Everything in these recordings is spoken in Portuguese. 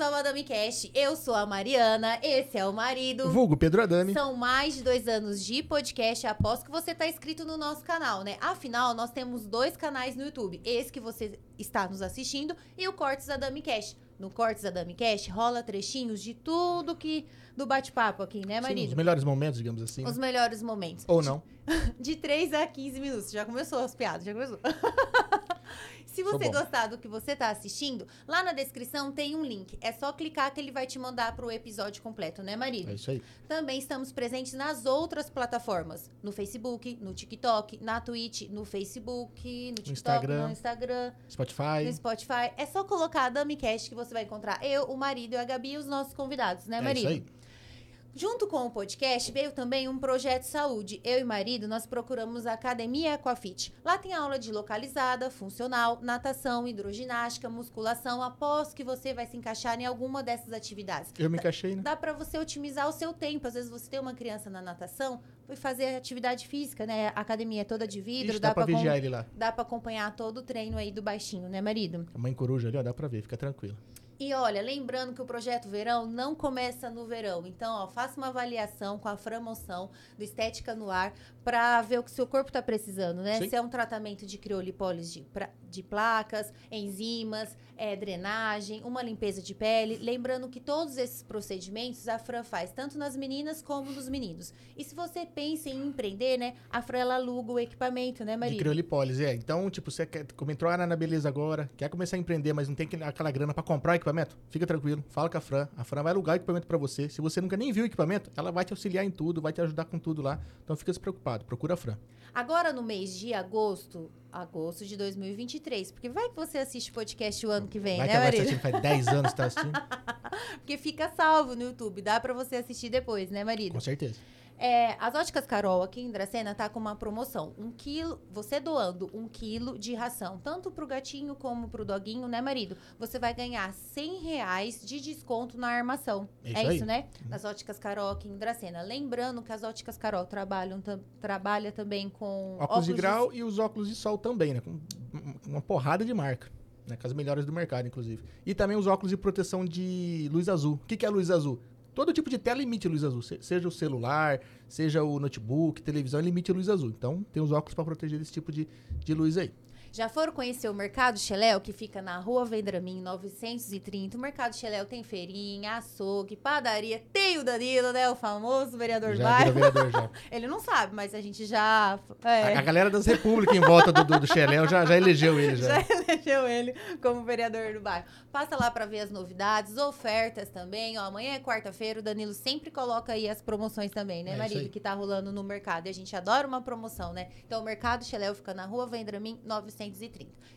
Bem-vindos ao Madame Cast. Eu sou a Mariana, esse é o marido. Vulgo Pedro Adami. São mais de dois anos de podcast. Aposto que você está inscrito no nosso canal, né? Afinal, nós temos dois canais no YouTube. Esse que você está nos assistindo e o Cortes da Dami Cash. No Cortes da Dami Cash rola trechinhos de tudo que do bate-papo aqui, né, Sim, marido? os melhores momentos, digamos assim. Os né? melhores momentos. Ou não. De 3 a 15 minutos. Já começou as piadas, já começou. Se você gostar do que você tá assistindo, lá na descrição tem um link. É só clicar que ele vai te mandar pro episódio completo, né, marido? É isso aí. Também estamos presentes nas outras plataformas. No Facebook, no TikTok, na Twitch, no Facebook, no TikTok, Instagram. no Instagram, Spotify. no Spotify. É só colocar a DamiCast que você vai encontrar eu, o marido e a Gabi e os nossos convidados, né, é marido? isso aí. Junto com o podcast veio também um projeto de saúde. Eu e marido, nós procuramos a Academia Aquafit. Lá tem aula de localizada, funcional, natação, hidroginástica, musculação. Aposto que você vai se encaixar em alguma dessas atividades. Eu me encaixei, né? Dá pra você otimizar o seu tempo. Às vezes você tem uma criança na natação, foi fazer atividade física, né? A academia é toda de vidro, Ixi, dá, dá com- vigiar ele lá. dá pra acompanhar todo o treino aí do baixinho, né, marido? A mãe coruja ali, ó, dá pra ver, fica tranquilo. E olha, lembrando que o projeto Verão não começa no verão. Então, ó, faça uma avaliação com a Framoção do Estética no Ar para ver o que seu corpo está precisando, né? Sim. Se é um tratamento de criolipólise de, de placas, enzimas, é, drenagem, uma limpeza de pele. Lembrando que todos esses procedimentos a Fran faz, tanto nas meninas como nos meninos. E se você pensa em empreender, né? A Fran ela aluga o equipamento, né, De Maria? criolipólise, é. Então, tipo, você quer, como entrou na Beleza agora, quer começar a empreender, mas não tem que- aquela grana pra comprar o equipamento, fica tranquilo, fala com a Fran. A Fran vai alugar o equipamento pra você. Se você nunca nem viu o equipamento, ela vai te auxiliar em tudo, vai te ajudar com tudo lá. Então, fica despreocupado, procura a Fran. Agora, no mês de agosto, agosto de 2023, porque vai que você assiste podcast o ano que vem, vai né, que marido? assistindo, faz 10 anos que tá assistindo. Porque fica salvo no YouTube, dá pra você assistir depois, né, marido? com certeza. É, as óticas Carol aqui em Dracena tá com uma promoção. Um quilo, você doando um quilo de ração, tanto pro gatinho como pro doguinho, né, marido? Você vai ganhar 100 reais de desconto na armação. É É isso isso, aí. né? Nas óticas Carol aqui em Dracena. Lembrando que as óticas Carol trabalham trabalha também com Óculos, de grau e os óculos de sol também, né? Com uma porrada de marca. Né? Com as melhores do mercado, inclusive. E também os óculos de proteção de luz azul. O que, que é luz azul? Todo tipo de tela emite luz azul. Se- Seja o celular, seja o notebook, televisão, ele emite luz azul. Então, tem os óculos para proteger desse tipo de, de luz aí. Já foram conhecer o Mercado Xeléu, que fica na rua Vendramin 930. O Mercado Xeléu tem feirinha, açougue, padaria. Tem o Danilo, né? O famoso vereador do Já vira bairro. vereador já. Ele não sabe, mas a gente já. é, A, a galera das repúblicas em volta do, do, do Xeléu já, já elegeu ele. Já. já elegeu ele como vereador do bairro. Passa lá pra ver as novidades, ofertas também. Ó, amanhã é quarta-feira, o Danilo sempre coloca aí as promoções também, né, É aí. Que tá rolando no mercado. E a gente adora uma promoção, né? Então, o Mercado Xeléu fica na rua Vendramin 930.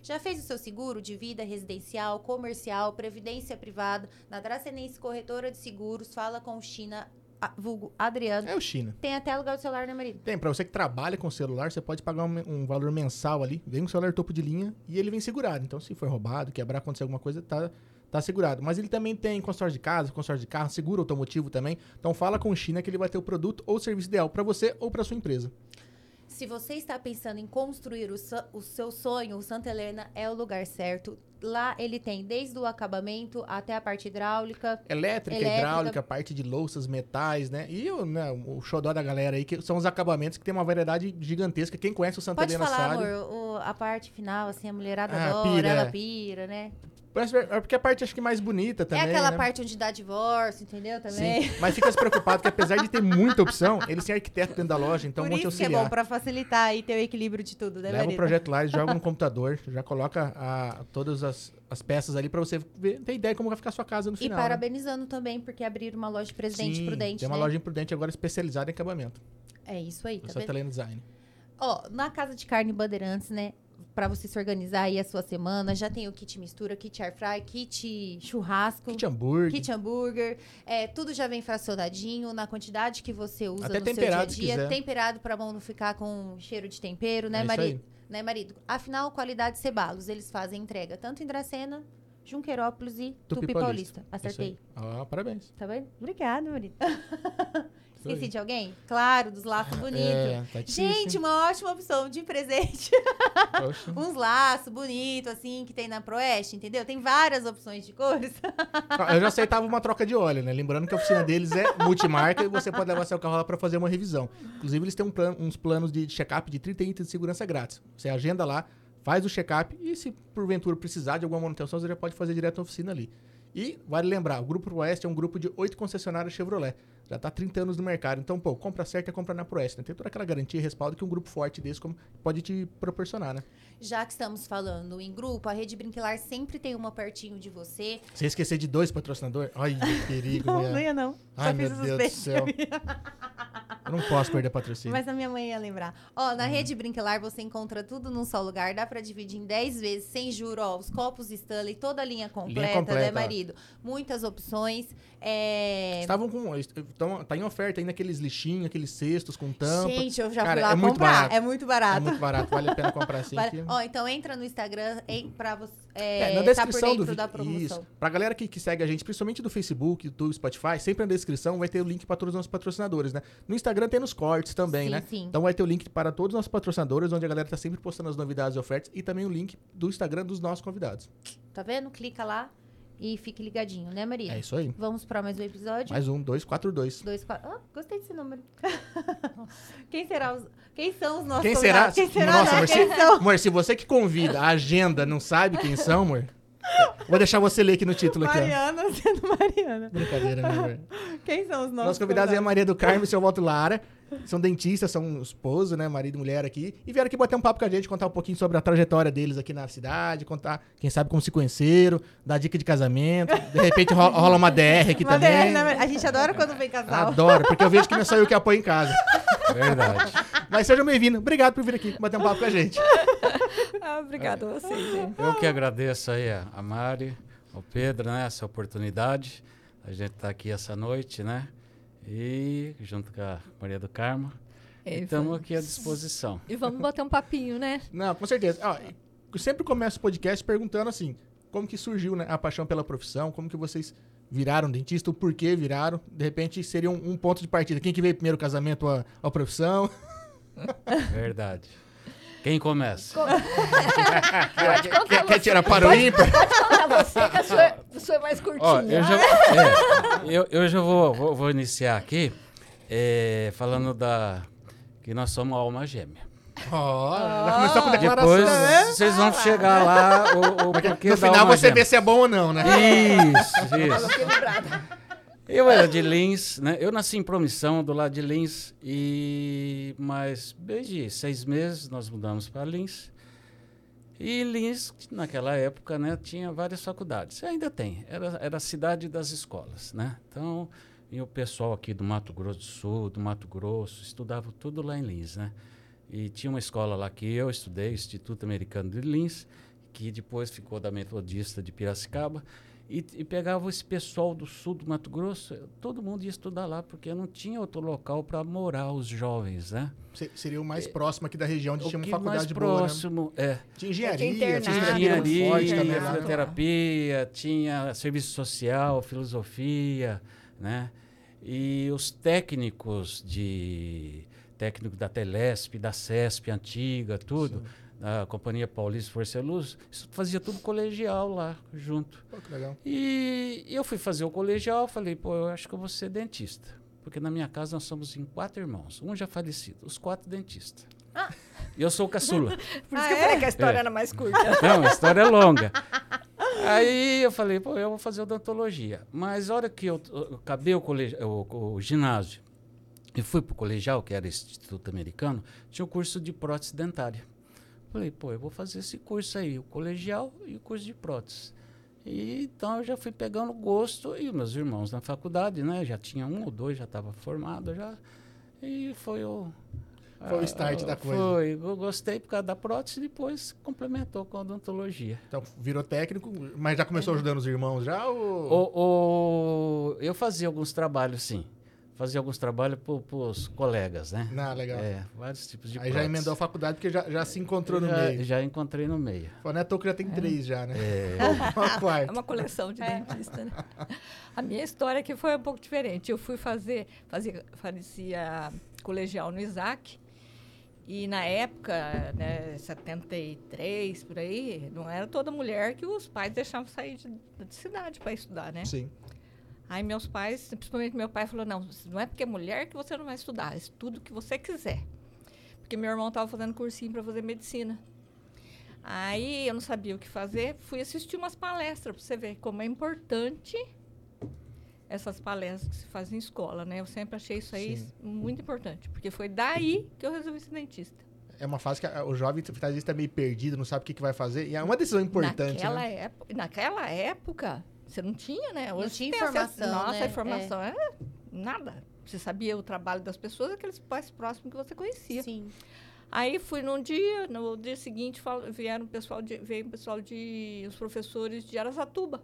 Já fez o seu seguro de vida residencial, comercial, previdência privada? Na Dracenense Corretora de Seguros, fala com o China, vulgo Adriano. É o China. Tem até alugar o celular, né, marido? Tem, pra você que trabalha com celular, você pode pagar um, um valor mensal ali, vem um celular topo de linha e ele vem segurado. Então, se for roubado, quebrar, acontecer alguma coisa, tá, tá segurado. Mas ele também tem consórcio de casa, consórcio de carro, seguro automotivo também. Então, fala com o China que ele vai ter o produto ou serviço ideal pra você ou pra sua empresa. Se você está pensando em construir o, o seu sonho, o Santa Helena é o lugar certo. Lá ele tem desde o acabamento até a parte hidráulica. Elétrica, Elétrica. hidráulica, parte de louças, metais, né? E o, né, o xodó da galera aí, que são os acabamentos que tem uma variedade gigantesca. Quem conhece o Santa Pode Helena falar, sabe. amor, o- a parte final, assim, a mulherada Ah, adora, pira, ela pira, né? É porque a parte acho que mais bonita também. é aquela né? parte onde dá divórcio, entendeu? Também. Sim, mas fica despreocupado que apesar de ter muita opção, eles têm arquiteto dentro da loja, então Por vão te isso que é bom, pra facilitar aí ter o equilíbrio de tudo, né, Leva o projeto lá, jogam no computador, já coloca a- todas as, as peças ali pra você ver, ter ideia como vai ficar a sua casa no E final. né? parabenizando também, porque abriram uma loja de Presidente Sim, Prudente, Tem uma né? loja em Prudente agora especializada em acabamento. É isso aí, Tá vendo? Helena Design. Ó, na Casa de Carne Bandeirantes, né? Pra você se organizar aí a sua semana. Já tem o kit mistura, kit air fry, kit churrasco. Kit hambúrguer. Kit hambúrguer, é, tudo já vem fracionadinho na quantidade que você usa Até no seu dia a dia. quiser. Temperado pra mão não ficar com cheiro de tempero, né, É marido? Né, marido? Afinal, qualidade Cebalos, eles fazem entrega tanto em Dracena, Junquerópolis e Tupi Tupi, Paulista. Paulista. Acertei. Ah, parabéns. Tá vendo? Obrigada, marido. Esqueci de alguém? Claro, dos laços bonitos. É, tá Gente, uma ótima opção de presente. Uns laços bonitos, assim, que tem na Proeste, entendeu? Tem várias opções de cores. Ah, Eu já aceitava uma troca de óleo, né? Lembrando que a oficina deles é multimarca e você pode levar seu carro lá para fazer uma revisão. Inclusive, eles têm um plan- uns planos de check-up de 30 itens de segurança grátis. Você agenda lá, faz o check-up e se porventura precisar de alguma manutenção, você já pode fazer direto na oficina ali. E vale lembrar, o Grupo Oeste é um grupo de oito concessionárias Chevrolet. Já está há 30 anos no mercado. Então, pô, compra certa é comprar na Proeste. Né? Tem toda aquela garantia e respaldo que um grupo forte desse pode te proporcionar, né? Já que estamos falando em grupo, a Rede Brinquilar sempre tem uma pertinho de você. Você esquecer de dois patrocinadores? Ai, que perigo, mulher. ia não. Ai, meu Deus do céu. Eu não posso perder patrocínio. Mas a minha mãe ia lembrar. Ó, na Rede Brinquilar você encontra tudo num só lugar. Dá pra dividir em 10 vezes, sem juro. Ó, os copos Stanley, toda a linha completa, completa, né, marido? Muitas opções. É... Estavam com. Então, tá em oferta ainda aqueles lixinhos, aqueles cestos com tampa. Gente, eu já Cara, fui lá é muito comprar. barato. É muito É barato. muito barato, vale a pena comprar assim. Vale- Ó, então entra no Instagram pra você É, é, na tá descrição por dentro do da promoção. Isso. Pra galera que, que segue a gente, principalmente do Facebook, do Spotify, sempre na descrição vai ter o link para todos os nossos patrocinadores, né? No Instagram tem nos cortes também, Sim, né? sim. Então vai ter o link para todos os nossos patrocinadores, onde a galera tá sempre postando as novidades e ofertas, e também o link do Instagram dos nossos convidados. Tá vendo? Clica lá e fique ligadinho, né, Maria? É isso aí. Vamos pra mais um episódio. Mais um, dois, quatro, dois. Dois, quatro. Ah, gostei desse número. quem será os. Quem são os nossos Quem será? Quem será? Nossa, né? amor, Quem se, amor, se você que convida a agenda não sabe quem são, amor, vou deixar você ler aqui no título aqui, ó. Mariana sendo Mariana. Brincadeira, né, amor? Quem são os nossos convidados é a Maria do Carmo e o seu Walter Lara. São dentistas, são esposo, né? Marido e mulher aqui. E vieram aqui bater um papo com a gente, contar um pouquinho sobre a trajetória deles aqui na cidade, contar, quem sabe, como se conheceram, dar dica de casamento. De repente ro- rola uma DR aqui Uma também. DR, né? A gente adora quando vem casal. Adoro, porque eu vejo que não é só eu que apoio em casa. Verdade. Mas sejam bem-vindos. Obrigado por vir aqui bater um papo com a gente. Ah, obrigada a vocês, gente. Eu que agradeço aí a a Mari, ao Pedro, né, essa oportunidade. A gente tá aqui essa noite, né? E junto com a Maria do Carmo. É, Estamos aqui à disposição. E vamos bater um papinho, né? Não, com certeza. Ó, eu sempre começo o podcast perguntando assim, como que surgiu né, a paixão pela profissão, como que vocês viraram dentista, o porquê viraram. De repente seria um, um ponto de partida. Quem que veio primeiro, o casamento ou a, ou a profissão? Verdade. Quem começa? Pode contar Quer, quer tirar para o ímpar? Contar você, que a sua, a sua é mais curtinha. Ó, eu já, é, eu, eu já vou, vou, vou iniciar aqui é, falando da que nós somos alma gêmea. Já começou com declaração. Depois né? vocês vão chegar lá o, o No final alma você gêmea. vê se é bom ou não, né? Isso, isso. Eu era de Lins, né? Eu nasci em Promissão, do lado de Lins, e mas desde seis meses nós mudamos para Lins. E Lins, naquela época, né, tinha várias faculdades. Ainda tem. Era, era a cidade das escolas, né? Então, e o pessoal aqui do Mato Grosso do Sul, do Mato Grosso, estudava tudo lá em Lins, né? E tinha uma escola lá que eu estudei, Instituto Americano de Lins, que depois ficou da Metodista de Piracicaba. E, e pegava esse pessoal do sul do Mato Grosso, todo mundo ia estudar lá, porque não tinha outro local para morar os jovens, né? Se- Seria o mais próximo aqui da região onde o tinha uma que mais faculdade boa, né? próximo é Tinha engenharia, Tinha tinha internato. fisioterapia muito engenharia, forte também lá. fisioterapia, tinha serviço social, filosofia, né? E os técnicos de técnico da Telesp, da CESP antiga, tudo, da Companhia Paulista Força e Luz, fazia tudo colegial lá junto. Pô, que legal. E eu fui fazer o colegial, falei, pô, eu acho que eu vou ser dentista. Porque na minha casa nós somos em quatro irmãos, um já falecido, os quatro dentistas. E eu sou o caçula. Por isso Ah, que eu é? falei que a história É. era mais curta. Não, a história é longa. Aí eu falei, pô, eu vou fazer odontologia. Mas a hora que eu, eu acabei o, colegi- o, o ginásio e fui para o colegial, que era Instituto Americano, tinha o curso de prótese dentária. Falei, pô, eu vou fazer esse curso aí, o colegial e o curso de prótese. E, então eu já fui pegando gosto e meus irmãos na faculdade, né? Já tinha um ou dois, já estava formado já. E foi o, Foi o start da coisa. Foi, eu gostei por causa da prótese, depois complementou com a odontologia. Então, virou técnico, mas já começou ajudando os irmãos já? Ou... O, o- eu fazia alguns trabalhos, sim. Fazia alguns trabalhos para os colegas, né? Não, legal. É, vários tipos de Aí já emendou a faculdade porque já, já se encontrou no já, meio. já encontrei no meio. Foi neto que já tem três já, né? É, É uma coleção de dentista, né? A minha história aqui foi um pouco diferente. Eu fui fazer, fazia, fazia colegial no Isaac. E na época, né, 73, por aí, não era toda mulher que os pais deixavam sair de, de cidade para estudar, né? Sim. Aí meus pais, principalmente meu pai, falou: não, não é porque é mulher que você não vai estudar, estuda o que você quiser. Porque meu irmão estava fazendo cursinho para fazer medicina. Aí eu não sabia o que fazer, fui assistir umas palestras para você ver como é importante essas palestras que se fazem em escola, né? Eu sempre achei isso aí Sim. muito importante, porque foi daí que eu resolvi ser dentista. É uma fase que a- o jovem vezes tá meio perdido, não sabe o que, que vai fazer. E é uma decisão importante, naquela, né? época, naquela época, você não tinha, né? Não tinha tem acesso- informação, Nossa, né? a informação é nada. Você sabia o trabalho das pessoas, aqueles pais próximos que você conhecia. Sim. Aí fui num dia, no dia seguinte fal- vieram um pessoal de, veio um pessoal de os professores de Arasatuba.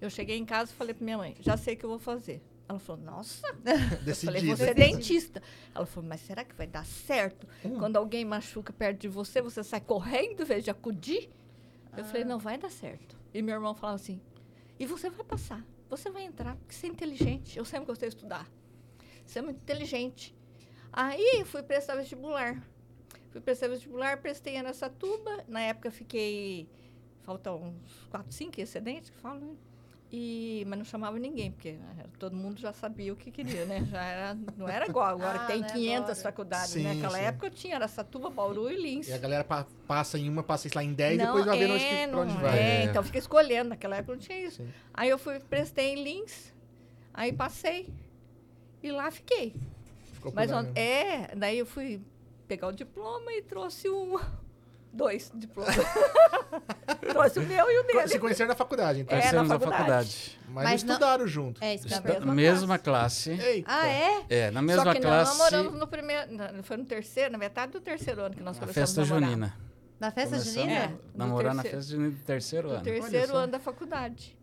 Eu cheguei em casa e falei para minha mãe, já sei o que eu vou fazer. Ela falou, nossa, eu falei, você é dentista. Ela falou, mas será que vai dar certo? Hum. Quando alguém machuca perto de você, você sai correndo em vez de acudir? Eu falei, não vai dar certo. E meu irmão falava assim, e você vai passar, você vai entrar, porque você é inteligente. Eu sempre gostei de estudar. Você é muito inteligente. Aí fui prestar vestibular. Fui prestar vestibular, prestei em Aracatuba. Na época fiquei. Faltam uns 4, 5 excedentes que falam, né? E, mas não chamava ninguém, porque né, todo mundo já sabia o que queria, né? Já era, não era igual agora, Ah, que tem não é 500 agora. faculdades. Sim, né? Naquela sim. época eu tinha Aracatuba, Bauru e Lins. E a galera pa- passa em uma, passa lá, em 10 e Não, depois vai vendo onde é, pra onde não vai. É, É. então fica escolhendo. Naquela época não tinha isso. Sim. Aí eu fui, prestei em Lins, aí passei. E lá fiquei. Ficou Mas mesmo. é, daí eu fui pegar o diploma e trouxe um. Dois diplomas. trouxe o meu e o dele. Se conheceram na faculdade, então. É, Conhecemos na faculdade. faculdade. Mas, Mas não- estudaram junto. É eu Da ia mesma mesma classe. Eita. Ah, é? É, na Só mesma que classe. nós namoramos no primeiro. na- Foi no terceiro, na metade do terceiro ano que nós Na começamos festa a namorar. junina. Na festa Começamos junina? É. do Namorar na terceiro. festa junina do terceiro Do ano. terceiro só. ano da faculdade.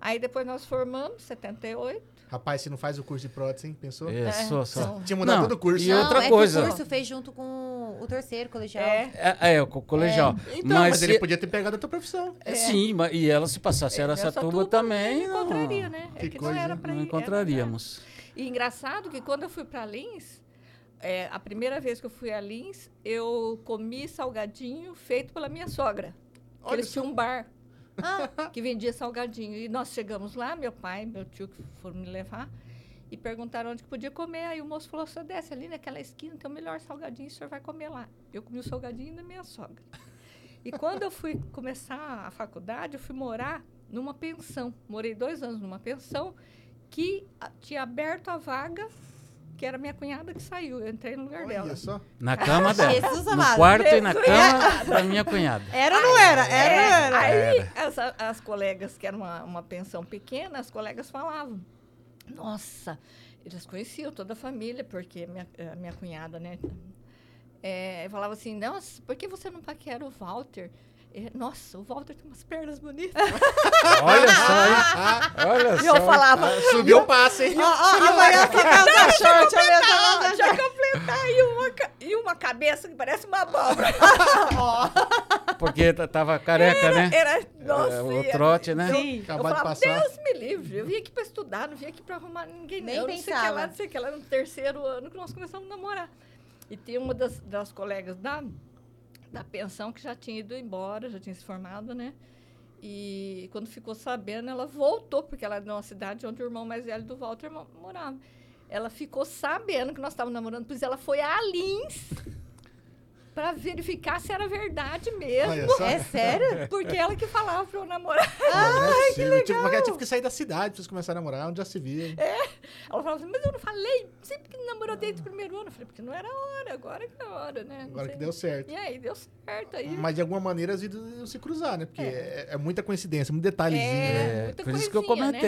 Aí depois nós formamos, 78. Rapaz, se não faz o curso de prótese, hein? Pensou? É, só, só. então- Tinha mudado todo o curso. e Não, outra é coisa. que o curso fez junto com o terceiro colegial. É. É, é, o co- colegial. Então, mas, mas ele podia ter pegado a tua profissão. é, Sim, mas, e ela se passasse era essa tuba também, não não, encontraria, né? Que é que coisa, não era pra não ir, encontraríamos. era- E engraçado que quando eu fui para Lins, é, a primeira vez que eu fui a Lins, eu comi salgadinho feito pela minha sogra. Olha Eles só. tinham um bar Ah, que vendia salgadinho. E nós chegamos lá, meu pai, meu tio que foram me levar, e perguntaram onde que podia comer. Aí o moço falou: "Senhor, desce ali naquela esquina, tem o melhor salgadinho, o senhor vai comer lá. Eu comi o salgadinho da minha sogra. E quando eu fui começar a faculdade, eu fui morar numa pensão. Morei dois anos numa pensão que tinha aberto a vaga, que era minha cunhada que saiu. Eu entrei no lugar dela. Olha só. Na cama dela. Jesus no amado. quarto e na cama da minha cunhada. era ou não era? Era ou não É, era? aí Era. as, as colegas, que era uma, uma pensão pequena, as colegas falavam, nossa, eles conheciam toda a família, porque minha, a minha cunhada, né? É, falava assim, nossa, por que você não paquera o Walter? É, nossa, o Walter tem umas pernas bonitas. Olha só, hein? Olha E só. eu falava, Ah, subiu o passe, hein? Ó, ó, amanhã você calça short, amanhã ah, calça eu completar, e uma, e uma cabeça que parece uma abóbora. Porque tava careca, né? Era, nossa, É, o trote, né? Sim. Eu Acabado de falava, passar. Deus me livre. Eu vim aqui pra estudar, não vim aqui pra arrumar ninguém. Nem eu não sei o que pensava. lá, não sei o que lá. No terceiro ano que nós começamos a namorar. E tinha uma das, das colegas da, da pensão que já tinha ido embora, já tinha se formado, né? E quando ficou sabendo, ela voltou, porque ela era de uma cidade onde o irmão mais velho do Walter mo- morava. Ela ficou sabendo que nós estávamos namorando, pois ela foi a Lins para verificar se era verdade mesmo. Olha só. É sério? Porque ela que falava para eu namorar. Ai, que legal. Tipo, porque ela tive que sair da cidade, precisa começar a namorar, onde já se via. hein? Ela falava assim, mas eu não falei, sempre que namorou desde o primeiro ano. Eu falei, porque não era hora, agora que é hora, né? Não Agora sei. que deu certo. E aí, deu certo aí. Mas de alguma maneira as vidas iam se cruzar, né? Porque é, é muita coincidência, muito detalhezinho, É. né? É, muita por isso que eu coisinha, né?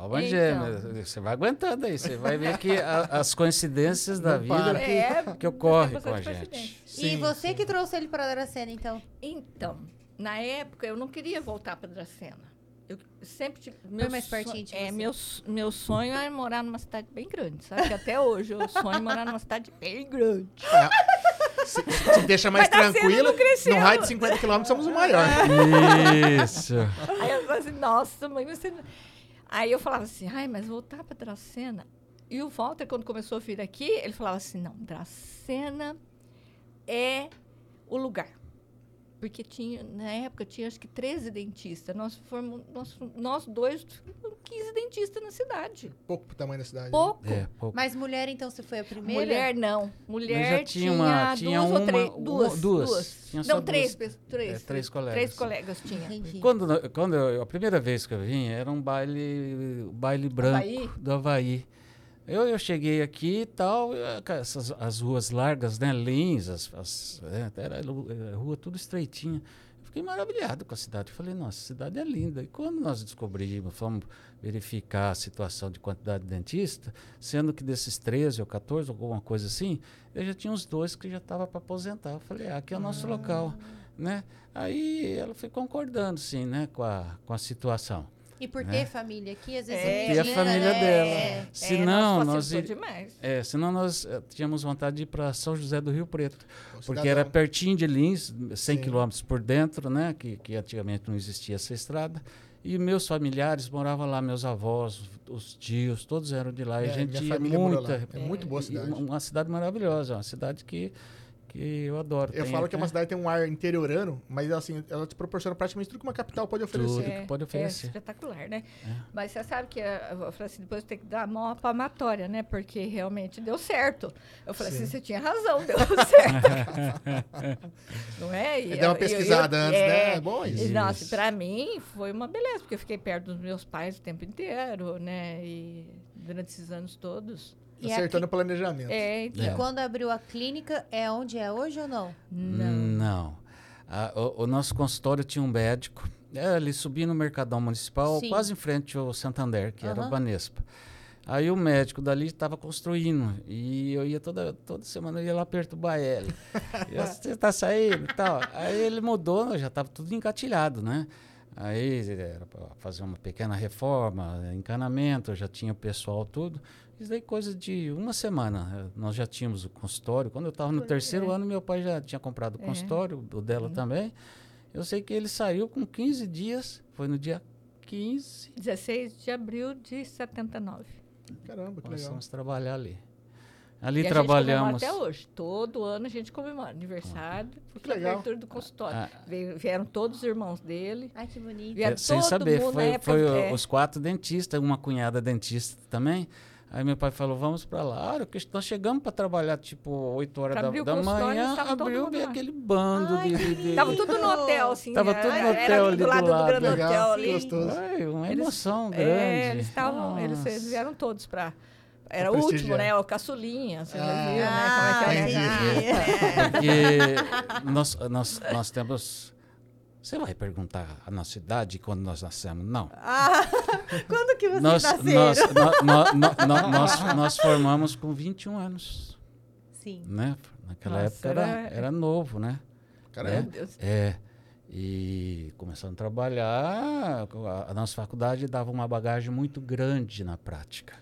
Alma Então. gêmea. Você vai aguentando aí. Você vai ver que a- as coincidências da Não vida que, É, que ocorre com a gente. coincidência. e Sim, você sim. que trouxe ele para Dracena, então? Então, na época eu não queria voltar para Dracena. Eu sempre tive. meu mais so- pertinho de É, você. meu, meu sonho é morar numa cidade bem grande, sabe? Que até hoje eu sonho em morar numa cidade bem grande. Se, se deixa mais Mas tranquilo, no raio de 50 km somos o maior. Isso. Aí eu falava assim, nossa, mãe, você. não-" Aí eu falava assim, ai, mas voltar para Dracena. E o Walter, quando começou a vir aqui, ele falava assim, não, Dracena é o lugar. Porque tinha, na época, tinha acho que 13 dentistas. Nós fomos, nós, nós dois, 15 dentistas na cidade. Pouco pro tamanho da cidade. né? Pouco. É, pouco. Mas mulher, então, você foi a primeira? Mulher não. Mulher já tinha uma- tinha duas ou uma- três. uma- Duas. duas. duas. Tinha só não, três, duas. três. É, três colegas. Três colegas tinha. Entendi. Quando, quando eu, a primeira vez que eu vim, era um baile, baile branco Havaí? do Havaí. Eu, eu cheguei aqui e tal, ca- essas, as ruas largas, né, Lins, as, as, é, era eh, rua tudo estreitinha. Fiquei maravilhado com a cidade. Falei, nossa, a cidade é linda. E quando nós descobrimos, fomos verificar a situação de quantidade de dentista, sendo que desses 13 ou 14, alguma coisa assim, eu já tinha uns dois que já estavam para aposentar. Eu falei, ah, aqui é o nosso local, né? Aí ela foi concordando, sim, né, com a, com a situação. E por né? ter família aqui, às vezes É, E a tinha, família né? dela. É. Se é, não, nós ir- demais. É, senão nós eh, tínhamos vontade de ir para São José do Rio Preto, porque cidadão. era pertinho de Lins, 100 Sim. quilômetros por dentro, né? Que, que antigamente não existia essa estrada. E meus familiares moravam lá, meus avós, os tios, todos eram de lá. e É, a gente minha ia muita. É muito boa a e- cidade. Uma cidade maravilhosa, uma cidade que, que eu adoro. Eu Tem falo que é uma cidade que tem um ar interiorano, mas assim, ela te proporciona praticamente tudo que uma capital pode oferecer. Tudo. que pode oferecer. É espetacular, né? É. Mas você sabe que eh, eu falei assim, depois tem que dar a mão palmatória, né? Porque realmente deu certo. Eu falei Sim. assim, você tinha razão, deu certo. Não é? E deu uma eu- pesquisada eu- antes, é, né? É bom E, isso. nossa, Isso. pra mim foi uma beleza, porque eu fiquei perto dos meus pais o tempo inteiro, né? E durante esses anos todos. E Acertando o planejamento. É, então. É. Quando abriu a clínica, é onde é hoje ou não? Não. Não. A- o, o nosso consultório tinha um médico. É, ali subi no Mercadão Municipal, Sim. quase em frente ao Santander, que era o. Banespa. Aí o médico dali estava construindo e eu ia toda, toda semana eu ia lá perturbar ele. E eu, Você está saindo e tal. Aí ele mudou, já estava tudo engatilhado, né? Aí era para fazer uma pequena reforma, encanamento, já tinha o pessoal tudo. Isso daí coisa de uma semana. eh, Nós já tínhamos o consultório. Quando eu estava no terceiro é. ano, meu pai já tinha comprado o É. consultório, o dela também. Eu sei que ele saiu com 15 dias, foi no dia 15, 16 de abril de 79. Caramba, que legal. começamos a trabalhar ali. Ali e a trabalhamos. até hoje. Todo ano a gente comemora aniversário, porque Que legal. abertura do consultório. Ah. Veio- vieram todos os irmãos dele. Ai, que bonito. Vieram É, sem todo saber, foi, foi é. os quatro dentistas, uma cunhada dentista também. Aí meu pai falou, vamos para lá. A hora que nós chegamos para trabalhar, tipo, 8 horas Pra da, da manhã, abriu lá. aquele bando Ai, de... de, Tava tudo no hotel, assim. Tava né? tudo no Era hotel ali ali do do lado do lado. grande Legal, hotel que ali. gostoso. Ai, uma Eles- emoção grande. É, eles estavam, eles, eles vieram todos pra... Era o último, né? O caçulinha, você Ah, já viu, né? Como é que é, entendi. né? Porque nós, nós, nós temos... Você vai perguntar a nossa idade quando nós nascemos? Não. Ah, quando que vocês Nós, nasceram? nós, nó- nó- nó- nó- nós, nós formamos com 21 anos, Sim. né? Naquela Nossa, época era, era- novo, né? Caramba. Meu Deus. É. E começando a trabalhar, a, a nossa faculdade dava uma bagagem muito grande na prática,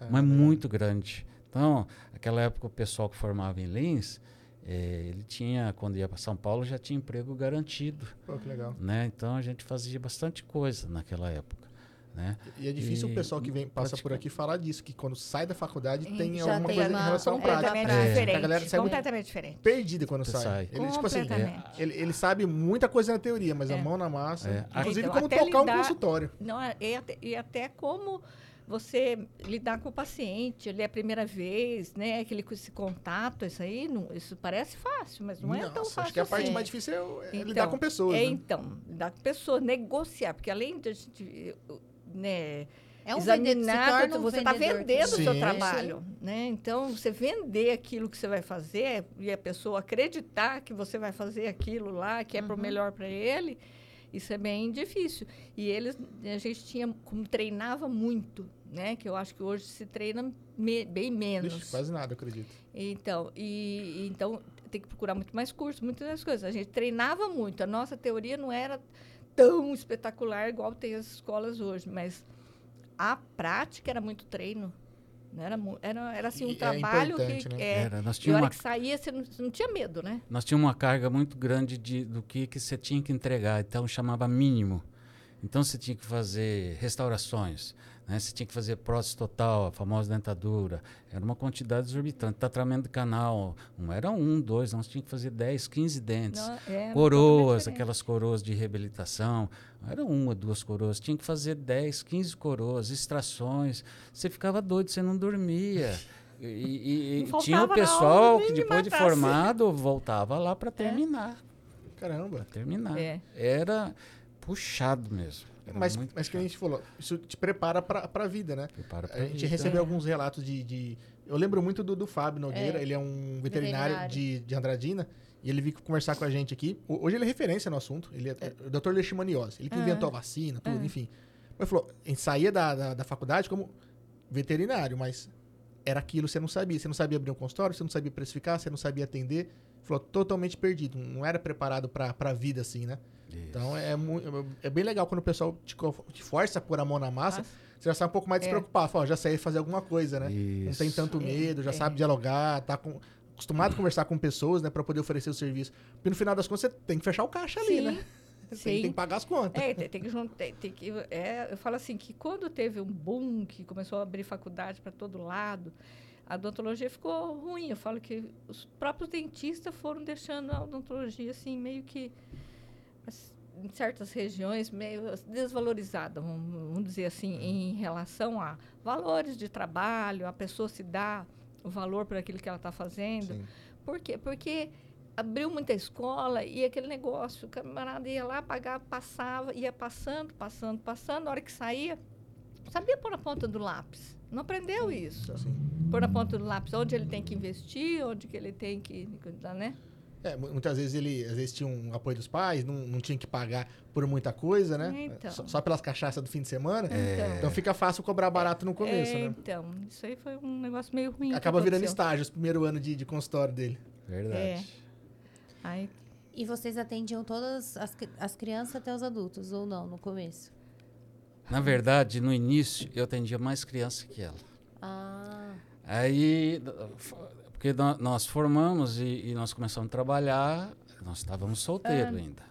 Ah, mas legal. muito grande. Então, naquela época o pessoal que formava em Lins, eh, ele tinha, quando ia para São Paulo, já tinha emprego garantido, Pô, que legal. né? Então a gente fazia bastante coisa naquela época, né? E é difícil E o pessoal que vem, passa por aqui falar disso, que quando sai da faculdade tem Já alguma tem coisa uma- em relação à prática. É. diferente. A galera sai completamente diferente. Perdida quando sai. sai. Ele, tipo assim, Completamente. ele, ele sabe muita coisa na teoria, mas a É. mão na massa. É. Inclusive Então, como tocar um lidar- consultório. Não, é- e, até, e até como você lidar com o paciente, ele é a primeira vez, né? Aquele com esse contato, isso aí, não, isso parece fácil, mas não é tão Nossa, fácil acho que a parte assim. mais difícil é, é Então, lidar com pessoas. É, né? então, lidar com pessoas, negociar, porque além de a gente, né, É um vendedor, se examinar, torna um você está vendedor vendendo o seu trabalho, né? Então, você vender aquilo que você vai fazer e a pessoa acreditar que você vai fazer aquilo lá, que é para o Uhum. melhor para ele, Isso é bem difícil. E eles, a gente tinha, como treinava muito, né? Que eu acho que hoje se treina me- bem menos. Ixi, quase nada, acredito. Então, e, então tem que procurar muito mais cursos, muitas das coisas. A gente treinava muito. A nossa teoria não era tão espetacular igual tem as escolas hoje, mas a prática era muito treino. Não Era, era, era assim um E é trabalho importante, que né? é, Era, nós e a tínhamos hora uma que saía você não, você não tinha medo, né? nós tínhamos uma carga muito grande de, do que, que você tinha que entregar, então chamava mínimo. Então você tinha que fazer restaurações, né? você tinha que fazer prótese total, a famosa dentadura. Era uma quantidade exorbitante. Tratamento de canal, não era um, dois, nós tínhamos que fazer 10, 15 dentes. Não, é coroas, aquelas coroas de reabilitação. Não era uma, duas coroas. Tinha que fazer 10, 15 coroas, extrações. Você ficava doido, você não dormia. E, e- e Não tinha o pessoal que depois de assim. formado voltava lá para terminar. Caramba. Terminar. É. Era puxado mesmo. Era Mas, muito mas que a gente falou, isso te prepara pra, pra vida, né? Prepara pra A gente vida. recebeu alguns relatos de, de- Eu lembro muito do, do Fábio Nogueira, É. ele é um veterinário, Veterinário. De, de Andradina, e ele veio conversar com a gente aqui. Hoje ele é referência no assunto, ele é, o Dr. Leishmaniose, ele que Ah. inventou a vacina, tudo, Ah. enfim. Mas falou, a gente saía da, da, da faculdade como veterinário, mas era aquilo, você não sabia. Você não sabia abrir um consultório, você não sabia precificar, você não sabia atender. Falou, totalmente perdido, não era preparado pra, pra vida assim, né? Isso. Então é, é bem legal quando o pessoal te, te força a pôr a mão na massa, Nossa. você já sai um pouco mais É. despreocupado. Fala, ó, já sei fazer alguma coisa, né? Não tem Isso. tanto É, medo, já é. sabe dialogar, tá com- acostumado a conversar com pessoas, né? Pra poder oferecer o serviço. Porque no final das contas você tem que fechar o caixa ali, Sim, né? Sim. tem que pagar as contas. É, tem, tem que juntar, tem, tem que, é, eu falo assim que quando teve um boom que começou a abrir faculdade para todo lado, a odontologia ficou ruim. Eu falo que os próprios dentistas foram deixando a odontologia assim meio que em certas regiões meio desvalorizada, vamos, dizer assim, em relação a valores de trabalho, a pessoa se dá o valor por aquilo que ela está fazendo. Sim. Por quê? Porque abriu muita escola e aquele negócio, o camarada ia lá, pagava, passava, ia passando, passando, passando, na hora que saía, sabia pôr na ponta do lápis. Não aprendeu isso. Sim. Pôr na ponta do lápis onde ele tem que investir, onde que ele tem que, né? É, mu- muitas vezes ele às vezes tinha um apoio dos pais, não, não tinha que pagar por muita coisa, né? Então. Só, só pelas cachaças do fim de semana. Então, Então fica fácil cobrar barato no começo, é, né? então, isso aí foi um negócio meio ruim. Acaba virando estágio, os primeiro ano de, de consultório dele. Verdade. É. Aí, E vocês atendiam todas as, as crianças até os adultos, ou não, no começo? Na verdade, no início, eu atendia mais criança que ela. Ah, Aí, porque nó- nós formamos e, e nós começamos a trabalhar, nós estávamos solteiros Ah. ainda,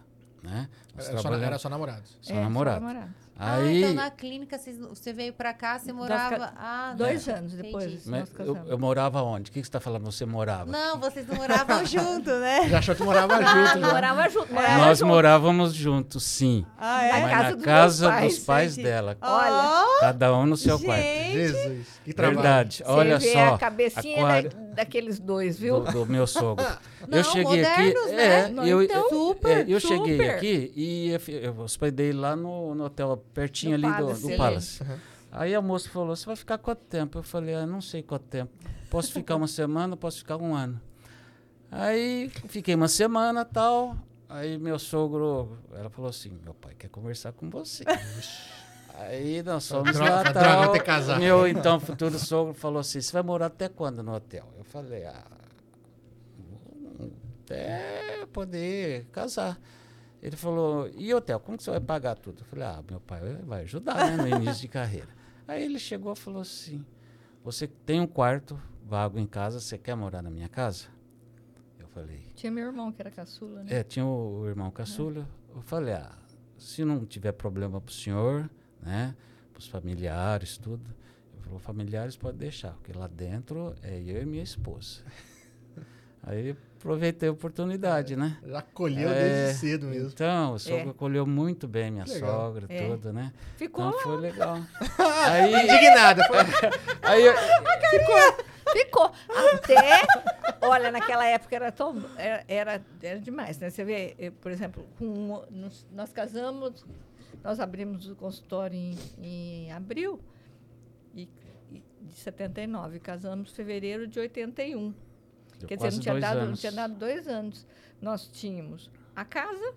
né? Nós Era só, era só namorados. só é, namorado. namorado. Ah, Aí, então na clínica vocês- você veio pra cá, você morava. ca- Ah, Dois tá. anos depois. Mas eu, eu morava onde? O que, que você está falando? Você morava? Não, vocês não moravam junto, né? Já achou que morava junto, já. Morava junto, morava Nós junto. morávamos juntos, sim. Ah, Na mas casa na dos casa pais, dos pais gente. dela. Olha, Cada um no seu quarto. Gente, Jesus, que trabalho. Verdade. Você Olha vê só. a cabecinha aquário da- daqueles dois, viu? do, do meu sogro. Não, eu cheguei modernos, aqui. né? É, Não, eu, então, super, é, eu cheguei super. aqui e eu, hospedei lá no, no hotel pertinho No ali Palace, do, do ali. Palace. Uhum. Aí a moça falou: Você vai ficar quanto tempo? Eu falei: ah, Não sei quanto tempo. Posso ficar uma semana, posso ficar um ano. Aí fiquei uma semana tal. Aí meu sogro, ela falou assim: Meu pai quer conversar com você. Aí nós fomos Droga, lá droga, tal. casado. Meu então futuro sogro falou assim: Você vai morar até quando no hotel? Eu falei: Ah, até poder casar. Ele falou, e hotel, como que você vai pagar tudo? Eu falei, ah, meu pai vai ajudar, né, no início de carreira. Aí ele chegou e falou assim, você tem um quarto vago em casa, você quer morar na minha casa? Eu falei, Tinha meu irmão, que era caçula, né? é, tinha o, o irmão caçula. Eu falei, ah, se não tiver problema pro senhor, né, pros familiares, tudo. Ele falou, familiares pode deixar, porque lá dentro é eu e minha esposa. Aí aproveitei a oportunidade, né? Já colheu É, desde cedo mesmo. Então, o sogro É. acolheu muito bem minha legal. sogra, É. tudo, né? Ficou Então foi legal. aí, Indignada. Foi- aí eu- Ficou. Até, olha, naquela época era tão. Era, era, era demais, né? Você vê, eu, por exemplo, com, nós, nós casamos, nós abrimos o consultório em, em abril e, e de 79, casamos em fevereiro de 81. Deu Quer dizer, não tinha, dado, não tinha dado dois anos. Nós tínhamos a casa,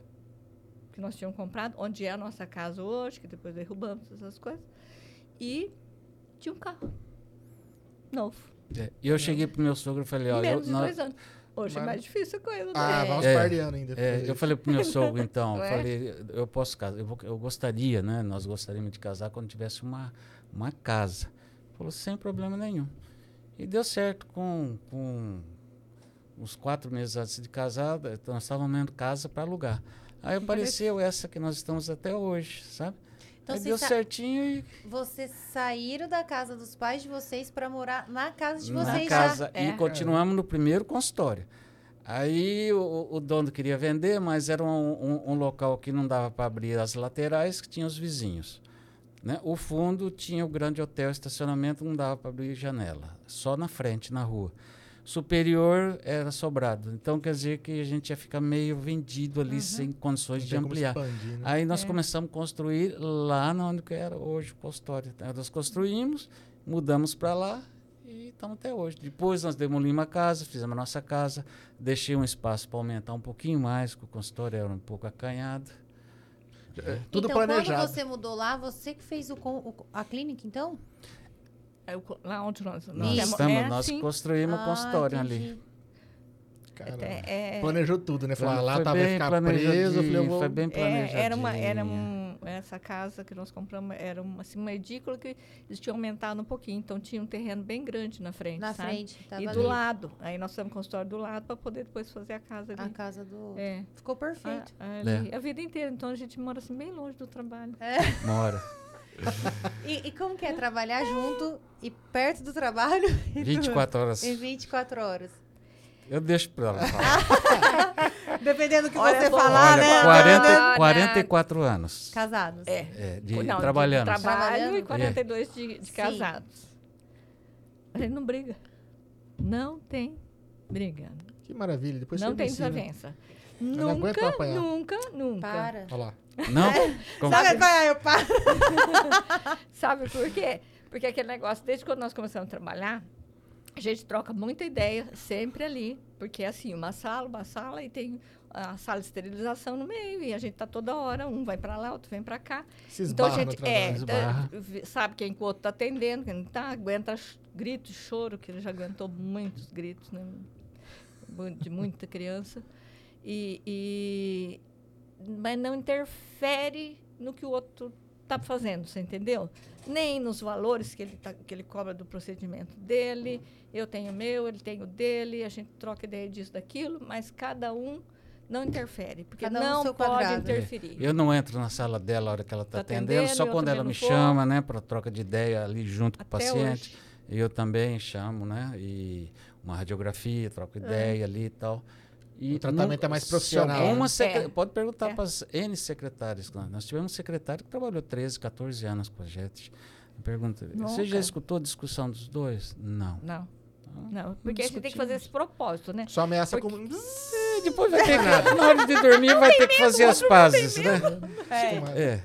que nós tínhamos comprado, onde é a nossa casa hoje, que depois derrubamos essas coisas. E tinha um carro novo. É, E eu cheguei pro meu sogro e falei, olha, eu, menos de nós- dois anos. Hoje é Mas- mais difícil a coisa, né? Ah, vamos É. par de ano ainda. É, eu falei pro meu sogro, então, Não é? falei, eu posso casar, eu, vou- eu gostaria, né? Nós gostaríamos de casar quando tivesse uma, uma casa. Falou, sem problema nenhum. E deu certo com, com uns quatro meses antes de casar, eh, nós estávamos vendo casa para alugar. Aí apareceu essa que nós estamos até hoje, sabe? Então, Aí deu certinho e Vocês saíram da casa dos pais de vocês para morar na casa de na vocês casa É. e continuamos no primeiro consultório. Aí o, o dono queria vender, mas era um, um- um local que não dava para abrir as laterais, que tinha os vizinhos. Né? O fundo tinha o grande hotel, estacionamento, não dava para abrir janela, só na frente, na rua. Superior era sobrado, então quer dizer que a gente ia ficar meio vendido ali, sem condições de ampliar. Expandir, né? Aí nós É. começamos a construir lá na onde que era hoje o consultório. Então, Nós construímos, mudamos para lá e estamos até hoje. Depois nós demolimos a casa, fizemos a nossa casa, deixei um espaço para aumentar um pouquinho mais, porque o consultório era um pouco acanhado. É, tudo então, planejado. quando você mudou lá, você que fez o, o- a clínica, então? É lá onde nós, nós Nós, estamos, é nós assim. construímos o consultório Ah, ali. entendi. Caramba. É, é- Planejou tudo, né? Falou, ah, lá Foi tá, vai ficar preso. Falei, eu vou... Foi bem É, planejadinho. era uma, era um, essa casa que nós compramos era uma, assim, uma edícula que eles tinham aumentado um pouquinho, então tinha um terreno bem grande na frente, Na sabe? frente. Tava E ali, do lado, aí nós fizemos consultório do lado para poder depois fazer a casa ali. A casa do... É. Ficou perfeito. A, ali, a vida inteira, então a gente mora assim bem longe do trabalho. Mora. E, e como que é trabalhar junto e perto do trabalho? e tudo? 24 horas. Em 24 horas. Eu deixo para ela falar. Dependendo do que Olha, você bom, falar, Olha, né? 40, Olha. 44 anos. Casados. É. É, de, Não, de- trabalhando. De, trabalho Trabalhando. e 42 de, de Sim. casados. A gente não briga. Não tem briga. Que maravilha. Depois não você tem me desavença. não aguento Nunca, apanhar. nunca, nunca. Para. Olha lá. Não? Como- Sabe, vai, eu paro. Sabe por quê? Porque aquele negócio, desde quando nós começamos a trabalhar, a gente troca muita ideia sempre ali. Porque é assim, uma sala, uma sala e tem a sala de esterilização no meio. E a gente tá toda hora, um vai para lá, outro vem para cá. Se Então a gente é, tá, vi- sabe quem que o outro está atendendo, quem não tá, aguenta ch- grito e choro, que ele já aguentou muitos gritos, né? De muita criança. E, e- mas não interfere no que o outro está fazendo, você entendeu? Nem nos valores que ele, tá, que ele cobra do procedimento dele. Eu tenho o meu, ele tem o dele, a gente troca ideia disso, daquilo, mas cada um não interfere, porque Cada um não seu pode quadrado. interferir. Eu não entro na sala dela a hora que ela está Tá atendendo, atendendo, só quando ela me vou. chama, né, para troca de ideia ali junto com o Até paciente. hoje. E eu também chamo, né, e uma radiografia, troco ideia ali e tal. E O tratamento nunca- é mais profissional. alguma É, secre- é. Pode perguntar É. para as N secretárias. Nós tivemos um secretário que trabalhou 13, 14 anos com a gente. Pergunta, você já Nunca. escutou a discussão dos dois? Não. Não, Então, não. Porque a gente tem que fazer esse propósito, né? Só ameaça Porque- como... E depois vai ter que, na hora de dormir, vai ter que fazer as pazes, né? É. É.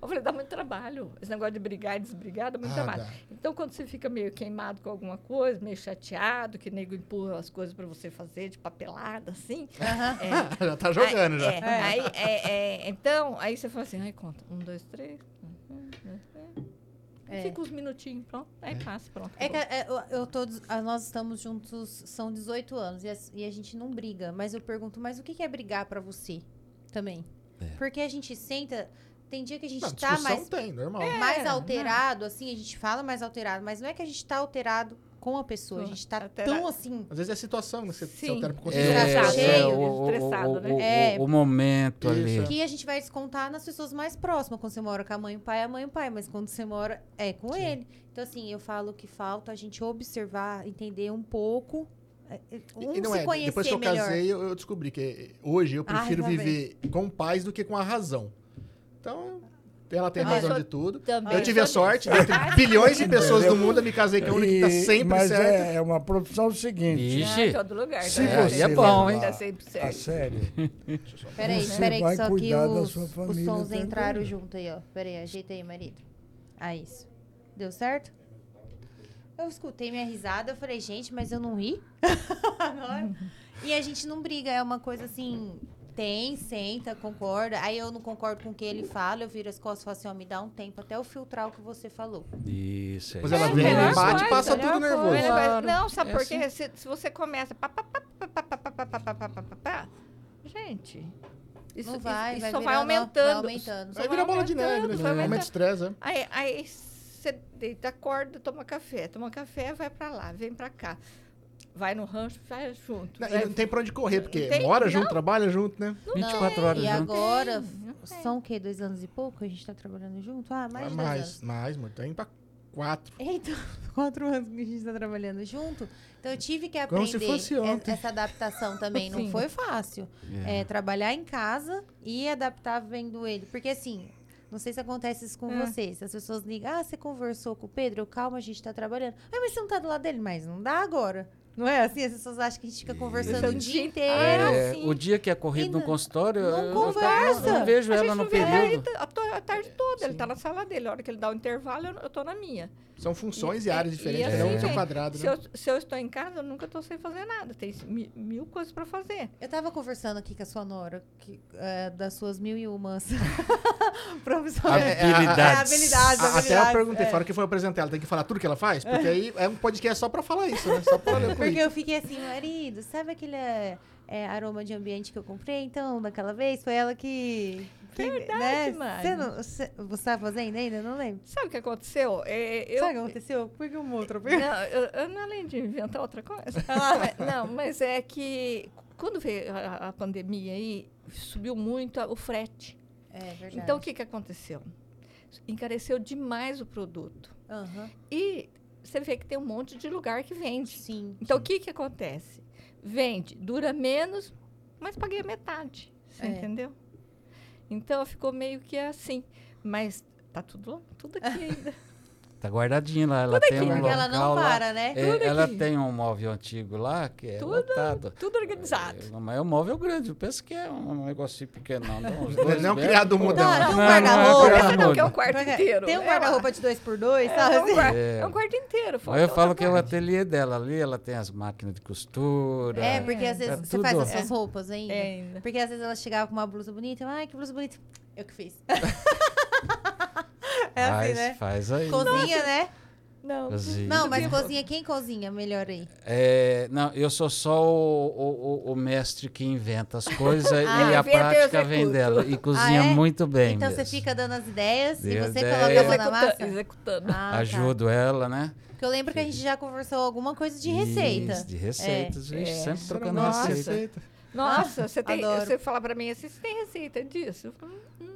Eu falei, dá muito trabalho. Esse negócio de brigar e desbrigar dá muito Ah, trabalho. dá. Então, quando você fica meio queimado com alguma coisa, meio chateado, que nego empurra as coisas para você fazer de papelada, assim. é, já tá jogando, aí, já. é, aí, é, é, então, aí você fala assim, ai, conta. Um, dois, três. um, dois, três. Aí É. Fica uns minutinhos, pronto. Aí passa, pronto. É que é, eu, eu tô, ah, nós estamos juntos, são 18 anos e, as- e a gente não briga. Mas eu pergunto, mas o que é brigar pra você também? É. Porque a gente senta, tem dia que a gente Não, tá mais, tem, normal. mais É, alterado, assim, a gente fala mais alterado, mas não é que a gente tá alterado com a pessoa, a gente tá Altera- tão assim. Às vezes é a situação que você se Sim. altera por conta É, da Estressado, situação. cheio, o, o- estressado, o- né? o- É. o momento ali. Isso, Que a gente vai descontar nas pessoas mais próximas. Quando você mora com a mãe e o pai, é a mãe e o pai. Mas quando você mora, é com Sim. ele. Então, assim, eu falo que falta a gente observar, entender um pouco. é, é, Um E não se é, conhecer depois que eu melhor. casei, eu, eu descobri que hoje eu Ai, prefiro lá vem. viver com paz do que com a razão. Então, ela tem razão de tudo. Também Eu tive a sorte, dentre bilhões de pessoas do mundo, eu me casei com a única que tá E- sempre mas certa. é, é uma profissão seguinte. Ah, Ixi, todo lugar. Se né? É, você é bom, hein? Tá sempre a certo. sério, Peraí, peraí, que só que os, os sons também. entraram junto aí, ó. Peraí, ajeita aí, marido. Ah, isso. Deu certo? Eu escutei minha risada, eu falei, gente, mas eu não ri? Agora. E a gente não briga, é uma coisa assim. Tem, senta, concorda. Aí eu não concordo com o que ele fala, eu viro as costas e falo assim, ó, me dá um tempo até eu filtrar o que você falou. Isso. é Mas ela vem, melhor bate e passa tudo nervoso. coisa. Mas- Não, sabe É por quê? Se, se você começa. pá, pá, pá, pá, pá, pá, pá, pá, pá, pá, pá, pá, pá, pá, Gente, isso, não vai, isso, vai só vai aumentando. Vai aumentando. Só Aí vira bola de neve, né? vai Aumenta estresse, é. Aí, aí você deita, acorda, toma café. Toma café, vai pra lá, vem pra cá. Vai no rancho, vai junto. Não, e vai- não tem pra onde correr, porque Tem- mora não. junto, trabalha junto, né? 24 horas E junto. agora, Não tem. são o quê? Dois anos e pouco? A gente tá trabalhando junto? Ah, mais dois mais, anos. mais, amor. Tá indo pra quatro. Eita, quatro anos que a gente tá trabalhando junto. Então eu tive que Como aprender se fosse e- ontem. essa adaptação também. Não Sim. foi fácil. É. É, trabalhar em casa e adaptar vendo ele. Porque assim, não sei se acontece isso com É. vocês. As pessoas ligam, ah, você conversou com o Pedro? Calma, a gente tá trabalhando. Ah, mas você não tá do lado dele? Mas não dá agora. Não é assim? As pessoas acham que a gente fica conversando o dia Ah, inteiro. É, sim. o dia que é corrido no consultório, não eu, eu- eu conversa. não vejo A ela gente no não vê ele período. a, a tarde toda. Ele tá na sala dele. A hora que ele dá o intervalo, eu, eu tô na minha. São funções e, E- áreas e diferentes, assim, cada um seu gente, quadrado, Se né? eu, se eu estou em casa, eu nunca estou sem fazer nada. Tem mi- mil coisas para fazer. Eu tava conversando aqui com a sua Nora, que, é, das suas mil e umas profissões. É, é, Habilidades. É, Até eu perguntei, é. fora que foi apresentar, ela tem que falar tudo que ela faz? Porque aí é um podcast só pra falar isso, né? Só pra ler o Porque eu fiquei assim, marido, sabe aquele é, é, aroma de ambiente que eu comprei? Então, daquela vez, foi ela que. Que Verdade, né? Você, não, você, você tá fazendo ainda? Não lembro. Sabe o que aconteceu? É, eu, Sabe o que aconteceu? Por que uma outra Não, eu, eu não além de inventar outra coisa. Mas- não, mas é que quando veio a, a pandemia aí, subiu muito a- o frete. É verdade. Então, o que, que aconteceu? Encareceu demais o produto. Aham, E você vê que tem um monte de lugar que vende. Sim. Então, o que, que acontece? Vende, dura menos, mas paguei a metade. Você É. entendeu? Então, ficou meio que assim. Mas tá tudo, tudo aqui ainda. Tá guardadinho lá. Ela tem um Porque local ela não lá. para, né? É, Tudo ela aqui. tem um móvel antigo lá que é Tudo. lotado. tudo organizado. É, mas é um móvel grande. Eu penso que é um negocinho pequeno, não. não uns Não é um criado mudão. Não, um Não, não é guarda-roupa. criado Essa não, que é um quarto inteiro. Tem um É guarda-roupa de dois por dois, É, sabe? é um quarto, É. é um quarto inteiro. Mas eu falo que é o ateliê dela ali, ela tem as máquinas de costura. É, porque às vezes É você faz tudo. as suas roupas ainda. É. Porque às vezes ela chegava com uma blusa bonita, ai, que blusa bonita. Eu que fiz. é assim, faz, né? faz aí. Cozinha, né? Não, Cozinha. Não, mas cozinha, quem cozinha melhor aí? É, não, eu sou só o, o- o- mestre que inventa as coisas Ah, e a prática vem dela. E cozinha Ah, é? muito bem. então você mesmo. fica dando as ideias e você ideia. coloca a mão na massa? executando. Ah, tá. Ajudo ela, né? Porque eu lembro que a gente já conversou alguma coisa de receita. Isso, de receitas, é. sempre Você não trocando de receita. Nossa, você, tem, adoro. você fala pra mim assim, você tem receita disso? Eu falo, hum,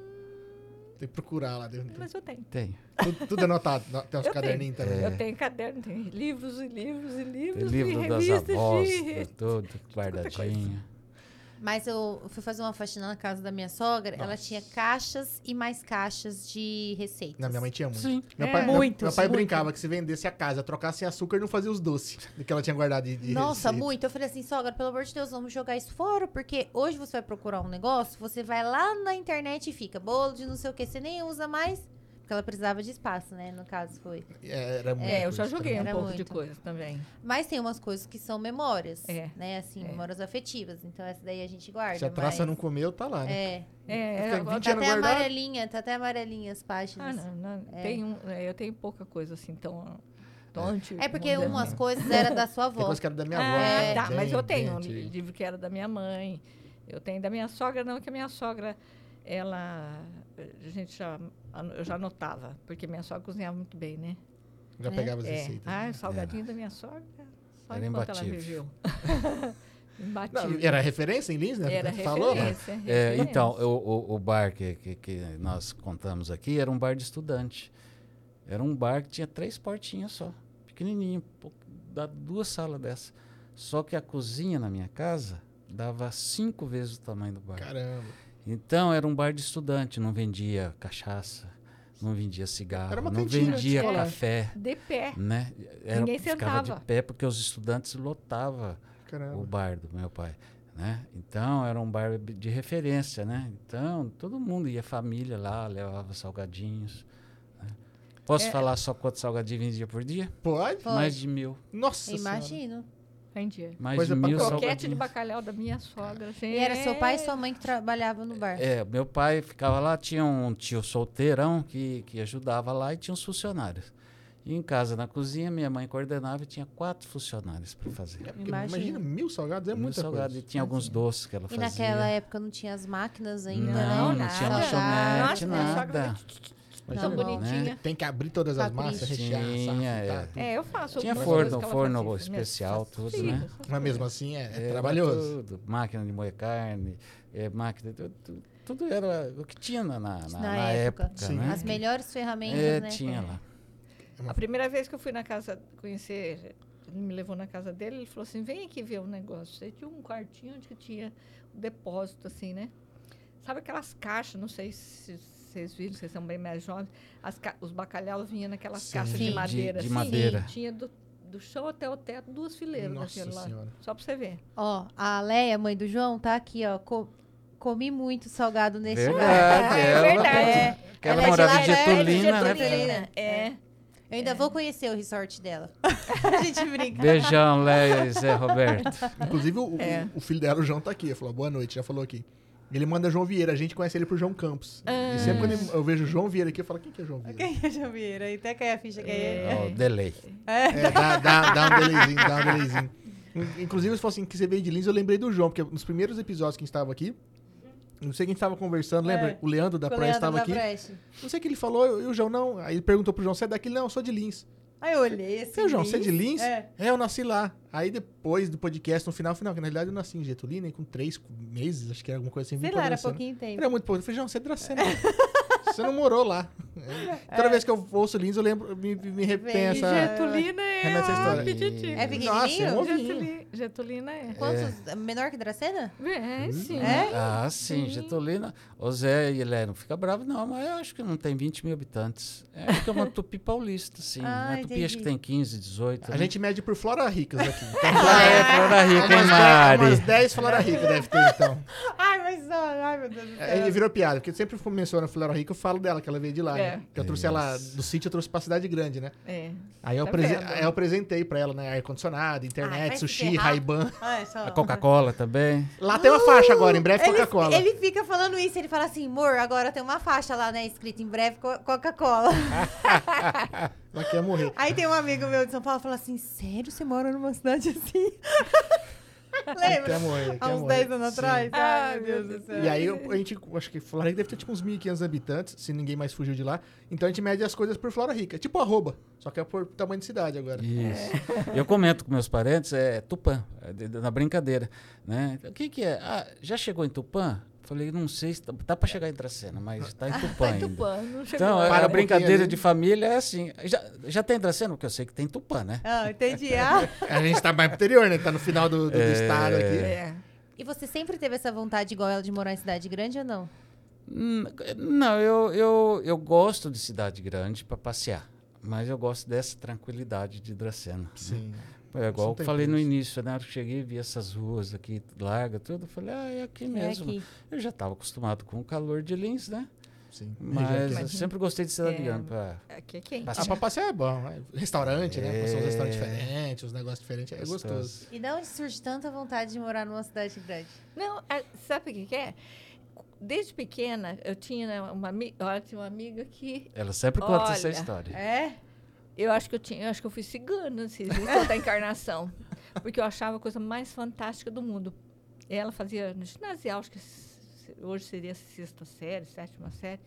Tem que procurar lá dentro. mas eu tenho. Tem. Tudo, tudo anotado. no- Tem uns Eu caderninhos também. É. Eu tenho caderno, tenho livros e livros e Tem livros livro e das revistas avós, de... tudo guardadinho. Mas eu fui fazer uma faxina na casa da minha sogra, ela tinha caixas e mais caixas de receitas. Não, minha mãe tinha muito. Sim. Meu É. pai, meu- Muitos, meu pai muitos. brincava que se vendesse a casa, trocasse açúcar, não fazia os doces do que ela tinha guardado de, de Nossa, receita. muito. Eu falei assim, sogra, pelo amor de Deus, vamos jogar isso fora, porque hoje você vai procurar um negócio, você vai lá na internet e fica bolo de não sei o que, você nem usa mais, porque ela precisava de espaço, né? No caso foi. É, Era muito É, eu já joguei um Era pouco de coisa também. Mas tem umas coisas que são memórias, É. né? Assim, É. memórias afetivas. Então essa daí a gente guarda. Se a traça mas- não comeu, tá lá, né? É. É, 20 Tá até guardado. amarelinha, tá até amarelinha as Ah, páginas. não, não, É. tem um, é, eu tenho pouca coisa assim, tão, tão antiga. É porque moderna. umas coisas eram da sua Tem avó. coisa que era da minha avó. Ah, né? tá, Bem- mas eu bem tenho um livro que era da minha mãe. Eu tenho da minha sogra, não, que a minha sogra, ela. A gente já. Eu já notava, porque minha sogra cozinhava muito bem, né? Já né? pegava as É. receitas. Ah, o salgadinho da minha sogra, só Era enquanto ela imbatível. viveu. Não, era referência em Lins, né? Era Falou? referência, É, referência. então, o, o, o bar que, que, que nós contamos aqui era um bar de estudante. Era um bar que tinha três portinhas só, pequenininho, dá duas salas dessa. Só que a cozinha na minha casa dava cinco vezes o tamanho do bar. Caramba. Então era um bar de estudante, não vendia cachaça, não vendia cigarro, Era uma não vendia escolar. café, De pé. né? Era, Ninguém ficava sentava. de pé porque os estudantes lotavam o Caramba. bar do meu pai, né? Então era um bar de referência, né? Então todo mundo ia família lá, levava salgadinhos. né? Posso É. falar só quantos salgadinhos vendia por dia? Pode? Pode. Mais de mil. Nossa senhora. Vendia. Mais Coisa de mil. Croquete de bacalhau da minha sogra. Gente. E era seu pai e sua mãe que trabalhavam no bar. É, meu pai ficava lá, tinha um tio solteirão que, que ajudava lá e tinha uns funcionários. E em casa, na cozinha, minha mãe coordenava e tinha quatro funcionários para fazer. Imagina. Imagina, mil salgados é Muito muita salgado. coisa. E tinha alguns doces que ela E fazia. naquela época não tinha as máquinas ainda, Não, né? não tinha nada. lanchonete, sogra nada. Imagina, bonitinha. Tem, tem que abrir todas as Capricho. massas, rechear, é. tudo. É, eu faço. Tinha forno, forno especial, tudo, né? essas Mas mesmo assim é, é Era trabalhoso. Tudo, máquina de moer carne, é, máquina. Tudo, tudo- tudo era o que tinha na, na, na- Na época. época. Sim. né? As melhores ferramentas, É, né? tinha lá. A primeira vez que eu fui na casa conhecer, ele me levou na casa dele, ele falou assim: vem aqui ver o negócio. Aí tinha um quartinho onde tinha um depósito, assim, né? Sabe aquelas caixas, não sei se vocês viram, vocês são bem mais jovens. As ca- os bacalhau vinham naquelas Sim. caixas Sim. de De- madeira. de assim. madeira. Tinha do, do chão até o teto, duas fileiras Nossa lá. senhora. Só pra você ver. Ó, a Leia, mãe do João, tá aqui, ó. co- comi muito salgado nesse bar. Verdade, É ela, verdade. É, ela ela é de morava em lá, né? Getulina, né? Getulina. É. Eu ainda vou conhecer o resort dela. a gente brinca. Beijão, Leia e Zé Roberto. Inclusive, o, o- É. o filho dela, o João, tá aqui. Ele falou, boa noite, já falou aqui. Ele manda João Vieira, a gente conhece ele por João Campos. E sempre quando eu vejo João Vieira aqui, eu falo, quem que é João Vieira? Quem é João Vieira? E até caiu a ficha que é Ó, delay. É, dá, dá, dá um delayzinho, dá um delayzinho. In- Inclusive, se fosse assim, que você veio de Lins, eu lembrei do João, porque nos primeiros episódios que a gente estava aqui, não sei quem estava conversando, lembra? É. O Leandro da o Leandro estava da aqui. Preste. Não sei o que ele falou, e o João não. Aí ele perguntou pro João, você é daqui? Não, eu sou de Lins. Aí eu olhei assim. Seu João, você é de Lins? É. É, eu nasci lá. Aí depois do podcast, no final, não, que na realidade eu nasci em Getulina, e com três meses, acho que era alguma coisa assim. Sei lá, era pouquinho tempo. Era muito pouco. Eu falei, João, você é Dracena. você não morou lá. Toda vez que eu ouço Lins, eu lembro, me, me repensa. Vem, Getulina é história. uma pititica. É pequenininho? Nossa, é. Getuli- Getulina é. Quantos? Menor que Dracena? É, sim. É? Ah, sim, Getulina. Ô Zé e Helé, não fica bravo não, mas eu acho que não tem 20 mil habitantes. É, é uma tupi paulista, sim. Ah, a tupi acho que tem 15, 18. A né? gente mede por Flora Ricas aqui. Então, Ah, é, Flora Rica, hein, umas, Mari? 10, umas 10 Flora Rica deve ter, então. Ai, mas. Ai, meu Deus do É, Ele virou piada, porque sempre menciona Flora Rica, eu falo dela, que ela veio de lá, É. né? Que eu trouxe ela do sítio, eu trouxe pra cidade grande, né? É. Aí eu, Tá apresen- aí eu apresentei pra ela, né? Ar-condicionado, internet, se sushi. Ray-Ban. Ai, só. A Coca-Cola também. Lá tem uma faixa agora, em breve Coca-Cola. ele fica falando isso, ele fala assim, amor, agora tem uma faixa lá, né, escrita em breve Co- Coca-Cola. Ela quer morrer. Aí tem um amigo meu de São Paulo que fala assim, sério, você mora numa cidade assim? Lembra? Quer morrer, Há quer uns morrer. 10 anos Sim. atrás? Ai, Ai, meu Deus do céu. E aí, a gente, acho que Flora Rica deve ter tipo uns 1.500 habitantes, se ninguém mais fugiu de lá. Então a gente mede as coisas por Flora Rica. Tipo arroba, só que é por tamanho de cidade agora. Isso. Eu comento com meus parentes, é Tupã, é na brincadeira. Né? O que, que é? Ah, já chegou em Tupã? Falei, não sei, se tá, tá para chegar em Dracena, mas está em Tupã Tá ainda. entupando. Não chegou. Então, Para a, um brincadeira de família é assim. Já, já tem Dracena? Porque eu sei que tem Tupã, né? Ah, entendi. Ah. A gente tá mais pro interior, né? Tá no final do, do- do É. estado aqui. É. E você sempre teve essa vontade igual ela de morar em cidade grande ou não? Hum, Não, eu, eu, eu gosto de cidade grande para passear. Mas eu gosto dessa tranquilidade de Dracena. né? Sim. É igual eu falei no início, né? Eu cheguei e vi essas ruas aqui, larga, tudo. Eu falei, ah, é aqui mesmo. É aqui. Eu já estava acostumado com o calor de Lins, né? Sim. Mas eu sempre gostei de cidade É. grande para Aqui é quente. Ah, pra passear é bom. né? Restaurante, né? Passar uns É. restaurantes diferentes, uns negócios diferentes. É gostoso. E de onde surge tanta vontade de morar numa cidade grande? Não, é, sabe o que, que é? Desde pequena, eu tinha né, uma, olha, tinha uma amiga que Ela sempre conta essa Olha. história. É? Eu acho que eu tinha, eu acho que eu fui cigana, existe outra encarnação. Porque eu achava a coisa mais fantástica do mundo. Ela fazia no ginasial, acho que hoje seria sexta série, sétima série.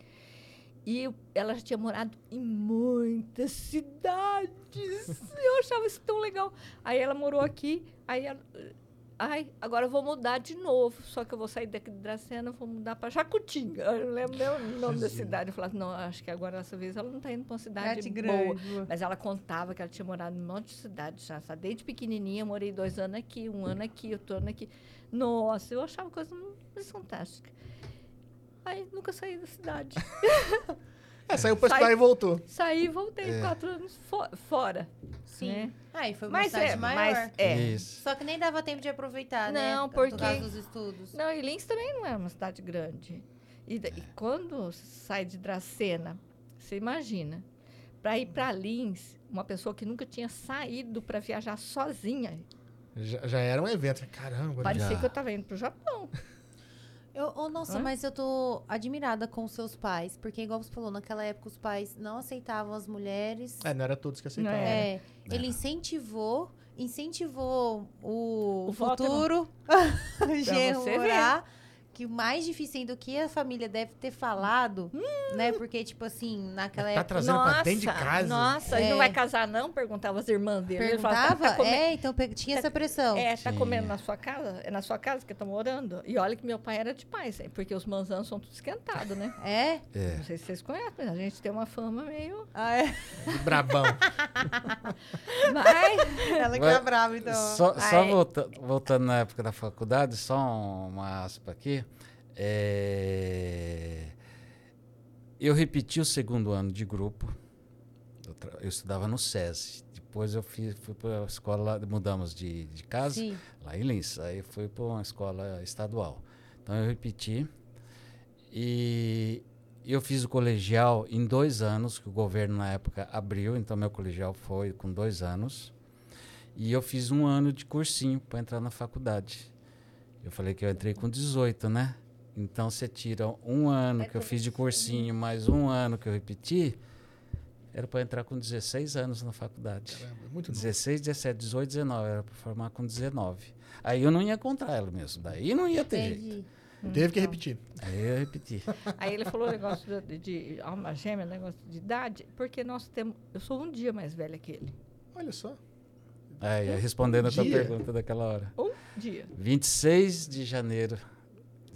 E ela já tinha morado em muitas cidades. Eu achava isso tão legal. Aí ela morou aqui, aí ela, Ai, agora eu vou mudar de novo. Só que eu vou sair daqui de Dracena, vou mudar para Jacutinga. Eu não lembro o nome da cidade. Eu falava, não, acho que agora dessa vez ela não está indo para uma cidade boa. grande. Mas ela contava que ela tinha morado em um monte de cidade já. sabe? Desde pequenininha, eu morei dois anos aqui, um ano aqui, outro ano aqui. Nossa, eu achava coisa fantástica. Aí nunca saí da cidade. É, saiu pra estudar e voltou. Saí e voltei quatro anos fo- fora. Sim. né? Ah, e foi uma Mas cidade é, maior. mas é. Isso. Só que nem dava tempo de aproveitar, né? Não, Por porque- causa dos estudos. Não, e Lins também não é uma cidade grande. E, da- e quando sai de Dracena, você imagina, para ir para Lins, uma pessoa que nunca tinha saído para viajar sozinha, Já, já era um evento. Caramba, Parecia Já. que eu tava indo pro Japão. Oh, nossa, Hã? mas eu tô admirada com os seus pais, porque igual você falou, naquela época os pais não aceitavam as mulheres. É, não era todos que aceitavam. Não né? É, ele incentivou, incentivou o, O futuro genro que mais difícil ainda do que a família deve ter falado, Hum. né? Porque, tipo assim, naquela Tá época... trazendo pra dentro de casa. Nossa, É. não vai casar não? Perguntava as irmãs dele. Ele falava, Perguntava? tá, tá come- É, então tinha essa pressão. É, tá Sim. comendo na sua casa? É na sua casa que tá morando? E olha que meu pai era de paz, hein? porque os manzanos são tudo esquentados, né? É? É. Não sei se vocês conhecem, mas a gente tem uma fama meio... Ah, é. De Brabão. Mas... Ela que Vai- tá brava, então. Só, só Aí- volta- voltando na época da faculdade, só uma aspa aqui. É, Eu repeti o segundo ano de grupo. Eu, tra- eu estudava no SESI. Depois eu fiz, fui para a escola, lá- mudamos de, de casa, Sim. lá em Lins. Aí fui para uma escola estadual. Então eu repeti. E eu fiz o colegial em dois anos, que o governo na época abriu. Então meu colegial foi com dois anos. E eu fiz um ano de cursinho para entrar na faculdade. Eu falei que eu entrei com 18, né? Então você tira um ano que eu fiz de cursinho, mais um ano que eu repeti, era para entrar com 16 anos na faculdade. Caramba, muito novo. 16, 17, 18, 19, era para formar com 19. Aí eu não ia contra ela mesmo, daí não ia ter jeito. Entendi. Teve que repetir. Aí eu repeti. Aí ele falou o negócio de, de alma gêmea, negócio de idade, porque nós temos... Eu sou um dia mais velha que ele. Olha só. Aí, respondendo a tua pergunta daquela hora. Um dia. 26 de janeiro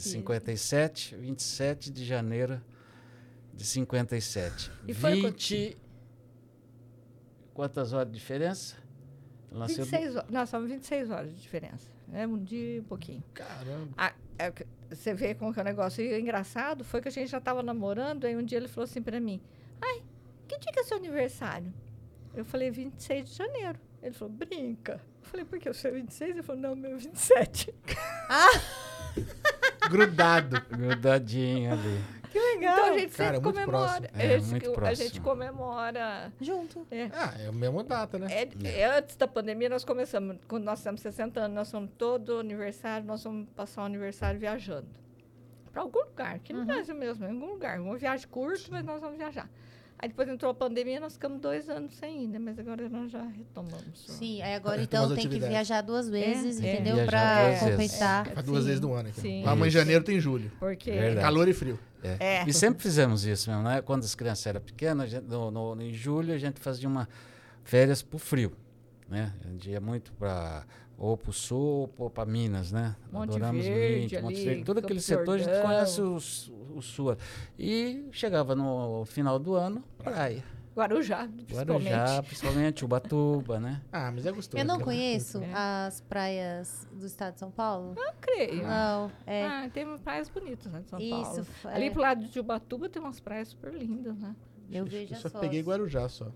de Isso. 57, 27 de janeiro de 57. E foi 20. Quantas horas de diferença? Nasceu 26 horas. Nós somos 26 horas de diferença. É um dia e um pouquinho. Caramba. Ah, é você vê como que é o negócio. E o engraçado foi que a gente já estava namorando, aí um dia ele falou assim pra mim: Ai, que dia que é seu aniversário? Eu falei 26 de janeiro. Ele falou: Brinca. Eu falei: Por que o seu é 26? Ele falou: Não, meu é 27. Grudado. grudadinho ali. Que legal. Então a gente Cara, sempre muito comemora. próximo. É, a, gente, muito a próximo. gente comemora. Junto. É. Ah, é a mesma data, né? É, é antes da pandemia, nós começamos. Quando nós temos 60 anos, nós fomos todo aniversário, nós vamos passar o aniversário viajando. Para algum lugar, aqui no Brasil mesmo, em algum lugar. Uma viagem curta, mas nós vamos viajar. Aí depois entrou a pandemia, nós ficamos dois anos sem ir, né? Mas agora nós já retomamos. Sim, aí agora então tem que atividades. viajar duas vezes, É, é. entendeu? Vezes. compensar. Faz duas Sim, vezes no ano. Aqui. sim. Lá em janeiro tem julho. Porque Verdade. Calor e frio. É. É. E sempre fizemos isso mesmo, né? Quando as crianças eram pequenas, gente- no, no- em julho a gente fazia uma férias pro frio, né? A gente ia muito para ou pro sul ou para Minas, né? Monte Adoramos Verde Monte ali, Verde, todo Campo aquele setor a gente conhece o, o sul. E chegava no final do ano, praia. Guarujá, principalmente. Guarujá, principalmente Ubatuba, né? Ah, mas é gostoso. Eu não conheço É. as praias do estado de São Paulo. Eu creio. Não, é. Ah, tem praias bonitas, né, de São Isso, Paulo. é. Ali pro lado de Ubatuba tem umas praias super lindas, né? eu vejo Eu as só fotos. peguei Guarujá só.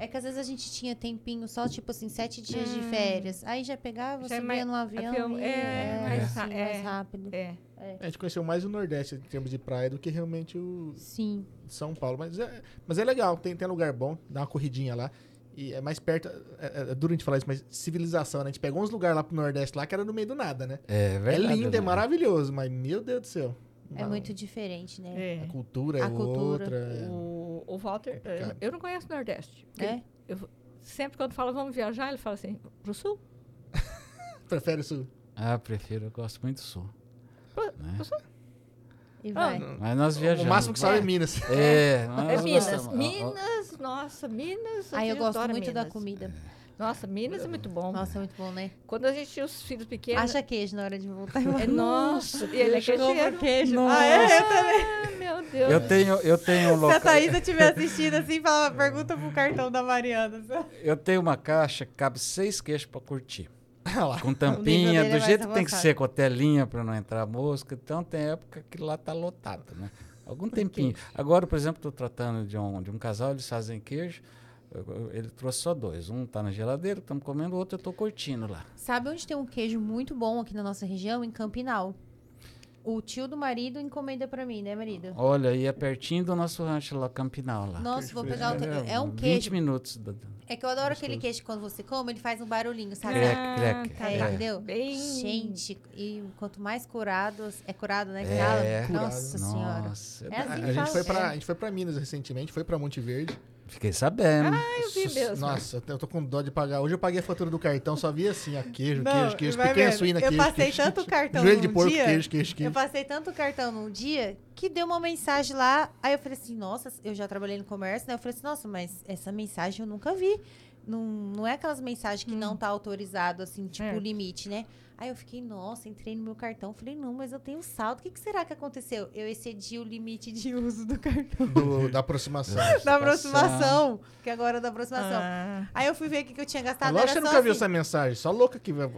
É que às vezes a gente tinha tempinho só, tipo assim, sete dias de férias. Aí já pegava, Hum. Já é subia mais- no avião avião, e é, é, mais assim, ra- mais é. rápido. É. A gente conheceu mais o Nordeste em termos de praia do que realmente o Sim. São Paulo. Mas é, mas é legal, tem, tem lugar bom, dá uma corridinha lá. E é mais perto, é, é duro a gente falar isso, mas civilização, né? A gente pegou uns lugares lá pro Nordeste lá que era no meio do nada, né? É É verdade. lindo, é né? maravilhoso, mas meu Deus do céu. É Não, muito diferente, né? É. A cultura é A cultura. outra. é- O, o Walter, eu, Complicado. eu não conheço o Nordeste. É? eu- sempre quando fala vamos viajar, ele fala assim, pro sul? Prefere o sul. Ah, prefiro, eu gosto muito do sul. Pro, Né? pro sul? E Ah, vai. Mas nós viajamos. O máximo que sabe é É. Minas. É, É Minas. Minas, nossa, Minas. Aí eu gente gosto muito da Minas. comida. Nossa, Minas é muito bom. Nossa, é muito bom, né? Quando a gente tinha os filhos pequenos. Acha queijo na hora de voltar. É, nossa, e ele é queijeiro. queijo. Nossa. Ah, é? Eu também. Ah, meu Deus. Eu tenho, eu tenho um Se a local. Thaísa estiver assistindo assim, fala, pergunta pro cartão da Mariana. Eu tenho uma caixa que cabe seis queijos para curtir. Com tampinha, é do jeito que tem que ser, com a telinha para não entrar mosca. Então tem época que lá tá lotado, né? Algum tempinho. Agora, por exemplo, estou tratando de um, de um casal, eles fazem queijo. Ele trouxe só dois. Um tá na geladeira, estamos comendo, o outro eu tô curtindo lá. Sabe onde tem um queijo muito bom aqui na nossa região? Em Campinal. O tio do marido encomenda pra mim, né, marido? Olha, aí é pertinho do nosso rancho lá, Campinal lá. Nossa, vou pegar o. É um 20 queijo. minutos. da- É que eu adoro Gostoso. aquele queijo que quando você come, ele faz um barulhinho, sabe? Ah, creque. tá, É, tá. entendeu? Bem... Gente, e quanto mais curado, é curado, né? É. Nossa Curado. senhora. Nossa, É A, assim a que gente foi pra, É. a gente foi pra Minas recentemente, foi pra Monte Verde. Fiquei sabendo. Ah, eu vi mesmo. Nossa, eu tô com dó de pagar. Hoje eu paguei a fatura do cartão, só vi assim, ó, queijo, Não, queijo, queijo, picanha vendo. suína, Eu queijo. passei queijo, tanto cartão Joelho de porco, dia. queijo, queijo, queijo. Eu passei tanto cartão num dia que deu uma mensagem lá. Aí eu falei assim, nossa, eu já trabalhei no comércio, né? Eu falei assim, nossa, mas essa mensagem eu nunca vi. Não, não é aquelas mensagens que não tá autorizado, assim, tipo, É. o limite, né? Aí eu fiquei, nossa, entrei no meu cartão. Falei, não, mas eu tenho saldo. O que, que será que aconteceu? Eu excedi o limite de uso do cartão. Do- da aproximação. da aproximação. Que agora é da aproximação. Ah, Aí eu fui ver o que, que eu tinha É gastado. lógico que você era nunca só viu assim. essa mensagem, só louca que vai.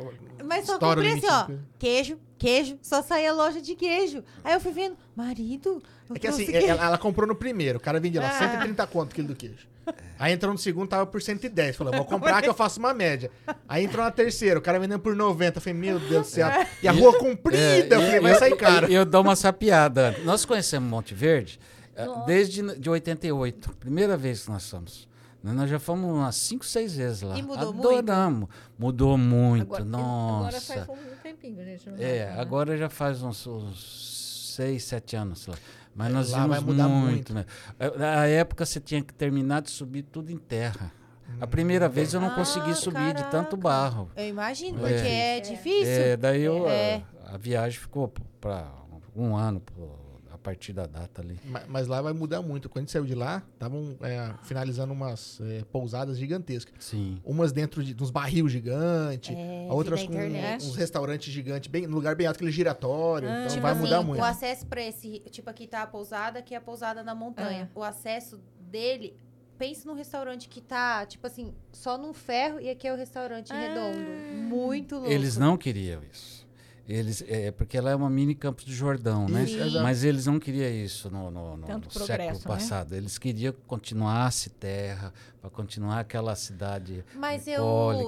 Mas só comprei assim, ó. Queijo, queijo. Só saía loja de queijo. Aí eu fui vendo, marido. É que assim, queijo. ela, ela comprou no primeiro, o cara vendia lá Ah. 130 conto o quilo do queijo. Aí entrou no segundo, tava por 110. Falou, vou comprar que eu faço uma média. Aí entrou na terceira, o cara vendendo por 90. Eu falei, meu Deus do céu. E a rua comprida, eu É, falei, vai sair caro. Eu, eu dou uma sapiada. Nós conhecemos Monte Verde eh, desde de 88. Primeira vez que nós fomos. Né, Nós já fomos umas 5, 6 vezes lá. E mudou Adoramos. Mudou muito. agora, Nossa. agora faz um tempinho, gente. não É, né? agora já faz uns, uns 6, 7 anos lá. Mas nós Lá vimos vai mudar muito. né? A- Na época você tinha que terminar de subir tudo em terra. A primeira vez eu não Ah, consegui subir de tanto caraca. barro. Eu imagino, É. porque é, difícil. É, daí eu, É. a, a viagem ficou para um ano a partir da data ali. Ma- Mas lá vai mudar muito. Quando a gente saiu de lá, estavam é, finalizando umas é, pousadas gigantescas. Sim. Umas dentro de, de uns barril gigantes, É, outras com uns restaurantes gigantes, bem, num lugar bem alto, aquele giratório. então Tipo vai assim, mudar o muito. acesso pra esse. Tipo, aqui tá a pousada, aqui é a pousada na montanha. O acesso dele. Pense num restaurante que tá, tipo assim, só num ferro e aqui é o restaurante redondo. Muito louco. Eles não queriam isso. Eles, é, porque ela é uma mini Campos do Jordão, né? Isso. Mas eles não queriam isso no, no- no- Tanto no século né? passado. Eles queriam que continuasse terra, para continuar aquela cidade Mas eu,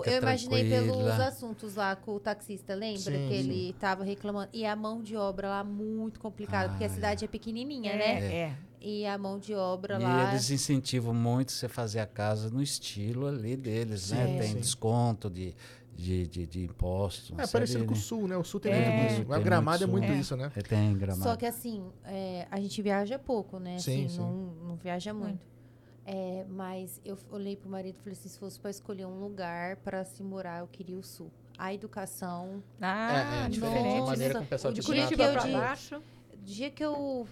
eu imaginei pelos tranquila. assuntos lá com o taxista, lembra? Sim, que sim. ele tava reclamando. E a mão de obra lá muito complicada, porque a Ah, cidade é pequenininha, É, né? é. E a mão de obra E lá. eles incentivam muito você fazer a casa no estilo ali deles, né? Sim, Tem sim. desconto de, de, de, de impostos. É série parecido com o sul, né? O sul tem É. muito disso. Tem A gramada é muito sul. isso, né? É, tem gramado. Só que assim, é, a gente viaja pouco, né? Sim, assim, sim. Não, não viaja muito. É, mas eu olhei pro marido e falei assim, se fosse para escolher um lugar para se morar, eu queria o sul. A educação, Ah, é, é diferente. A maneira como o pessoal de Curitiba digo- baixo. dia que eu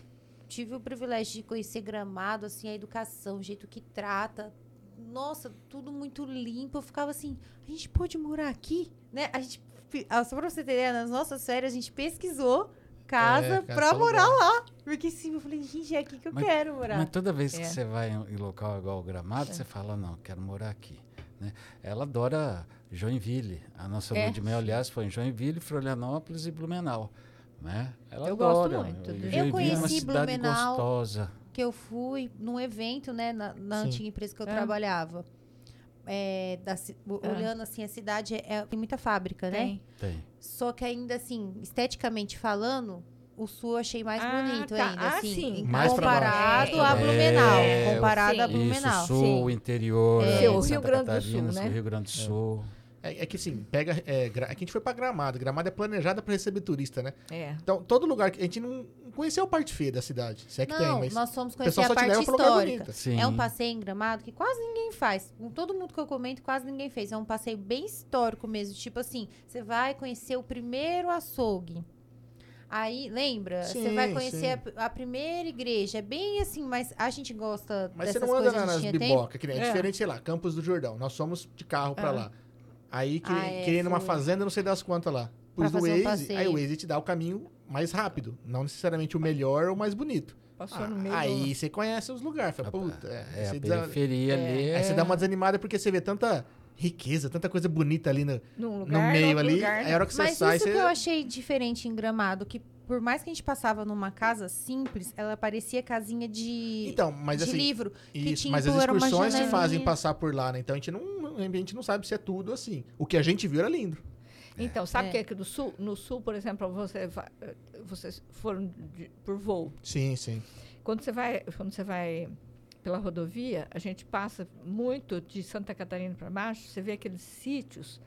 tive o privilégio de conhecer Gramado, assim, a educação, o jeito que trata, nossa, tudo muito limpo. Eu ficava assim, a gente pode morar aqui, né? A gente, ah, só pra você ter ideia, nas nossas férias a gente pesquisou casa É, pra morar lugar. lá. Porque sim, eu falei, gente, é aqui que eu Mas- quero morar. Mas toda vez que É. você vai em local igual o Gramado, você fala, não, quero morar aqui. Né? Ela adora Joinville. A nossa É. lua de mel, aliás, foi em Joinville, Florianópolis e Blumenau. Né? Ela Eu gosto adora. muito de Joinville é uma conheci cidade Blumenau. gostosa. Que eu fui num evento, né, na, na antiga empresa que eu É. trabalhava. É, da o- Ah. Olhando assim, a cidade é, é- tem muita fábrica, né? Tem. Tem. Só que ainda assim, esteticamente falando, o sul eu achei mais Ah, bonito tá. ainda, Ah, assim. Mais comparado baixo. a Blumenau. É, comparado a. Blumenau. Isso, sul, Sim. interior, É. é, Seu Rio Grande do Sul, né? Rio Grande do Sul. É, é que assim, pega. É, gra- aqui a gente foi pra Gramado. Gramado é planejada pra receber turista, né? É. Então, todo lugar que. A gente não conheceu a parte feia da cidade. Se é que tem, Não, mas. nós fomos conhecer a só te parte pra histórica. É um passeio em Gramado que quase ninguém faz. Com todo mundo que eu comento, quase ninguém fez. É um passeio bem histórico mesmo. Tipo assim, você vai conhecer o primeiro açougue. Aí, lembra? Você vai conhecer a, a primeira igreja. É bem assim, mas a gente gosta Mas você dessas não anda nas bibocas, que nem é, É. diferente, sei lá, Campos do Jordão. Nós fomos de carro pra Ah. lá. Aí, que, Ah, é, queria ir numa foi. fazenda, não sei das quantas lá. Pus no um Waze, passeio. aí o Waze te dá o caminho mais rápido. Não necessariamente o melhor ou o mais bonito. Passou Ah, no meio aí você conhece os lugares. Fala, A- puta, É, é, a desa- periferia ali. Aí você é- dá uma desanimada porque você vê tanta riqueza, tanta coisa bonita ali no, num no lugar, meio ali. lugar, aí né? a hora que você Mas sai, isso você... que eu achei diferente em Gramado, que por mais que a gente passava numa casa simples, ela parecia casinha de, Então, mas de assim, livro. que Isso, tinha, mas as excursões janelinha. fazem passar por lá, né? Então a gente não, a gente não sabe se é tudo assim. O que a gente viu era lindo. Então, sabe o É. que é que do sul? No sul, por exemplo, você vai, vocês foram de- por voo. Sim, sim. Quando você vai, quando você vai pela rodovia, a gente passa muito de Santa Catarina para baixo, você vê aqueles sítios,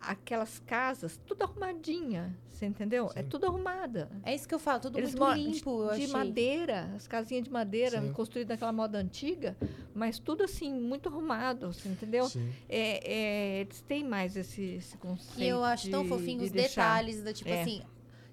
aquelas casas, tudo arrumadinha, você entendeu? É Sim. tudo arrumada. É isso que eu falo, tudo Eles muito limpo, eu de, de madeira, as casinhas de madeira, Sim. construídas naquela moda antiga, mas tudo assim, muito arrumado, você entendeu? É, é, eles têm mais esse, esse conceito. E eu acho tão fofinho de os deixar. detalhes da, tipo É. assim,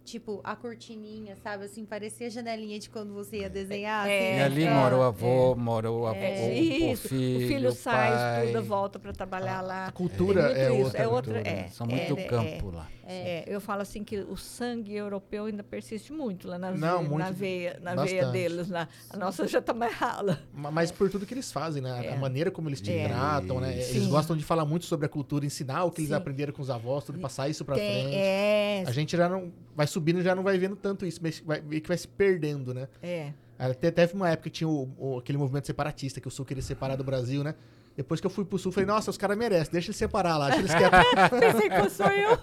tipo, a cortininha, sabe? Assim, parecia a janelinha de quando você ia desenhar. É, assim, E ali né? mora o avô, mora o avô, É, o, isso, o filho, o filho sai, pai. estuda, volta para trabalhar lá. A cultura é isso, outra. é né? outra- Cultura, é, São muito é, é, campo lá. É, eu falo assim que o sangue europeu ainda persiste muito lá na, Não, veia, na muito- veia, na veia bastante. deles. Lá. A nossa já tá mais rala. Ma- Mas por tudo que eles fazem, né? A- É. Maneira como eles te É. tratam, né? Eles Sim. gostam de falar muito sobre a cultura, ensinar o que eles Sim. aprenderam com os avós, tudo, passar isso pra Tem, frente. é, A gente já não vai subindo e já não vai vendo tanto isso, mas vai que vai se perdendo, né? é. Até teve uma época que tinha o- o- aquele movimento separatista, que o Sul queria separar do Brasil, né? Depois que eu fui pro Sul, falei, nossa, os caras merecem, deixa eles separar lá, deixa eles quietos. Pensei que sou eu.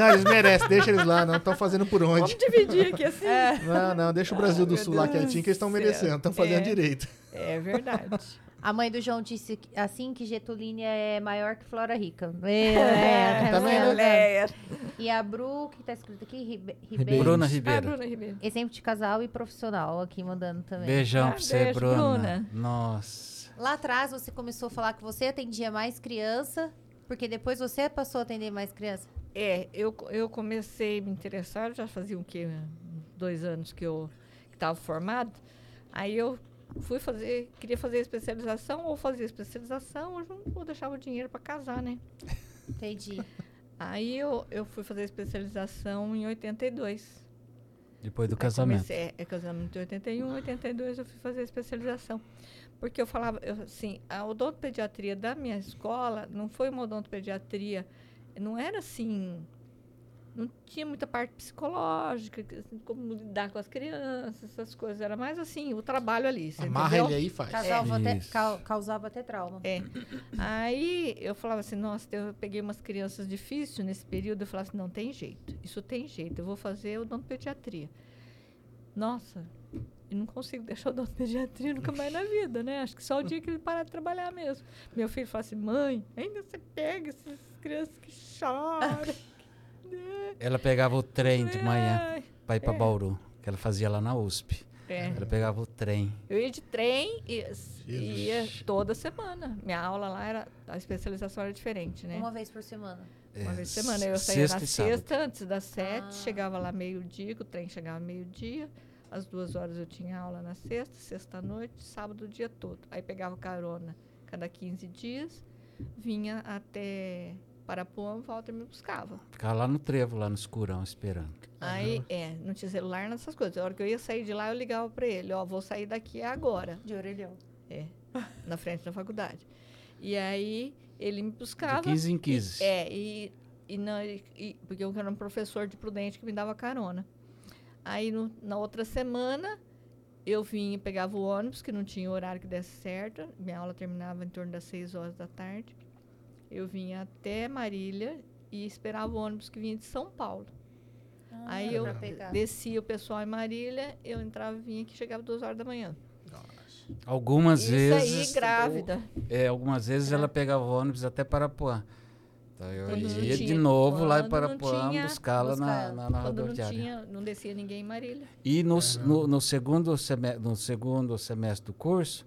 não, eles merecem, deixa eles lá, não estão fazendo por Vamos onde. dividir aqui assim. É, Não, não, deixa o Brasil do meu Sul lá Deus quietinho, que eles estão do merecendo, estão fazendo É. direito. verdade. A mãe do João disse que- assim que Getulínia é maior que Flora Rica. É, Tá vendo? É, E a Bru, que tá escrito aqui, Ribe- Ribeiro. Ribeiro. Bruna Ah, Ribeiro. Bruna Ribeiro. Exemplo de casal e profissional aqui mandando também. Beijão Ah, pra você, beijo, Bruna. Bruna. Nossa. Lá atrás você começou a falar que você atendia mais criança, porque depois você passou a atender mais criança. É, eu, eu comecei a me interessar, já fazia o quê? Dois anos que eu estava formado. Aí eu fui fazer, queria fazer especialização, ou fazia especialização, ou, jun- ou deixava o dinheiro para casar, né? Entendi. Aí eu, eu fui fazer especialização em 82. Depois do Aí casamento. Comecei, é, é casamento em 81, 82 eu fui fazer especialização. Porque eu falava, eu, assim, a odontopediatria da minha escola não foi uma odontopediatria, não era assim, não tinha muita parte psicológica, assim, como lidar com as crianças, essas coisas. Era mais assim, o trabalho ali, você Amarra entendeu? ele aí e faz. Causava, até, Isso. cau- causava até trauma. É. Aí eu falava assim, nossa, eu peguei umas crianças difíceis nesse período, eu falava assim, não tem jeito, isso tem jeito, eu vou fazer odontopediatria. Nossa, eu não consigo deixar odontopediatria nunca mais na vida, né? Acho que só o dia que ele parar de trabalhar mesmo. Meu filho fala assim, mãe, ainda você pega essas crianças que choram. Ela pegava o trem de manhã pra ir pra É. Bauru, que ela fazia lá na USP. É. Ela pegava o trem. Eu ia de trem e ia toda semana. Minha aula lá era, a especialização era diferente, né? Uma vez por semana. Uma É, vez por semana. Eu saía sexta na e sábado. sexta, antes das sete, Ah. chegava lá meio-dia, que o trem chegava meio-dia. Às duas horas eu tinha aula na sexta, sexta-noite, sábado o dia todo. Aí pegava carona cada 15 dias, vinha até Parapuã, volta e me buscava. Ficava lá no trevo, lá no escurão, esperando. Aí, é, não tinha celular nessas coisas. A hora que eu ia sair de lá, eu ligava para ele, ó, vou sair daqui agora, De orelhão. na frente da faculdade. E aí, ele me De buscava. 15 em 15. É, e, e, na- e- porque eu era um professor de Prudente que me dava carona. Aí no- na outra semana eu vinha, pegava o ônibus, que não tinha horário que desse certo. Minha aula terminava em torno das 6 horas da tarde. Eu vinha até Marília e esperava o ônibus que vinha de São Paulo. Aí eu descia o pessoal em Marília, eu entrava e vinha aqui, chegava duas horas da manhã. Algumas Isso vezes. aí, grávida. É, algumas vezes ela pegava o ônibus até Parapuã. Então eu Quando ia de novo lá em Parapuã buscá-la buscar na, ela. na, na Quando não rodoviária. tinha, não descia ninguém em Marília. E no, no, no segundo semestre, no segundo semestre do curso,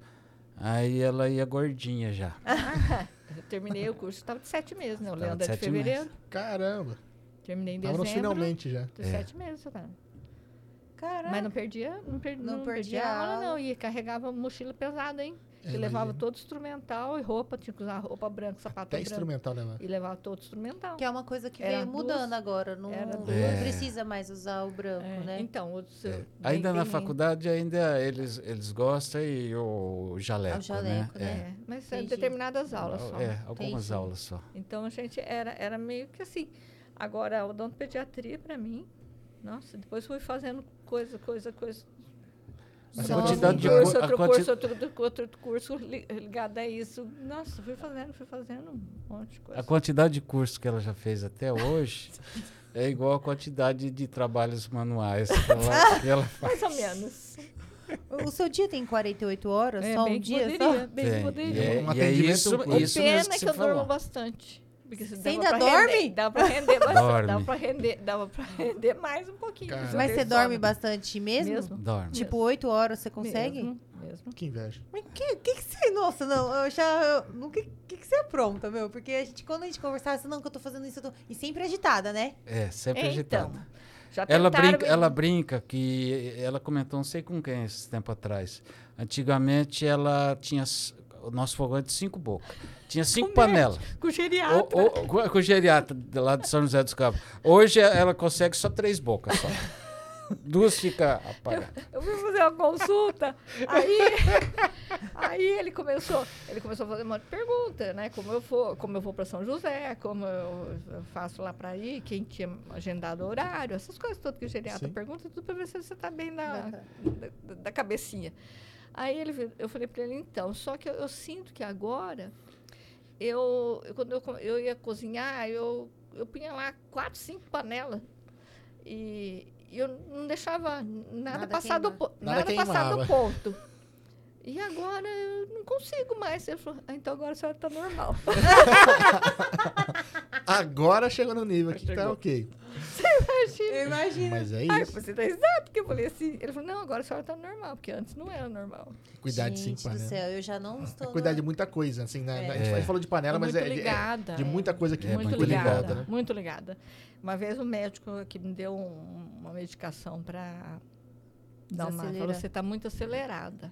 aí ela ia gordinha já. Eu terminei o curso, estava de sete meses, né? O Leandro de é de sete fevereiro. Caramba. Terminei em dezembro. nos finalmente já. De É. sete meses, cara. Caraca. Mas não perdia, não, per, Não não, perdia perdia a aula, aula. não. E carregava mochila pesada, hein? É, e levava todo instrumental e roupa, tinha que usar roupa branca, sapato Até branco. instrumental, né, mano? E levava todo instrumental. Que é uma coisa que Era veio mudando duas- agora. Não, era não É. precisa mais usar o branco, É, né? Então, o seu- É. bem- Ainda na bem- faculdade, ainda eles, eles gostam e o jaleco, O jaleco, né? né? É, mas Entendi. determinadas aulas só. É, algumas Entendi. aulas só. Então a gente era, era meio que assim. Agora, odontopediatria, para mim, nossa, depois fui fazendo coisa, coisa, coisa. Mas a Só quantidade um de curso, outro quanti- curso, outro, outro, curso li- ligado a isso. Nossa, fui fazendo, fui fazendo um monte de coisa. A quantidade de cursos que ela já fez até hoje é igual a quantidade de trabalhos manuais que ela, que ela faz. Mais ou menos. O seu dia tem 48 horas? É, só bem um dia poderia, só? bem poderia. É, Um e é isso, isso pena mesmo que é que você eu durmo falou. bastante. Porque se Você ainda pra dorme? Render, dava pra render bastante. Dorme. Dava pra render, dava pra render mais um pouquinho. Cara. mas você dorme sono. bastante mesmo? Mesmo. Dorme. Tipo, 8 horas você consegue? Mesmo, mesmo. Que inveja. Mas que, que que você... Nossa, não, eu já... O que, que que você apronta, meu? Porque a gente, quando a gente conversava, assim, não, que eu tô fazendo isso, eu tô... E sempre agitada, né? É, sempre É, agitada. então. Já Ela tentaram brinca, ela brinca que ela comentou, não sei com quem esse tempo atrás. Antigamente ela tinha o nosso fogão é de cinco bocas. Tinha cinco Com panelas. Com geriatra. O, o, com, com o geriatra de lá de São José dos Campos. Hoje ela consegue só três bocas só. Duas fica apagadas. Eu fui fazer uma consulta, aí, aí ele começou, ele começou a fazer um monte de pergunta, né? Como eu vou, como eu vou para São José, como eu eu faço lá para ir, quem tinha agendado horário, essas coisas todas que o geriatra Sim. pergunta, tudo para ver se você está bem na, Bacana. da, da cabecinha. Aí ele, eu falei para ele, então, só que eu, eu sinto que agora, eu, eu- quando eu, eu ia cozinhar, eu, eu punha lá quatro, cinco panelas e, e eu não deixava nada, Nada passar do, Nada nada passar do ponto. E agora eu não consigo mais. Ele falou, ah, então agora a senhora está normal. Agora chegou no nível aqui que tá Chegou. ok. Eu imagino. Mas é Aí isso. você tá exato, porque eu falei assim. Ele falou, não, agora a senhora está normal, porque antes não era normal. Cuidar de Gente cinco do panelas. céu, eu já não estou... Cuidar na- de muita coisa, assim, né? É. A, gente, gente falou de panela, mas muito é, de- é ligada. de muita coisa que É, muito muito ligada, ligada, né? muito ligada. Uma vez o médico que me deu um- uma medicação para dar uma, falou, você está muito acelerada.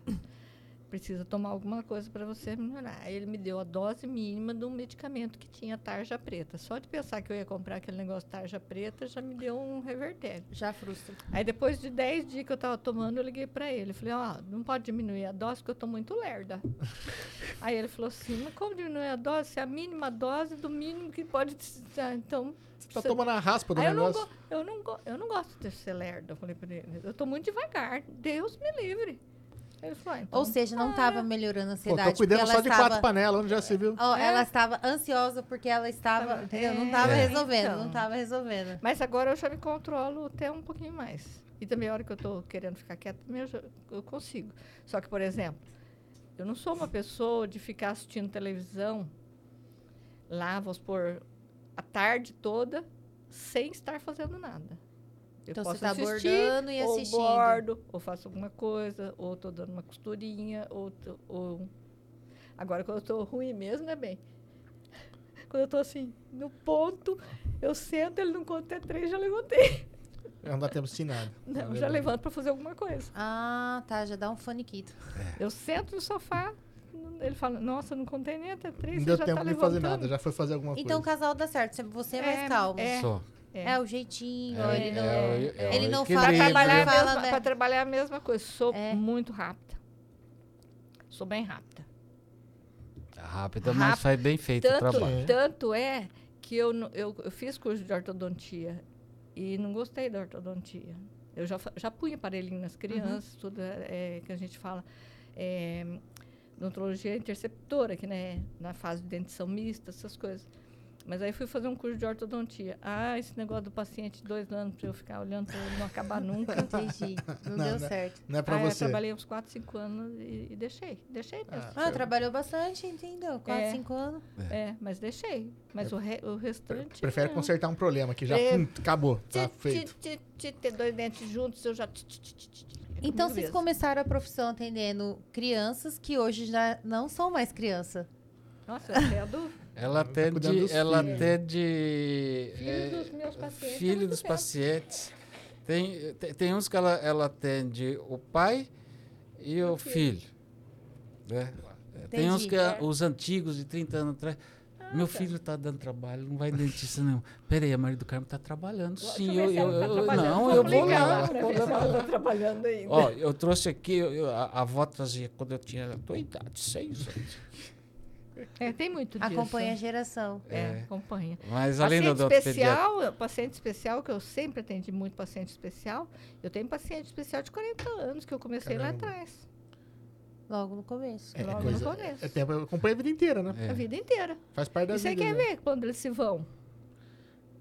Precisa tomar alguma coisa para você melhorar. Aí ele me deu a dose mínima de um medicamento que tinha tarja preta. Só de pensar que eu ia comprar aquele negócio tarja preta já me deu um revertério. Já frustra. Aí depois de 10 dias que eu tava tomando, eu liguei para ele. Falei, ó, não pode diminuir a dose porque eu tô muito lerda. Aí ele falou assim, mas como diminuir a dose? Se é a mínima dose do mínimo que pode... ah, Então... Tá você- tomando a raspa do Aí eu não, negócio. eu, não eu não gosto de ser lerda, eu falei para ele. Eu tô muito devagar. Deus me livre. Ele falou, ah, então... Ou seja, não estava melhorando a ansiedade. tô cuidando só ela de estava... quatro panelas, onde já se viu. Ó, É. Ela estava ansiosa porque ela estava, Tava- entendeu? Não é. estava É. resolvendo, Então. não estava resolvendo. Mas agora eu já me controlo até um pouquinho mais. E também a hora que eu estou querendo ficar quieta, também eu, já- eu consigo. Só que, por exemplo, eu não sou uma pessoa de ficar assistindo televisão lá, vamos supor, a tarde toda, sem estar fazendo nada. Eu Então você posso tá assistir, bordando e ou assistindo. bordo, ou faço alguma coisa, ou estou dando uma costurinha, ou, tô- ou... Agora, quando eu estou ruim mesmo, né, bem? Quando eu estou assim, no ponto, eu sento, ele não conta até três, já levantei. Não dá tempo de nada. Não, Tá já levanto para fazer alguma coisa. Ah, tá, já dá um faniquito. Eu sento no sofá, ele fala, nossa, não contei nem até três, Não você deu já tempo tá de fazer levantando. nada, já foi fazer alguma Então o coisa. casal dá certo, você é mais É, calmo. é. Só. É, o jeitinho, É, ele não, é o- é ele o não Para fala, equilíbrio. trabalhar, a fala, mesma, né? trabalhar a mesma coisa. Sou É. muito rápida. Sou bem rápida. Rápida, mas Rápido. faz bem feito o Tanto, trabalho. É. tanto é que eu, eu, eu fiz curso de ortodontia e não gostei da ortodontia. Eu já, já punha aparelhinho nas crianças, tudo é, é, que a gente fala. É, odontologia interceptora, que né, na fase de dentição mista, essas coisas. Mas aí fui fazer um curso de ortodontia. Ah, esse negócio do paciente, dois anos, para eu ficar olhando para ele não acabar nunca. Entendi. Não, Não, deu né? certo. Não é pra Aí eu você. trabalhei uns 4, 5 anos e, e deixei. Deixei mesmo. Ah, trabalhou bastante, entendeu? Quatro, É. cinco anos. É, mas deixei. Mas o, re- o restante. Prefere não. consertar um problema que já É. pum, acabou, tá Ti, feito. ti, ti, ti, ter dois dentes juntos, eu já. ti, ti, ti, ti, ti, Então vocês começaram a profissão atendendo crianças que hoje já não são mais criança. Nossa, eu atendo Ela Tá atende, dos ela filhos. atende filho é, dos meus pacientes. filho dos pacientes. Tem, tem, tem uns que ela, ela atende o pai e o filho. né? Tem uns que É. os antigos de 30 anos atrás. Meu tá. filho está dando trabalho, não vai em dentista não. Peraí, a Maria do Carmo está trabalhando Deixa sim. ver Eu, eu, tá eu- trabalhando. não, eu vou lá. ela tá trabalhando ainda. Ó, eu trouxe aqui, eu- eu- a, a avó trazia quando eu tinha a tua idade, seis anos. É, tem muito disso. Acompanha a geração. É, É. acompanha. Mas além do Paciente do pediatra, especial, paciente especial, que eu sempre atendi muito paciente especial, eu tenho paciente especial de 40 anos, que eu comecei lá Caramba. atrás. Logo no começo. É, logo no coisa, começo. é tempo, eu acompanho a vida inteira, né? É. A vida inteira. Faz parte da E você vida. quer né? ver quando eles se vão?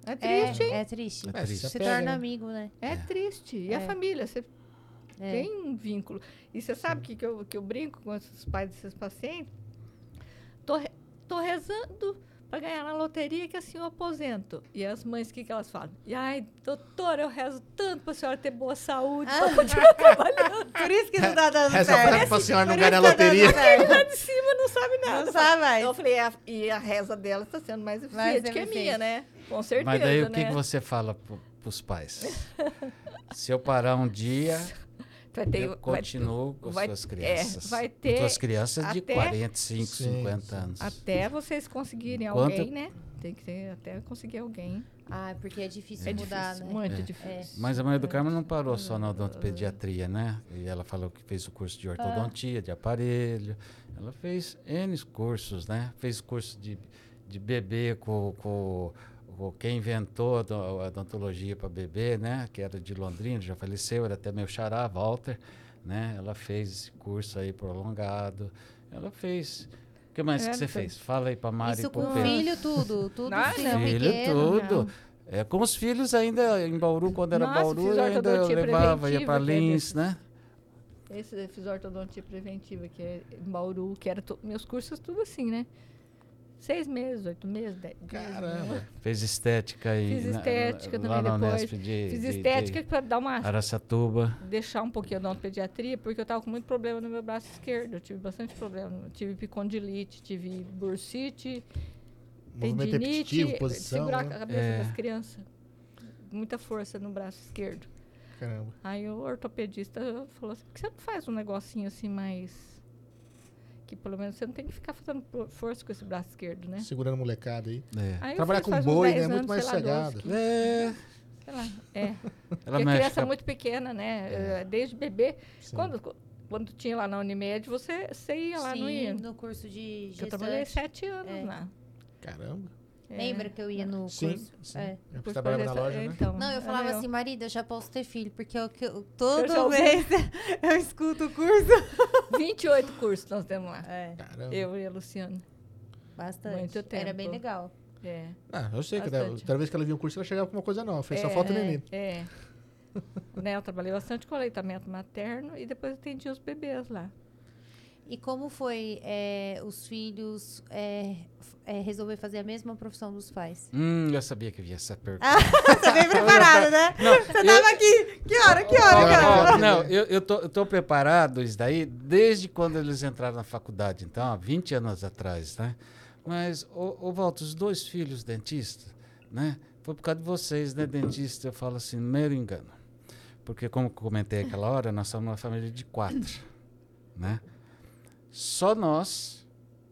É É, triste, hein? é triste. É É, triste. se torna né? amigo, né? É, triste. E É. a família? Você É. Tem um vínculo. E você sabe que, que, eu, que eu brinco com os pais desses pacientes? Tô, tô rezando para ganhar na loteria que assim eu aposento. E as mães, o que, que elas falam? E, ai, doutora, eu rezo tanto para a senhora ter boa saúde, Ah. para continuar trabalhando. Por isso que não tá dando Reza certo. tanto pra senhora não ganhar na que tá loteria. certo. Lá de cima não sabe nada. Não sabe mais. Eu falei, "É, e a reza dela está sendo mais Mais eficiente que a minha, né? Com certeza, Mas daí o que, né? que você fala pro, pros pais? Se eu parar um dia, Vai ter- eu vai- continuo com as vai- suas é, crianças. vai Com ter suas crianças de até- 45, Sim, 50 sim. anos. Até vocês conseguirem Enquanto- alguém, né? Tem que ter até conseguir alguém. Ah, porque é difícil É mudar, difícil, né? muito É. difícil. Mas a mãe do Carmo não parou só na odontopediatria, né? E ela falou que fez o curso de ortodontia, de aparelho. Ela fez N cursos, né? Fez curso de, de bebê com, com quem inventou a do- a odontologia para bebê, né? Que era de Londrina, já faleceu, era até meu xará, Walter, né? Ela fez esse curso aí prolongado. Ela fez... O que mais É, que você foi- fez? Fala aí para Mari Isso com Pedro. filho, tudo. Tudo Ah, filho não. Filho, pequeno. tudo. É, com os filhos ainda em Bauru, quando era Nossa, Bauru, ainda eu levava, ia para é Lins, desses- né? Esse fiz ortodontia preventiva, que é em Bauru, que era to- meus cursos tudo assim, né? Seis meses, oito meses, dez meses, né? Caramba. Fez estética aí. Fiz na- estética lá também na depois. De, Fiz de- estética de para dar uma Araçatuba. deixar um pouquinho da pediatria, porque eu tava com muito problema no meu braço esquerdo. Eu tive bastante problema. Eu tive picondilite, tive bursite, Movimento tendinite, posição. segurar né? a cabeça É. das crianças. Muita força no braço esquerdo. Caramba. Aí o ortopedista falou assim, por que você não faz um negocinho assim mais... Que pelo menos você não tem que ficar fazendo força com esse braço esquerdo, né? Segurando a molecada aí. É. Aí Trabalhar com boi, 10 né? Muito anos, mais sei lá, 12, sossegado. 15, É, sei lá, é. ela Porque criança é a- muito pequena, né? Eh, Desde bebê. Sim. Quando, quando tinha lá na Unimed, você, você ia lá, não ia? Sim, no curso de Eu trabalhei gestante. sete anos É. lá. Caramba. É. Lembra que eu ia no Sim, curso? sim. É. Eu Por trabalhava na loja, né? Então, Não, eu falava era assim, marido, eu já posso ter filho, porque eu, que eu- Eu todo ouvi. mês eu escuto o curso. 28 cursos nós temos lá. É, Caramba. Eu e a Luciana. bastante. Muito Era bem tempo. legal. É. Ah, eu sei que Bastante. da- toda vez que ela via um curso, ela chegava com uma coisa nova. Fez só É, falta o neném. É. né, eu trabalhei bastante com aleitamento materno e depois atendi os bebês lá. E como foi é, os filhos é, é, resolver fazer a mesma profissão dos pais? Hum, eu sabia que havia essa pergunta. Você bem preparado, né? Não, Você tava aqui. Que hora? Que hora, cara? Não, eu, eu, tô, eu tô preparado isso daí desde quando eles entraram na faculdade, então, há 20 anos atrás, né? Mas, ô, ô Walter, os dois filhos dentistas, né? Foi por causa de vocês, né, dentista? Eu falo assim, mero engano. Porque, como eu comentei aquela hora, nós somos uma família de quatro, né? Só nós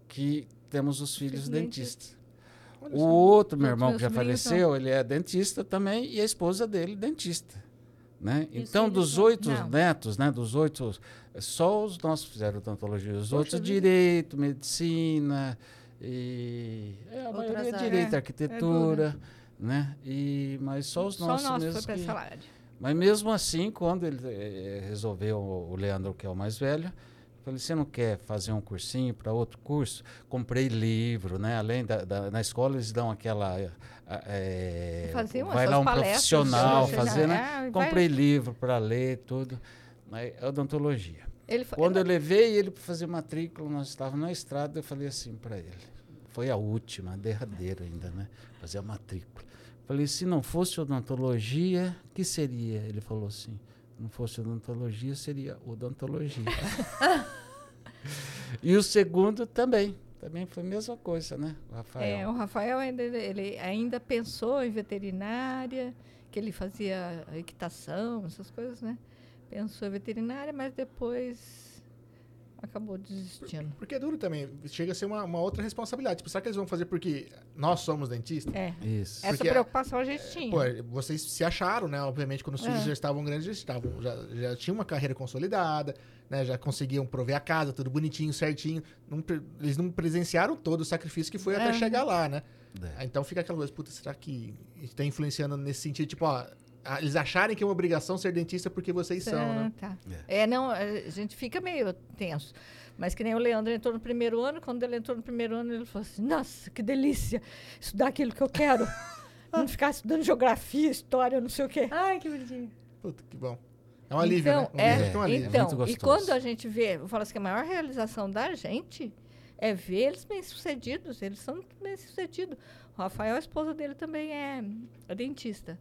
que temos os filhos dentistas. O outro, meu irmão, que já faleceu, ele é dentista também e a esposa dele, dentista. Né? Então, dos oito Não. netos, né, dos oito, só os nossos fizeram odontologia. Os Poxa outros, vida. direito, medicina, e é, a Outras maioria é direito, É, arquitetura, né? E, mas só os Só nossos mesmo que- mas mesmo assim, quando ele eh, resolveu, o Leandro, que é o mais velho, falei, você não quer fazer um cursinho para outro curso? Comprei livro, né? Além da, da- na escola eles dão aquela eh, eh, Faziam vai lá um profissional já- fazer, né? é, vai- Comprei livro para ler, tudo. Aí, é odontologia. Ele foi, Quando eu levei ele para fazer matrícula, nós estávamos na estrada, eu falei assim para ele. Foi a última, a derradeira ainda, né? Fazer a matrícula. Falei, se não fosse odontologia, que seria? Ele falou assim, não fosse odontologia, seria odontologia. e o segundo também. Também foi a mesma coisa, né? O É, Rafael. o Rafael ainda, ele ainda pensou em veterinária, que ele fazia equitação, essas coisas, né? Pensou em veterinária, mas depois acabou desistindo. Porque é duro também. Chega a ser uma, uma outra responsabilidade. Tipo, será que eles vão fazer porque nós somos dentistas? É, Isso. essa Porque, preocupação a gente tinha. Pô, vocês se acharam, né? Obviamente, quando os filhos É. já estavam grandes, já, estavam, já, já tinham uma carreira consolidada, né? Já conseguiam prover a casa, tudo bonitinho, certinho. Não eles não presenciaram todo o sacrifício que foi até É. chegar lá, né? É. Então fica aquela coisa, puta, será que está influenciando nesse sentido? Tipo, ó, eles acharem que é uma obrigação ser dentista porque vocês são, Ah, né? tá. É, não, a gente fica meio tenso. Mas que nem o Leandro entrou no primeiro ano, quando ele entrou no primeiro ano, ele falou assim, nossa, que delícia, estudar aquilo que eu quero. não ficar estudando geografia, história, não sei o quê. Ai, que bonitinho. Puta, que bom. É um alívio, então, né? Um é, é um alívio. então e quando a gente vê, eu falo assim, que a maior realização da gente é ver eles bem-sucedidos. Eles são bem-sucedidos. O Rafael, a esposa dele, também é, é dentista.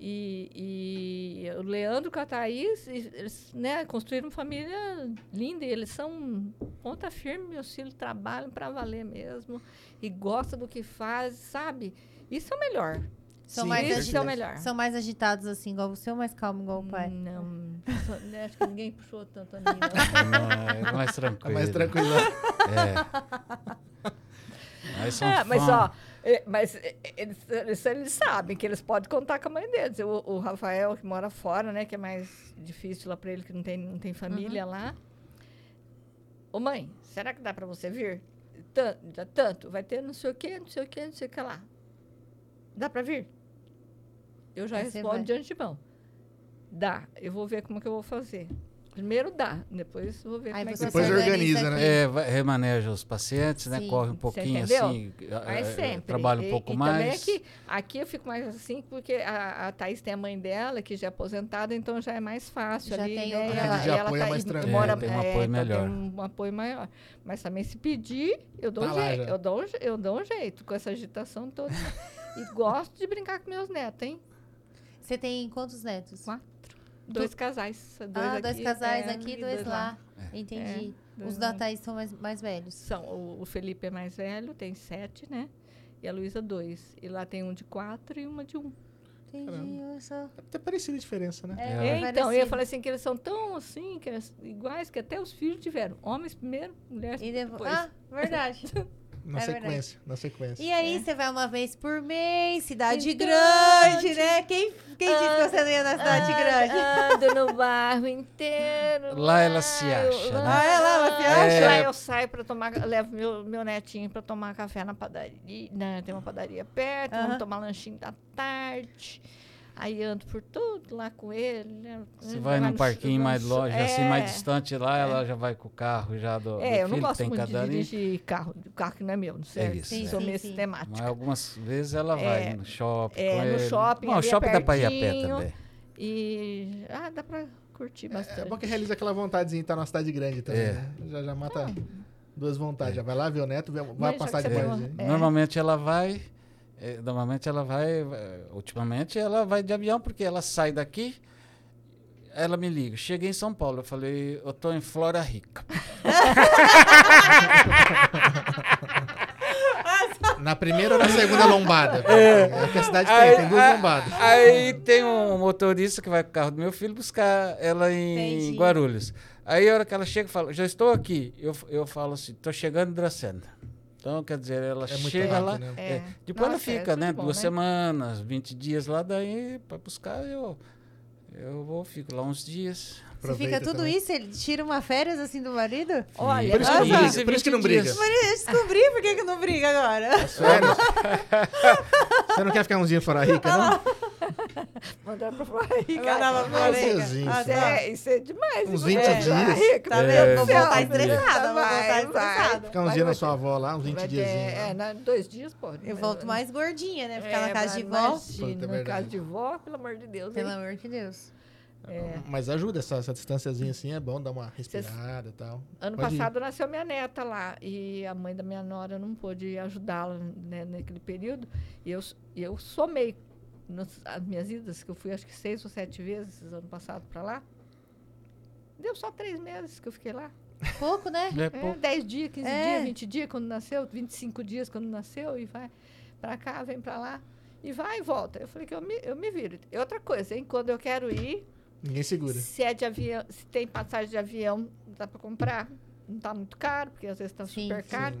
E, e o Leandro com a Thaís, eles né, construíram uma família linda. E eles são ponta firme, meus filhos trabalham para valer mesmo. E gostam do que faz, sabe? Isso é o melhor. São Sim, mais é agitados. o melhor. São mais agitados assim, igual você, ou mais calmo igual o pai? Não, só- né, acho que ninguém puxou tanto a mim. não. É mais É tranquilo. mais tranquilo. É. São É, mas ó, é, mas é, eles, eles, eles sabem que eles podem contar com a mãe deles. O, o Rafael, que mora fora, né? Que é mais difícil lá pra ele, que não tem, não tem família lá. Ô mãe, será que dá pra você vir? Tanto, tanto, vai ter não sei o quê, não sei o quê, não sei o que lá. Dá pra vir? Eu já Aí respondo vai. de antemão. Dá, eu vou ver como que eu vou fazer. Primeiro dá, depois vou ver Aí como é que Depois fazer. organiza, né? aqui. É, vai- remaneja os pacientes, né? Sim. Corre um pouquinho assim. Mas sempre. Trabalha um E- pouco e mais. também aqui, aqui eu fico mais assim, porque a, a Thaís tem a mãe dela, que já é aposentada, então já é mais fácil Já ali, tem né? outra- E A ela, e ela apoio é tá- mais e tranquila. mora- É, tem um apoio então melhor. Tem um apoio maior. Mas também se pedir, eu dou, Tá um lá jeito, já. eu, dou um, eu dou um jeito com essa agitação toda. e gosto de brincar com meus netos, hein? Você tem quantos netos? Quatro. Dois casais. Dois ah, dois aqui, casais é, aqui e e dois lá. Entendi. É, Os dois da lá. Thaís são mais, mais velhos. São, o, o Felipe é mais velho, tem sete, né? E a Luísa, dois. E lá tem um de quatro e uma de um. Entendi, Caramba. olha só. É até parecida a diferença, né? É, É, É, então, eu falei assim que eles são tão assim, que eles, iguais, que até os filhos tiveram. Homens primeiro, mulheres E depois. Ah, verdade. Na É verdade. sequência, na sequência. E aí, você vai uma vez por mês, cidade Então, grande, né? Quem, quem disse que você não ia na cidade Ah, grande? Ando no bairro inteiro. Lá ela se acha, né? Ah, é lá, ela se Ah, acha? Lá eu saio pra tomar, levo meu, meu netinho pra tomar café na padaria, né, tem uma padaria perto, Aham. vamos tomar lanchinho da tarde. Aí ando por tudo lá com ele. né, Você vai num no parquinho mais longe, assim, mais É. distante lá, ela já vai com o carro já do, do É, eu não filho, gosto tem muito de dirigir carro, carro que não é meu, não serve. isso, Sim, Sou sim, meio sim. sistemática. Mas algumas vezes ela vai É, no shopping é, com no ele. shopping, Bom, o é shopping dá pra ir a pé também. E ah, dá pra curtir bastante. É bom que realiza aquela vontadezinha de estar numa cidade grande também, É. né? Já, já mata duas vontades. Já vai lá ver o neto, vai, vai Mas passar de hein? É. Normalmente ela vai... eh, Normalmente ela vai... eh, Ultimamente ela vai de avião, porque ela sai daqui... Ela me liga, cheguei em São Paulo. Eu falei, eu tô em Flora Rica. Na primeira ou na segunda lombada? É, o que a cidade tem, tem duas a- lombadas. aí tem um motorista que vai com o carro do meu filho buscar ela em Entendi. Guarulhos. Aí a hora que ela chega, fala, já estou aqui. Eu, eu falo assim, tô chegando em Dracena. Então, quer dizer, ela É chega lá. rápido, né? é, É. depois Nossa, ela é fica, né? bom, duas né? semanas, 20 dias lá, daí para buscar eu. Eu vou, fico lá uns dias. Você fica tudo também. isso, ele tira uma férias assim do marido? Olha, Por isso que não briga. Por isso que não briga. Mas eu descobri por que, que não briga agora. Sério? Você não quer ficar uns dias fora rica, não? Mandar pra Flora Rica. Mandava pra Ai, Flora Rica. Isso tá. é, isso é demais. Uns isso 20 é. dias. Rica. Tá É, vendo? Vou voltar vai, estressada, vou voltar estressada. Ficar uns dias na sua avó lá, uns 20 Vai dias. ter- É, na, dois dias pode. Eu volto mais gordinha, né? Ficar É, na casa de vó. na casa de vó, pelo amor de Deus. Pelo amor de Deus. É. Mas ajuda essa, essa distânciazinha assim, é bom dar uma respirada e tal. Ano Pode ir. passado nasceu minha neta lá e a mãe da minha nora não pôde ajudá-la né, naquele período. E eu, e eu somei nas as minhas idas, que eu fui acho que seis ou sete vezes ano passado para lá. Deu só três meses que eu fiquei lá. Pouco, né? É, É, pô, 10 dias, 15 É. dias, 20 dias quando nasceu, 25 dias quando nasceu, e vai pra cá, vem pra lá, e vai e volta. Eu falei que eu me, eu me viro. E outra coisa, hein? Quando eu quero ir, Ninguém segura. se é de avião, se tem passagem de avião, dá pra comprar. Não tá muito caro, porque às vezes tá Sim, super sim. caro.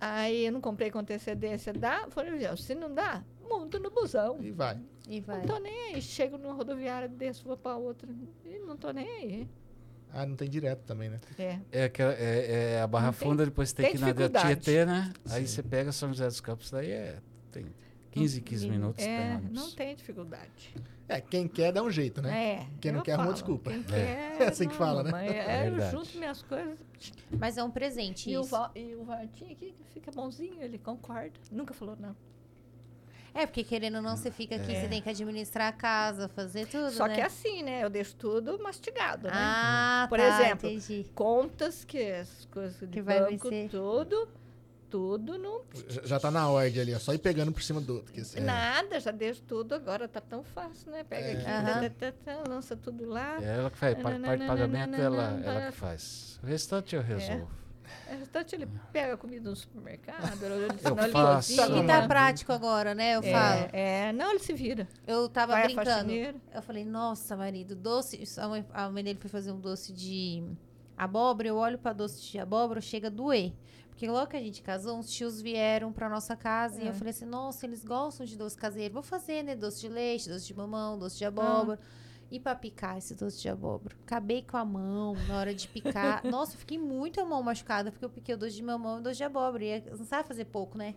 Aí eu não comprei com antecedência, dá? Falei, avião. Se não dá, monto no busão. E vai. E vai. Não tô nem aí. Chego numa rodoviária, desço, vou pra outra. E não tô nem aí. Ah, não tem direto também, né? É. é, que é, é a Barra Não tem- Funda, depois tem, tem que ir na. Tietê, né? Aí Sim. você pega São José dos Campos, daí é. Tem 15, 15 minutos. tem É, ônibus. não tem dificuldade. É, quem quer dá um jeito, né? É. Quem não quer, arruma falo. desculpa. Quem É. quer. É assim que não, fala, né? mas É É, eu junto minhas coisas. Mas é um presente E o, isso. Val, e o Vartinho aqui fica bonzinho, ele concorda. Nunca falou não. É, porque querendo ou não, você fica aqui, você tem que administrar a casa, fazer tudo, Só né? que é assim, né? Eu deixo tudo mastigado, né? Ah, Por tá, exemplo, entendi. Contas, que essas coisas de Que vai banco, tudo, tudo não... Já, já tá na ordem ali, ó. Só ir pegando por cima do outro. que esse- Nada, já deixo tudo agora, tá tão fácil, né? Pega É. aqui, tá, tá, tá, lança tudo lá. É ela que faz. Parte de pagamento, ela, ela que faz. O restante eu resolvo. O restante ele pega comida no supermercado, ele, Eu ele faço. Cozinha. tá prático agora, né? Eu falo. É, é, não, ele se vira. Eu tava Vai brincando. Eu falei, nossa, marido, doce. A mãe, a mãe dele foi fazer um doce de abóbora. Eu olho pra doce de abóbora, chega a doer. Porque logo que a gente casou, uns tios vieram pra nossa casa e É. eu falei assim: nossa, eles gostam de doce caseiro. Vou fazer, né? Doce de leite, doce de mamão, doce de abóbora. E pra picar esse doce de abóbora? Acabei com a mão na hora de picar. Nossa, eu fiquei muito a mão machucada porque eu piquei o doce de mamão e o doce de abóbora. E não sabe fazer pouco, né?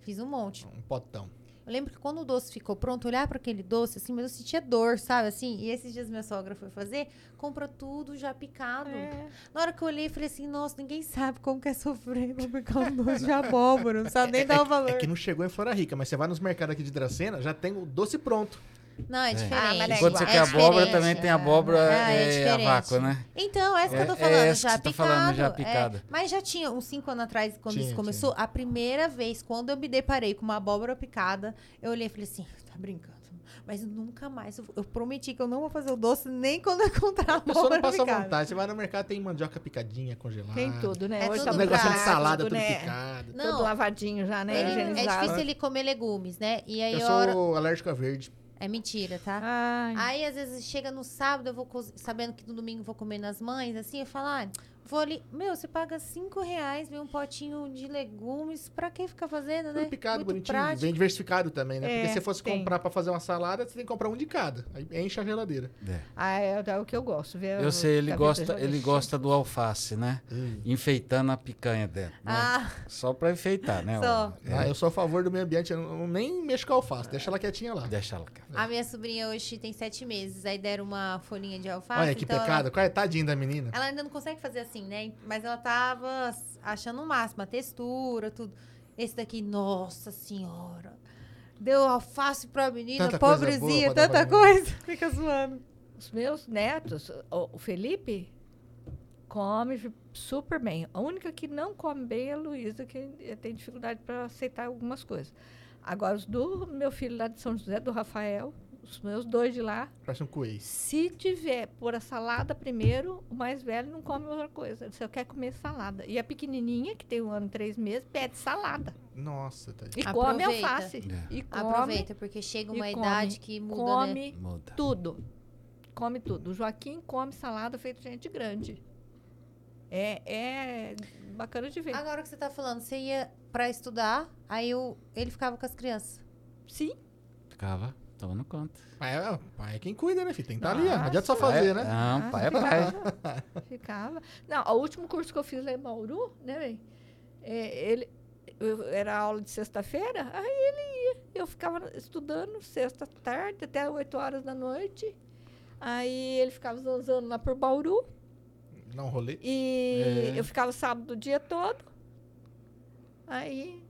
Fiz um monte. Um potão. Eu lembro que quando o doce ficou pronto, olhar para aquele doce, assim, mas eu sentia dor, sabe? Assim, e esses dias minha sogra foi fazer, compra tudo já picado. É. Na hora que eu olhei, falei assim, nossa, ninguém sabe como que é sofrer pra picar um doce de abóbora, não sabe nem dar o valor. É que não chegou em Flora Rica, mas você vai nos mercados aqui de Dracena, já tem o doce pronto. Não, é diferente. Ah, mas é Quando você quer É abóbora, também tem abóbora Ah, é é, a diferente. vácuo, né? Então, essa que eu tô É- é falando, já tá falando, já é. picada. mas já tinha, uns cinco anos atrás, quando Tinha, isso começou, a primeira vez, quando eu me deparei com uma abóbora picada, eu olhei e falei assim, tá brincando. Mas nunca mais, eu, eu prometi que eu não vou fazer o doce nem quando eu encontrar a A pessoa não abóbora passa picada. vontade. Você vai no mercado, tem mandioca picadinha, congelada. Tem tudo, né? É Hoje tudo tá Um negocinho de salada, tudo né? picado. Não. Tudo lavadinho já, né? Ele- é difícil ele comer legumes, né? E aí Eu hora... sou alérgico a verde. É mentira, tá? Ai, Aí, às vezes, chega no sábado, eu vou sabendo que no domingo eu vou comer nas mães, assim, eu falo, ah, vou ali. Meu, você paga cinco reais, vem um potinho de legumes, pra que ficar fazendo, né? Tudo picado, Muito bonitinho. prático. Bem diversificado também, né? É, Porque se você fosse tem. comprar pra fazer uma salada, você tem que comprar um de cada. Aí enche a geladeira. É. ah, é, é o que eu gosto. Ver Eu sei, ele gosta, ele gosta do alface, né? Enfeitando a picanha dentro. né? Ah, Só pra enfeitar, né? Só. é, Ah, eu sou a favor do meio ambiente. Eu não, nem mexo com a alface. Deixa ela quietinha lá. Deixa ela cá. a minha sobrinha hoje tem sete meses, aí deram uma folhinha de alface. Olha que então ela- pecado. Qual é tadinho da menina? Ela ainda não consegue fazer assim, né? Mas ela tava achando o máximo, a textura, tudo. Esse daqui, nossa senhora. Deu alface pra menina, Tanta pobrezinha, tanta coisa. Fica zoando. Os meus netos, o, o Felipe come super bem. A única que não come bem é a Luísa, que tem dificuldade para aceitar algumas coisas. Agora, os do meu filho lá de São José, do Rafael, os meus dois de lá, Parece um coelho. se tiver por a salada primeiro, o mais velho não come outra coisa. Ele só quer comer salada. E a pequenininha, que tem um ano e três meses, pede salada. Nossa, tadinho. E come Aproveita. alface. É. E come Aproveita, porque chega uma come, idade que muda, né? come Muda. tudo. Come tudo. O Joaquim come salada feita de gente grande. É, é bacana de ver. Agora que você tá falando, você ia pra estudar, aí o, ele ficava com as crianças. Sim. Ficava, tomando conta. Pai é, pai é quem cuida, né, filho? Tem que estar ali, ó. Não adianta só fazer, Pai né? Não, pai é pai. Ficava. Não, o último curso que eu fiz lá em Bauru, né, bem? É, ele, eu- era aula de sexta-feira, aí ele ia. Eu ficava estudando sexta tarde até 8 horas da noite. Aí ele ficava zanzando lá por Bauru. Dá um rolê. E É. eu ficava sábado o dia todo. Aí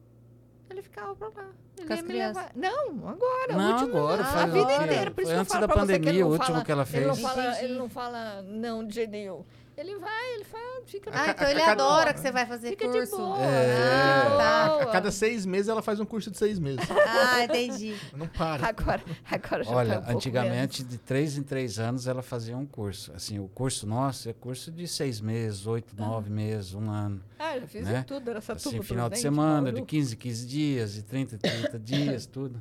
ele ficava pra lá. Ele Com as crianças? levar. Não, agora. Não, último, agora, a faz vida inteira. Por isso Foi que eu antes falo da pra você que ele pandemia, não o último fala- que ela Ele não, fez. fala, ele não fala não de jeito nenhum. Ele vai, ele faz, fica Ah, então ele a cada- adora que você vai fazer Fica curso. de boa. É. fica de tá. boa. A cada seis meses ela faz um curso de seis meses. Ah, entendi. Não para. Agora, agora já tá Olha, um antigamente, de três em três anos, ela fazia um curso. Assim, o curso nosso é curso de seis meses, oito, nove meses, um ano. Ah, já fiz né? tudo, era essa Assim, final de semana, de 15 em 15 dias, de 30 em 30 dias, tudo.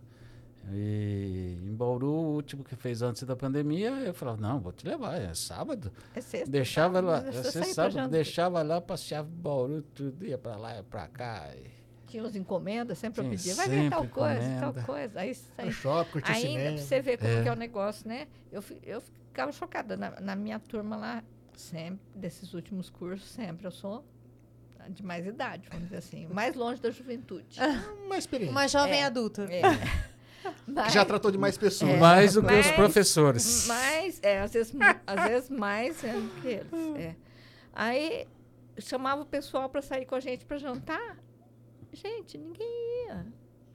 E em Bauru, o último que fez antes da pandemia, eu falava, não, vou te levar, é sábado. É sexta. Deixava sábado, lá, eu saí pra sábado, deixava lá, passeava em Bauru, tudo, ia pra lá, ia pra cá. e- Tinha uns encomendas, sempre eu Tinha pedia, vai ver tal coisa, encomenda. tal coisa. Aí, aí shopping, curtir Ainda cinema. pra você ver como É. que é o negócio, né? Eu, eu ficava chocada. Na, na minha turma lá, sempre, desses últimos cursos, sempre eu sou de mais idade, vamos dizer assim. Mais longe da juventude. Uma experiência. Uma jovem É. adulta. É. Que Mas, já tratou de mais pessoas. É. Mais do que os professores. mas é, às vezes, às vezes mais é, do que eles. é. Aí chamava o pessoal para sair com a gente para jantar. Gente, ninguém ia.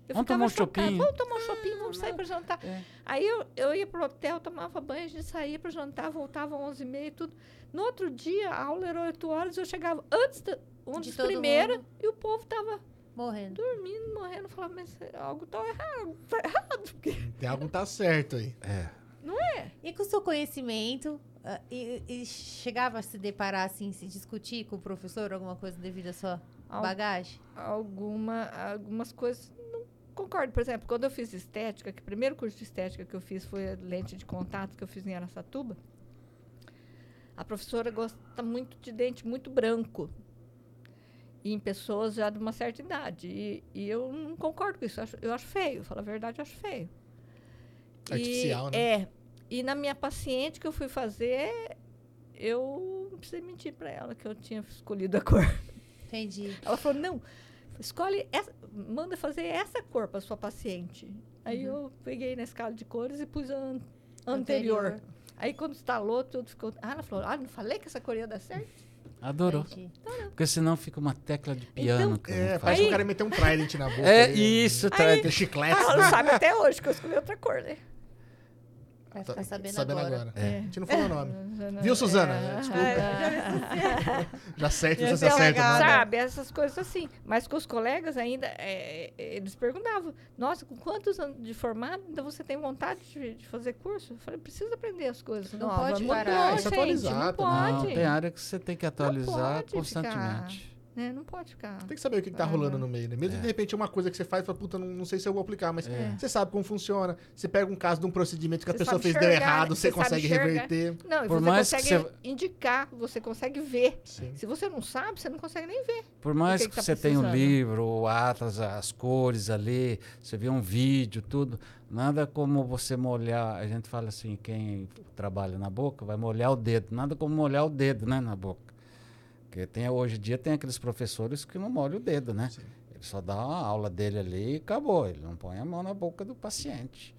Eu Vamos tomar um chopinho. Vamos tomar um shopping, vamos sair para jantar. É. Aí eu, eu ia pro hotel, tomava banho, a gente saía para jantar, voltava às 11h30 e tudo. No outro dia, a aula era 8 horas, eu chegava antes da De 11 todo primeira mundo. e o povo tava Morrendo. dormindo, morrendo. Falava, mas algo tá errado, tá errado. Porque Tem algo que tá certo aí. É. E com o seu conhecimento, ah, e, e chegava a se deparar, assim, se discutir com o professor, alguma coisa devido à sua Al- bagagem? alguma, algumas coisas não concordo. Por exemplo, quando eu fiz estética, que o primeiro curso de estética que eu fiz foi lente de contato que eu fiz em Aracatuba, a professora gosta muito de dente muito branco. Em pessoas já de uma certa idade. E, e eu não concordo com isso. Eu acho, eu acho feio. Falar a verdade, eu acho feio. Artificial, e, né? É. E na minha paciente que eu fui fazer, eu não precisei mentir para ela que eu tinha escolhido a cor. Entendi. Ela falou, não, escolhe, essa, manda fazer essa cor para sua paciente. Aí eu peguei na escala de cores e pus a an- anterior. Anterior. Aí quando instalou, tudo ficou... Ah, ela falou, ah, não falei que essa cor ia dar certo? Adorou. Entendi. Porque senão fica uma tecla de piano. que É, não parece faz. que o cara meteu um trident na boca. É ali, isso, um- tá- Tem chiclete. Ah, ela não sabe até hoje que eu escolhi outra cor, né? Vai Tá ficar sabendo, sabendo agora. agora. É. A gente não falou o nome. Viu, Viu, Suzana? Desculpa. Já certo, acerta. legal, né? Sabe, essas coisas assim. Mas com os colegas ainda, é, é, eles perguntavam, nossa, com quantos anos de formado ainda você tem vontade de, de fazer curso? Eu falei, precisa aprender as coisas Não novas. pode parar. É, se gente, atualizar não também. Não, pode. tem área que você tem que atualizar pode constantemente. Né? Não pode ficar. Tem que saber o que, que tá Ah, rolando no meio, né? Mesmo É. que de repente é uma coisa que você faz e fala, puta, não, não sei se eu vou aplicar, mas É. você sabe como funciona. Você pega um caso de um procedimento que a Você pessoa sabe fez deu errado, você você consegue reverter. Não, e Por você mais que consegue você- indicar, você consegue ver. Sim. Se você não sabe, você não consegue nem ver. Por mais que que, que tá você tenha um livro, o atlas, as cores ali, você vê um vídeo, tudo, nada como você molhar, a gente fala assim, quem trabalha na boca vai molhar o dedo, nada como molhar o dedo, né, na boca. Porque tem, hoje em dia tem aqueles professores que não molham o dedo, né? Ele só dá uma aula dele ali e acabou, ele não põe a mão na boca do paciente.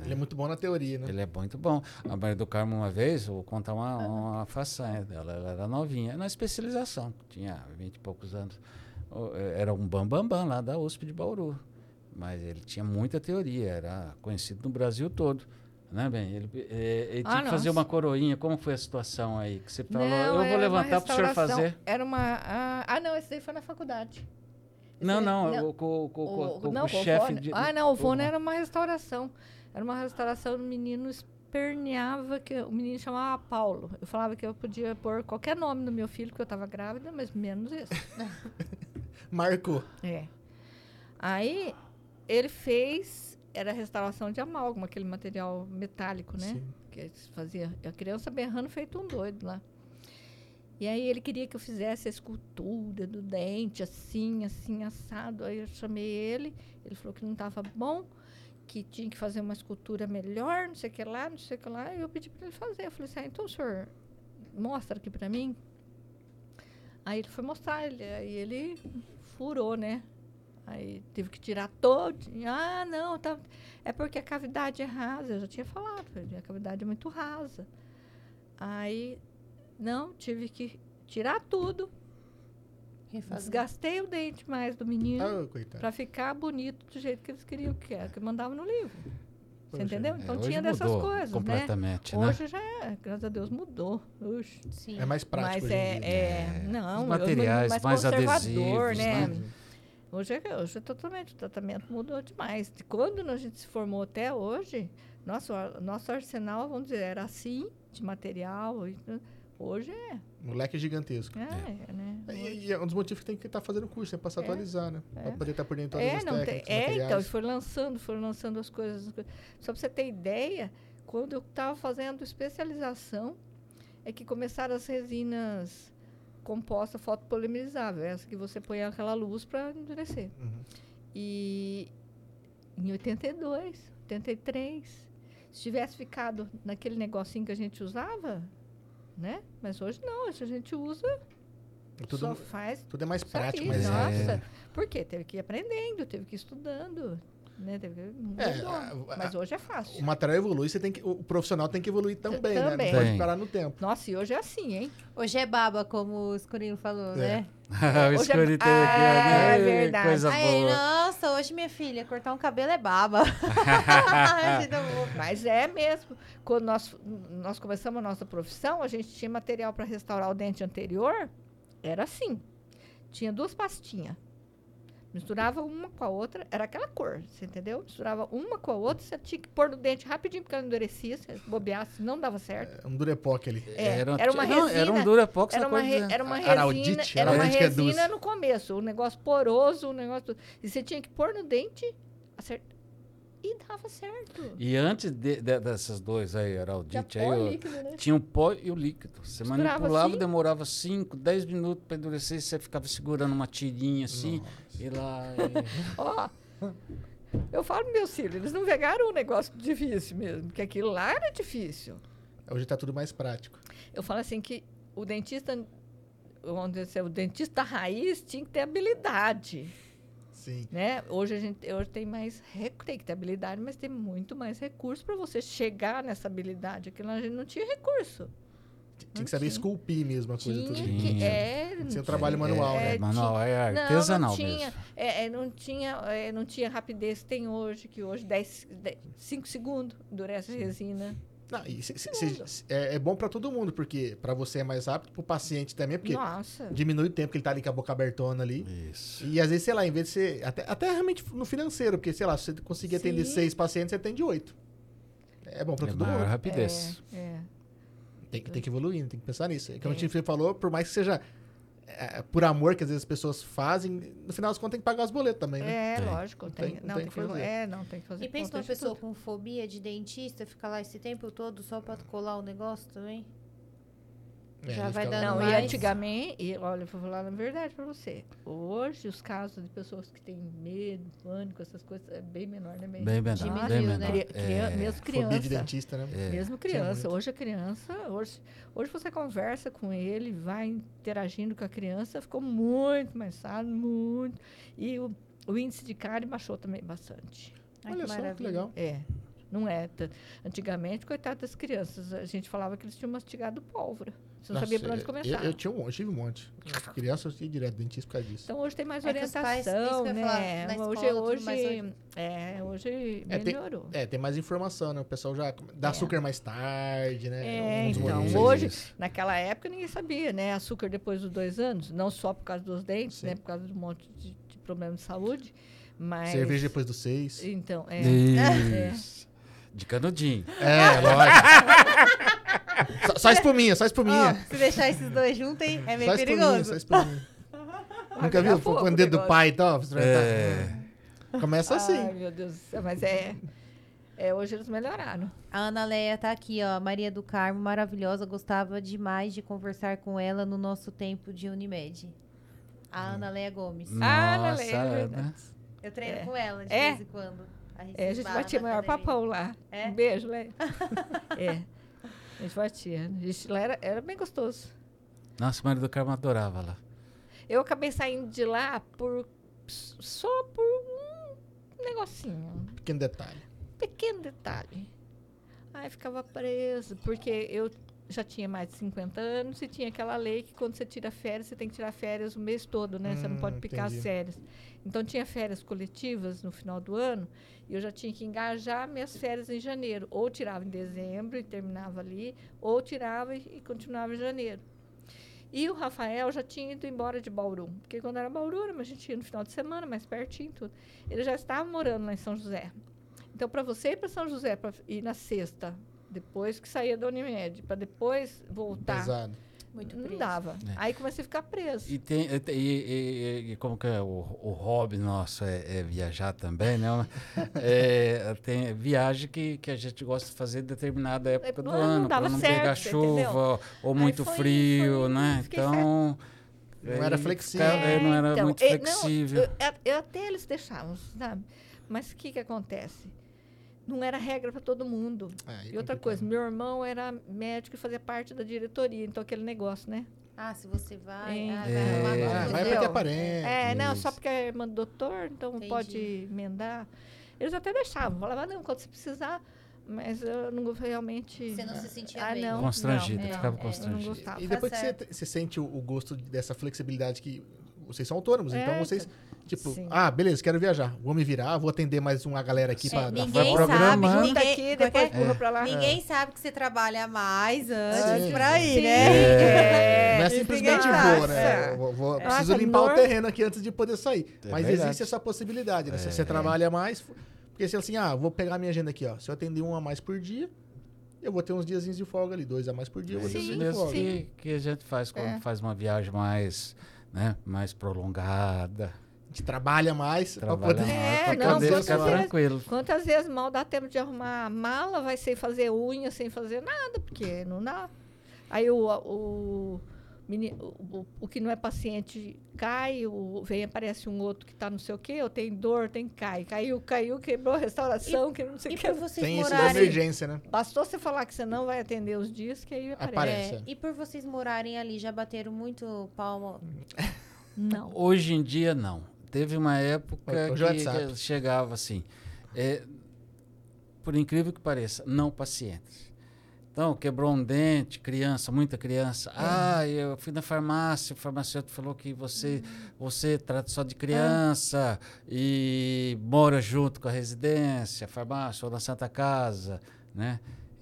Ele é muito bom na teoria, né? Ele é muito bom. A Maria do Carmo, uma vez, vou contar uma, uma façanha dela. Ela era novinha, na especialização, tinha vinte e poucos anos. Era um bambambam bam, bam lá da USP de Bauru. Mas ele tinha muita teoria, era conhecido no Brasil todo. Né, bem? Ele, eh, ele tinha Ah, que fazer uma coroinha. Como foi a situação aí? Que você falou, Não, eu vou levantar para o senhor fazer. Era uma. Ah, ah, não, esse daí foi na faculdade. Esse Não, daí- não, o- O- não, o o chefe Vone. de. Ah, não, o Vone o- era uma restauração. Era uma restauração, o menino esperneava, que o menino chamava Paulo. Eu falava que eu podia pôr qualquer nome no meu filho, porque eu estava grávida, mas menos isso. Marcou. É. Aí, ele fez, era restauração de amálgama, aquele material metálico, né? Sim. que fazia a criança berrando feito um doido lá. E aí ele queria que eu fizesse a escultura do dente, assim, assim, assado. Aí eu chamei ele, ele falou que não estava bom, que tinha que fazer uma escultura melhor, não sei o que lá, não sei o que lá. E eu pedi para ele fazer. Eu falei assim, ah, então o senhor mostra aqui para mim. Aí ele foi mostrar, ele, aí ele furou, né? Aí teve que tirar todo. Ah, não, tá, é porque a cavidade é rasa. Eu já tinha falado, a cavidade é muito rasa. Aí, não, tive que tirar tudo. Refazer. Desgastei o dente mais do menino Ah, para ficar bonito do jeito que eles queriam que era, que mandavam no livro. Você entendeu? É, Então hoje tinha dessas coisas, né? completamente, né? Hoje já é, graças a Deus mudou. É mais prático Mas hoje em é, dia. é, É, não, os eu- materiais mais, mais conservador, adesivos, né? né? Hoje é, hoje é totalmente, o tratamento mudou demais. De quando a gente se formou até hoje, nosso, nosso arsenal, vamos dizer, era assim, de material. hoje é, Moleque gigantesco. é, né? E, e é um dos motivos que tem que estar fazendo curso, é pra se É, atualizar, né? é. Pra poder estar por dentro É, as não tem, técnicas, é então, e foi lançando, foram lançando as coisas. as coisas. Só para você ter ideia, quando eu estava fazendo especialização, é que começaram as resinas compostas fotopolimerizável, essa que você põe aquela luz para endurecer. Uhum. E em 82, 83, se tivesse ficado naquele negocinho que a gente usava, né? Mas hoje não, hoje a gente usa, Tudo, só faz tudo é mais prático, mas nossa. é. Por quê? Teve que ir aprendendo, teve que ir estudando, né? Teve que... É, Mas hoje é fácil. o material evolui, você tem que, o profissional tem que evoluir também, né? Também. Não pode parar no tempo. Nossa, e hoje é assim, hein? Hoje é baba, como o Escurinho falou, É. né? o Hoje é- escurinho Ah, aqui, ó, é né? verdade. Coisa Aí, boa. nossa, Nossa, hoje, minha filha, cortar um cabelo é baba. Mas é mesmo. Quando nós, nós começamos a nossa profissão, a gente tinha material para restaurar o dente anterior. Era assim. Tinha duas pastinhas. Misturava uma com a outra, era aquela cor, você entendeu? Misturava uma com a outra, você tinha que pôr no dente rapidinho, porque ela endurecia, se bobeasse, não dava certo. É um durepoque ali. É, era uma não, Era um resina- Durapox Era na uma, cor re- de- era uma Araldite, resina, era uma é resina no começo, um negócio poroso, um negócio... E você tinha que pôr no dente, acertar. E dava certo. E antes de, de- dessas dois aí, Já Araldite, aí, pó ó, líquido, né? tinha o pó e o líquido. Você Misturava manipulava, assim? demorava 5, 10 minutos para endurecer, você ficava segurando uma tirinha assim, e lá... e- Ó, eu falo meus filhos, eles não pegaram um negócio difícil mesmo, porque aquilo lá era difícil. Hoje tá tudo mais prático. Eu falo assim que o dentista, vamos dizer, assim, o dentista raiz tinha que ter habilidade, Sim. né? Hoje a gente hoje tem mais, tem que ter habilidade, mas tem muito mais recurso para você chegar nessa habilidade. Aquilo lá a gente não tinha recurso. Tinha que saber tinha. esculpir mesmo a coisa Tinha tudo. que, Tinha. é, não Seu tinha- trabalho manual, é, né? manual, é Não, artesanal não tinha, mesmo. é, é, não tinha, é, não tinha rapidez que tem hoje, que hoje 10, 5 segundos endurece a resina. Não, e se- se- se- é, é bom pra todo mundo, porque pra você é mais rápido, pro paciente também, porque Nossa. diminui o tempo que ele tá ali com a boca abertona ali. Isso. E às vezes, sei lá, em vez de ser. Até, até realmente no financeiro, porque, sei lá, se você conseguir atender Sim. seis pacientes, você atende oito. É bom pra É todo maior mundo. rapidez. É, é. Tem, que- tem que evoluir, tem que pensar nisso. É Como É. a gente falou, por mais que seja é, por amor que às vezes as pessoas fazem, no final das contas tem que pagar os boletos também, né? É, Tem. lógico. Não Tem, tem- não não, tem tem que fazer. É, não, tem que fazer E pensa numa pessoa tudo. com fobia de dentista, ficar lá esse tempo todo só pra colar o negócio também. É, Já vai dando Não, e mais. antigamente, e olha, eu vou falar a verdade pra você. Hoje, os casos de pessoas que têm medo, pânico, essas coisas, é bem menor, né? Bem, Bem menor, Diminuiu, bem né? menor. Crian- É, mesmo Fobia de criança. dentista, né? é. Mesmo criança. Hoje a criança, hoje, hoje você conversa com ele, vai interagindo com a criança, ficou muito mais sábio, muito. E o, o índice de cárie baixou também bastante. Ai, Olha que só, que legal. É, não é. Antigamente, coitado das crianças, a gente falava que eles tinham mastigado pólvora. Você não Nossa, sabia por onde eu- começar. Eu, eu tinha um monte, tive um monte. Criança, eu tinha direto dentista por causa disso. Então hoje tem mais É pais- orientação, eu ia falar, né? na hoje, escola, hoje, mais é, hoje É, tem- melhorou. É, tem mais informação, né? O pessoal já dá açúcar mais tarde, né? É, Um então, hoje, Isso. naquela época ninguém sabia, né? Açúcar depois dos dois anos, não só por causa dos dentes, Sim. né? Por causa de um monte de, de problema de saúde, mas... Cerveja depois dos seis. Então, é. Isso. De canudinho. É, lógico. só, só espuminha, só Ó, espuminha. se deixar esses dois juntos, hein, é meio só espuminha, perigoso. só espuminha. Nunca viu? Foi com o dedo do pai e tal. você vai É. tá- Começa assim. Ai, meu Deus do céu, mas é... é hoje eles melhoraram. A Ana Leia tá aqui, ó. Maria do Carmo, maravilhosa. Gostava demais de conversar com ela no nosso tempo de Unimed. A Ana Leia Gomes. Ah, não Nossa, lembro, é né? verdade. Eu treino É. com ela de É? vez em quando. É, a gente batia maior academia. papão lá. É? Um beijo, Léo. é. A gente batia. A gente, lá era, era bem gostoso. Nossa, o marido do Carmo adorava lá. Eu acabei saindo de lá por só por um negocinho, Pequeno detalhe. um pequeno detalhe. Aí ficava preso, porque eu já tinha mais de 50 anos e tinha aquela lei que quando você tira férias, você tem que tirar férias o mês todo, né? você não Hum, pode picar entendi. as férias. Então tinha férias coletivas no final do ano e eu já tinha que engajar minhas férias em janeiro. Ou tirava em dezembro e terminava ali, ou tirava e, e continuava em janeiro. E o Rafael já tinha ido embora de Bauru, porque quando era Bauru, a gente ia no final de semana, mais pertinho e tudo. Ele já estava morando lá em São José. Então, para você ir para São José, para ir na sexta, depois que saía da Unimed, para depois voltar, Pesado. Muito não preso. dava. É. Aí comecei a ficar preso. E, tem, e, e- e- e como que é? O, o hobby nosso é, é viajar também, né? É, tem viagem que, que a gente gosta de fazer em determinada época do não- não ano, para dava não certo, pegar chuva ou muito foi- frio, foi- né? Então. Não era flexível. é, não era então, muito eh, não, flexível. eu, eu até eles deixavam, sabe? Mas o que, que acontece? Não era regra para todo mundo. É E outra complicado. coisa, meu irmão era médico e fazia parte da diretoria, então aquele negócio, né? Ah, se você vai, É. ah, vai É. Ah, vai porque é Entendeu? parente. É, não, só porque é irmã do doutor, então Entendi. pode emendar. Eles até deixavam, falavam, não, quando você precisar, mas eu não realmente. Você não se sentia ah, bem. não, Constrangido, não, ficava é, gostava. E Tá depois que você, você sente o, o gosto dessa flexibilidade que vocês são autônomos, É, então vocês, tipo, sim. ah, beleza, quero viajar, vou me virar, vou atender mais uma galera aqui É, pra... ninguém sabe, ninguém, aqui, é que depois é? pra lá. Ninguém sabe que você trabalha mais antes Sim. pra ir, Sim. né? É, Não é simplesmente vou, né? Eu vou- vou- Nossa, preciso limpar o nor- terreno aqui antes de poder sair. É Mas verdade. existe essa possibilidade, né? Se É. você trabalha mais, porque se assim, ah, vou pegar minha agenda aqui, ó. Se eu atender um a mais por dia, eu vou ter uns diazinhos de folga ali, dois a mais por dia, eu vou ter dias de folga. que, que a gente faz quando É. faz uma viagem mais, né, mais prolongada. A gente trabalha mais Trabalha poder... mais É, não, poder quantas ficar vezes- tranquilo. Quantas vezes mal dá tempo de arrumar a mala, vai sem fazer unha, sem fazer nada, porque não dá. Aí o, o, o, o- o que não é paciente cai, o, vem aparece um outro que tá não sei o quê, eu tenho dor, tem cai. Caiu, caiu, quebrou a restauração, que não sei o E que. por vocês Tem isso da morarem... emergência, né? Bastou você falar que você não vai atender os dias, que aí aparece. Aparece. É, é. e por vocês morarem ali, já bateram muito palma? Não. Hoje em dia, não. Teve uma época Hoje é que, WhatsApp. que chegava assim, é, por incrível que pareça, não pacientes. Então, quebrou um dente, criança, muita criança. Ah, eu fui na farmácia, o farmacêutico falou que você, você trata só de criança e mora junto com a residência, farmácia ou na Santa Casa, né?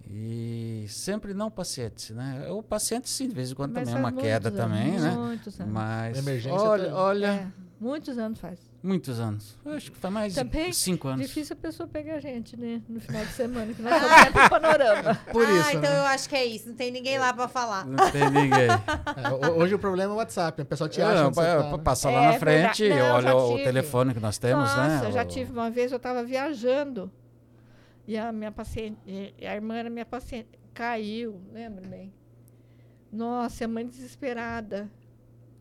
E sempre não pacientes, né? O paciente, sim, de vez em quando Mas também é uma queda muitos também, né? Muitos anos. Mas, Emergência olha, também. olha, É, muitos anos faz. muitos anos. Eu acho que faz mais Também de cinco anos. Difícil a pessoa pegar a gente, né? No final de semana, que nós estamos sempre no panorama. Por ah, isso, então né? eu acho que é isso. Não tem ninguém lá pra falar. Não tem ninguém. É, ho- hoje o problema é o WhatsApp, né? O pessoal te acha Não, tá, né? passa É lá na verdade. frente, Não, olha o telefone que nós temos, Nossa, né? eu já tive uma vez, eu estava viajando. E a minha paciente, e a irmã era minha paciente, caiu, lembra bem? Nossa, e a mãe desesperada.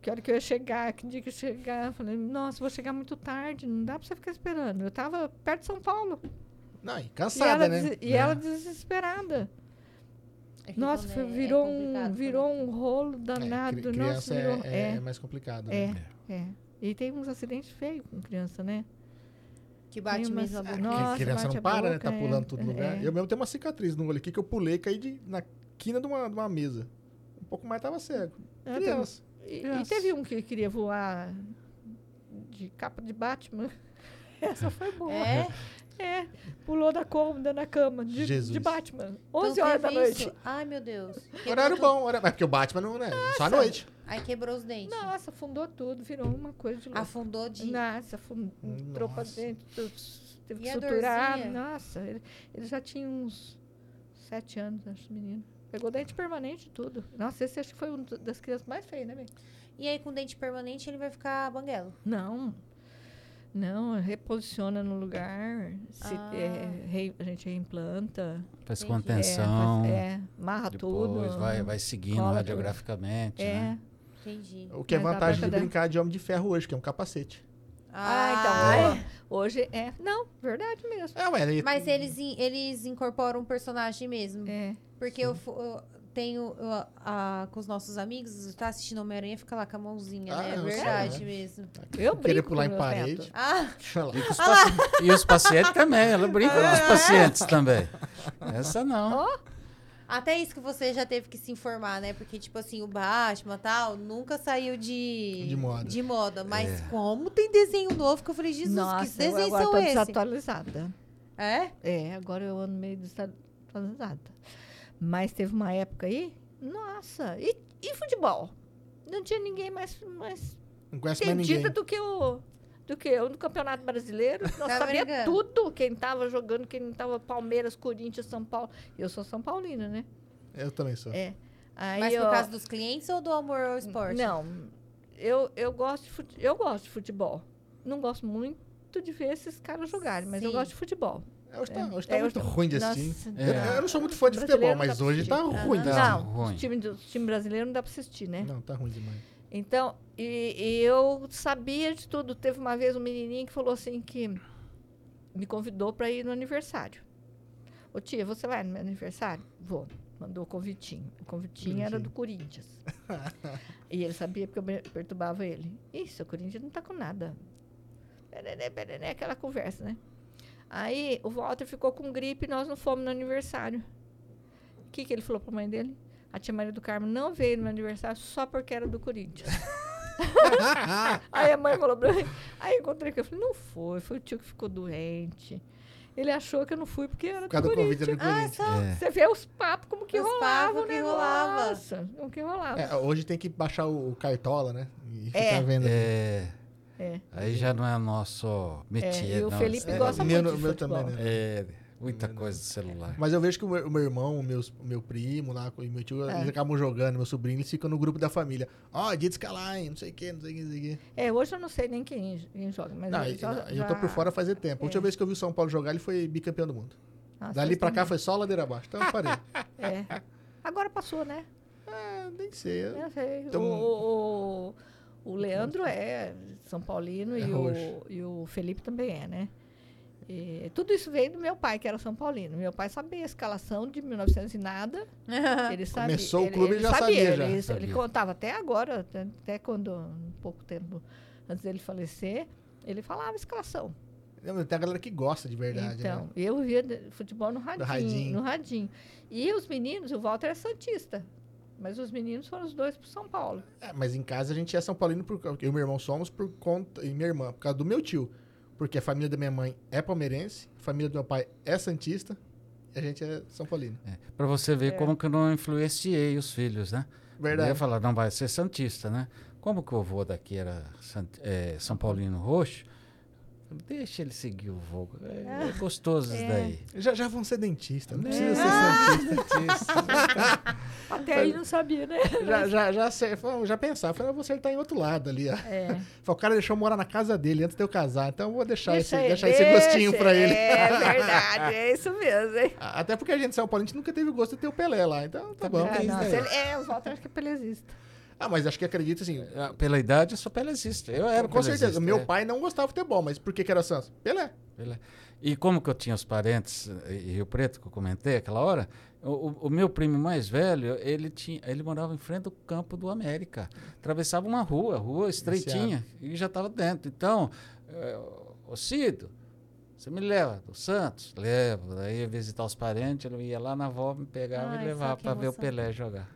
Que hora que eu ia chegar, que dia que eu ia chegar. Eu Falei, nossa, vou chegar muito tarde, não dá pra você ficar esperando. Eu tava perto de São Paulo. Não, e E cansada, ela, né? e É. ela desesperada. É Nossa, foi- é- é virou, um, virou um rolo É, danado. cri- Nossa, criança é, virou. é- É, é mais complicado. é, né? é. E tem uns acidentes feios com criança, né? Que bate Tem mesmo a umas-. Que Nossa, criança bate não a para, né? boca, Tá é, pulando todo lugar. é. Eu mesmo tenho uma cicatriz no olho aqui que eu pulei e caí de, na quina de uma, de uma mesa. Um pouco mais tava cego. Ah, Criança. E, e teve um que queria voar de capa de Batman. Essa foi boa. É? É, pulou da cômoda na cama de, Jesus. de Batman. Então 11 horas da noite. isso? Ai, meu Deus. Quebrou Horário tudo. bom, horário... mas porque o Batman não, né? Só à noite. Aí quebrou os dentes. Nossa, afundou tudo, virou uma coisa de louco. Afundou de... Nossa, afundou, entrou pra Nossa. dentro, teve E que a suturar. dorzinha? Nossa, ele, ele já tinha uns sete anos, acho, menino. Pegou dente permanente e tudo. Nossa, esse acho que foi uma das crianças mais feias, né, velho? E aí, com dente permanente, ele vai ficar banguelo. Não. Não, reposiciona no lugar. se- Ah. é, rei- a gente reimplanta. Faz Entendi. contenção. É, faz- é, marra tudo. Depois vai, vai seguindo cola radiograficamente, É. né? Entendi. O que é Mas vantagem de brincar de homem de ferro hoje, que é um capacete. Ah, Ah, então. ó, Hoje é. Não, verdade mesmo. É, ué, ele- Mas eles, eles incorporam um personagem mesmo. É. Porque eu, eu tenho eu, a- com os nossos amigos, tá assistindo Homem-Aranha, fica lá com a mãozinha, Ah, né? É sei, verdade né? mesmo. Eu Querer brinco pular com em parede. Ah. E, os paci- e os pacientes também, ela brinca com os pacientes também. Essa não. Ó, até isso que você já teve que se informar, né? Porque, tipo assim, o Batman e tal, nunca saiu de... De moda. De moda. Mas É. como tem desenho novo que eu falei, Jesus, Nossa, que desenhos eu agora são tô esses? desatualizada. É? É, agora eu ando meio desatualizada. Mas teve uma época aí, nossa, e, e futebol? Não tinha ninguém mais, mais Não conhece mais ninguém. do que o do que eu no Campeonato Brasileiro. Nós Tá sabia brincando? tudo, quem tava jogando, quem não tava, Palmeiras, Corinthians, São Paulo. Eu sou São Paulina, né? Eu também sou. É. Aí Mas por eu- causa dos clientes ou do amor ao esporte? Não, eu, eu, gosto de fute- eu gosto de futebol. Não gosto muito de ver esses caras jogarem, mas eu Sim. gosto de futebol. Hoje tá, É. hoje tá É, muito hoje- ruim de Nossa, assistir. É. Eu, eu não sou muito fã de futebol, mas hoje tá assistir. ruim Não. assistir. Não, ruim. os times do time brasileiro não dá pra assistir, né? Não, tá ruim demais. Então, e, e eu sabia de tudo. Teve uma vez um menininho que falou assim que me convidou para ir no aniversário. Ô tia, você vai no meu aniversário? Vou. Mandou o convitinho. O convitinho era do Corinthians. e ele sabia porque eu perturbava ele. Isso, o Corinthians não tá com nada. Perené, perené, aquela conversa, né? Aí o Walter ficou com gripe e nós não fomos no aniversário. O que, que ele falou pra mãe dele? A tia Maria do Carmo não veio no meu aniversário só porque era do Corinthians. Aí a mãe falou pra mim. Aí eu encontrei ele. Eu falei, não foi, foi o tio que ficou doente. Ele achou que eu não fui porque era Por causa do Corinthians. era do Ah, só. É. Você vê os papos como que Os rolava que rolava. negócio. Como que rolava. É, hoje tem que baixar o Cartola, né? E ficar É. vendo. É, É. aí já não é nosso métier, É, e o não. Felipe É, gosta meu, muito de meu futebol. também, né? É, muita coisa do celular. Mas eu vejo que o meu, o meu irmão, o meus- o meu primo lá, e meu tio, É. eles acabam jogando, meu sobrinho, eles ficam no grupo da família. Ó, dia de escalar, hein? Não sei o que, não sei o que, não sei o que. É, hoje eu não sei nem quem, quem joga, mas Não, eu já, eu tô por fora faz tempo. A última É. vez que eu vi o São Paulo jogar, ele foi bicampeão do mundo. Nossa, Dali faz pra cá tempo. foi só ladeira abaixo. Então eu parei. É. Agora passou, né? ah, nem sei. eu- Eu sei. Então- O, o, o Leandro é São Paulino É e, roxo. o, e o Felipe também é, né? E tudo isso veio do meu pai, que era São Paulino. Meu pai sabia a escalação de 1900 e nada. Ele sabia. Começou o clube, ele já sabia já. Ele, Sabia. ele contava até agora, até, até quando, um pouco tempo antes dele falecer, ele falava a escalação. Tem a galera que gosta de verdade, então, né? eu via futebol no radinho, radinho. no radinho. E os meninos, o Walter é Santista. Mas os meninos foram os dois pro São Paulo. É, mas em casa a gente é São Paulino, por, eu e meu irmão somos por conta, e minha irmã, por causa do meu tio. Porque a família da minha mãe é palmeirense, a família do meu pai é santista, e a gente é São Paulino. É, pra você ver É. como que eu não influenciei os filhos, né? Eu ia Verdade. falar, não, vai ser Santista, né? Como que o avô daqui era é, São Paulino Roxo, deixa ele seguir o voo. É, é gostoso isso É. daí. Já, já vão ser dentista, não É. precisa ser Ah, santista. Até aí não sabia, né? Já, já, já, já pensava, falei, eu vou acertar em outro lado ali. É. Falei, O cara deixou eu morar na casa dele antes de eu casar, então eu vou deixar, esse, aí, deixar esse gostinho deixa. pra ele. É verdade, é isso mesmo, hein? Até porque a gente, São Paulo, a gente nunca teve gosto de ter o Pelé lá, então tá bom. Ah, isso não, é, o Walter acho que é pelezista. Ah, mas acho que acredita assim. Ah, Pela idade, eu sou pelezista. Eu era com certeza. pelezista, Meu é. pai não gostava de futebol, mas por que, que era Santos? Pelé. Pela- E como que eu tinha os parentes eh, em Rio Preto, que eu comentei aquela hora, o, o- o meu primo mais velho, ele, tinha, ele morava em frente do campo do América. Atravessava uma rua, rua estreitinha, e já estava dentro. Então, eh, ô Cido, você me leva do Santos? Levo. Daí ia visitar os parentes, ele ia lá na avó, me pegava Ai, e levava só para ver o. Pelé jogar.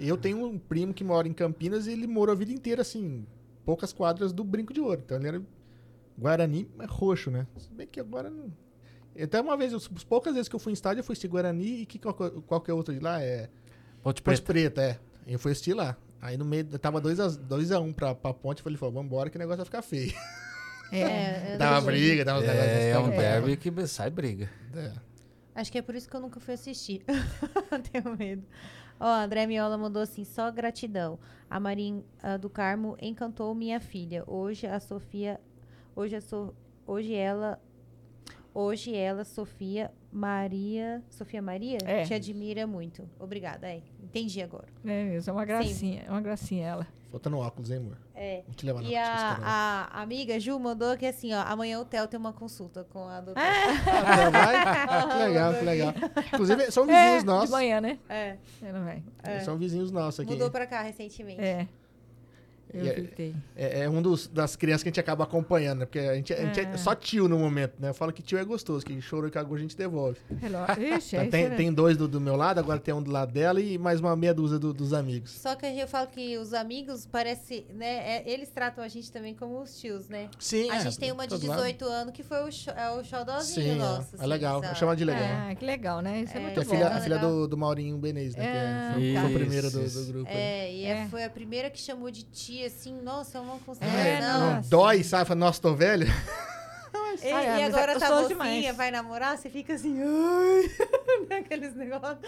É, Eu tenho um primo que mora em Campinas e ele morou a vida inteira, assim, poucas quadras do Brinco de Ouro. Então ele era Guarani mas roxo, né? Se bem que agora não. Até uma vez, as poucas vezes que eu fui em estádio, eu fui assistir Guarani e que, qual, qual que é outro de lá? É. Ponte Ponte Preta. Preta, é. Eu fui assistir lá. Aí no meio, tava 2x1 dois a um pra, pra ponte, ele falou, vambora que o negócio vai ficar feio. É, eu Dava não sei. briga, dava uns negócios. É, é um É. derby que sai briga. É. Acho que é por isso que eu nunca fui assistir. Tenho medo. Ó, André Miola mandou assim, só gratidão. A Marinha do Carmo encantou minha filha. Hoje a Sofia, hoje a so, hoje ela, hoje ela, Sofia Maria, Sofia Maria, É. te admira muito. Obrigada, é. Entendi agora. É mesmo, é uma gracinha, é uma gracinha ela. Faltando óculos, hein, amor? É. Vou te levar na E a, a amiga Ju mandou que assim, ó, amanhã o Theo tem uma consulta com a doutora. Ah, vai? que legal, que legal. Inclusive, são vizinhos É, de nossos. manhã, né? É, Ela vai. é. São vizinhos nossos aqui. Mudou pra cá recentemente. É. Eu E é- É, é um dos, das crianças que a gente acaba acompanhando, né? Porque a gente, a gente é. É. só tio no momento, né? Eu falo que tio é gostoso, que chorou e cagou a gente devolve. Relógio. Ixi, é tem, tem dois do, do meu lado, agora tem um do lado dela e mais uma meia dúzia do- dos amigos. Só que eu falo que os amigos parece, né? é- eles tratam a gente também como os tios, né? Sim, A é, gente tem uma de todo lado. 18 anos que foi o, xo- é o xodózinho Sim, é. nosso. é, legal. sabe? Eu chamo de legal. É, que legal, né? Isso é, É, muito Que é a bom. filha, né? a filha do, do Maurinho Benez, né? É, que é, foi, foi o isso, primeiro do, do grupo. É, e é- É. foi a primeira que chamou de tia, assim, nossa, é uma É, consideração. não nossa. dói, sabe? Fala, Nossa, tô velho. E, Ah, é, e é agora tá mocinha, demais. vai namorar, você fica assim, ai, aqueles negócios.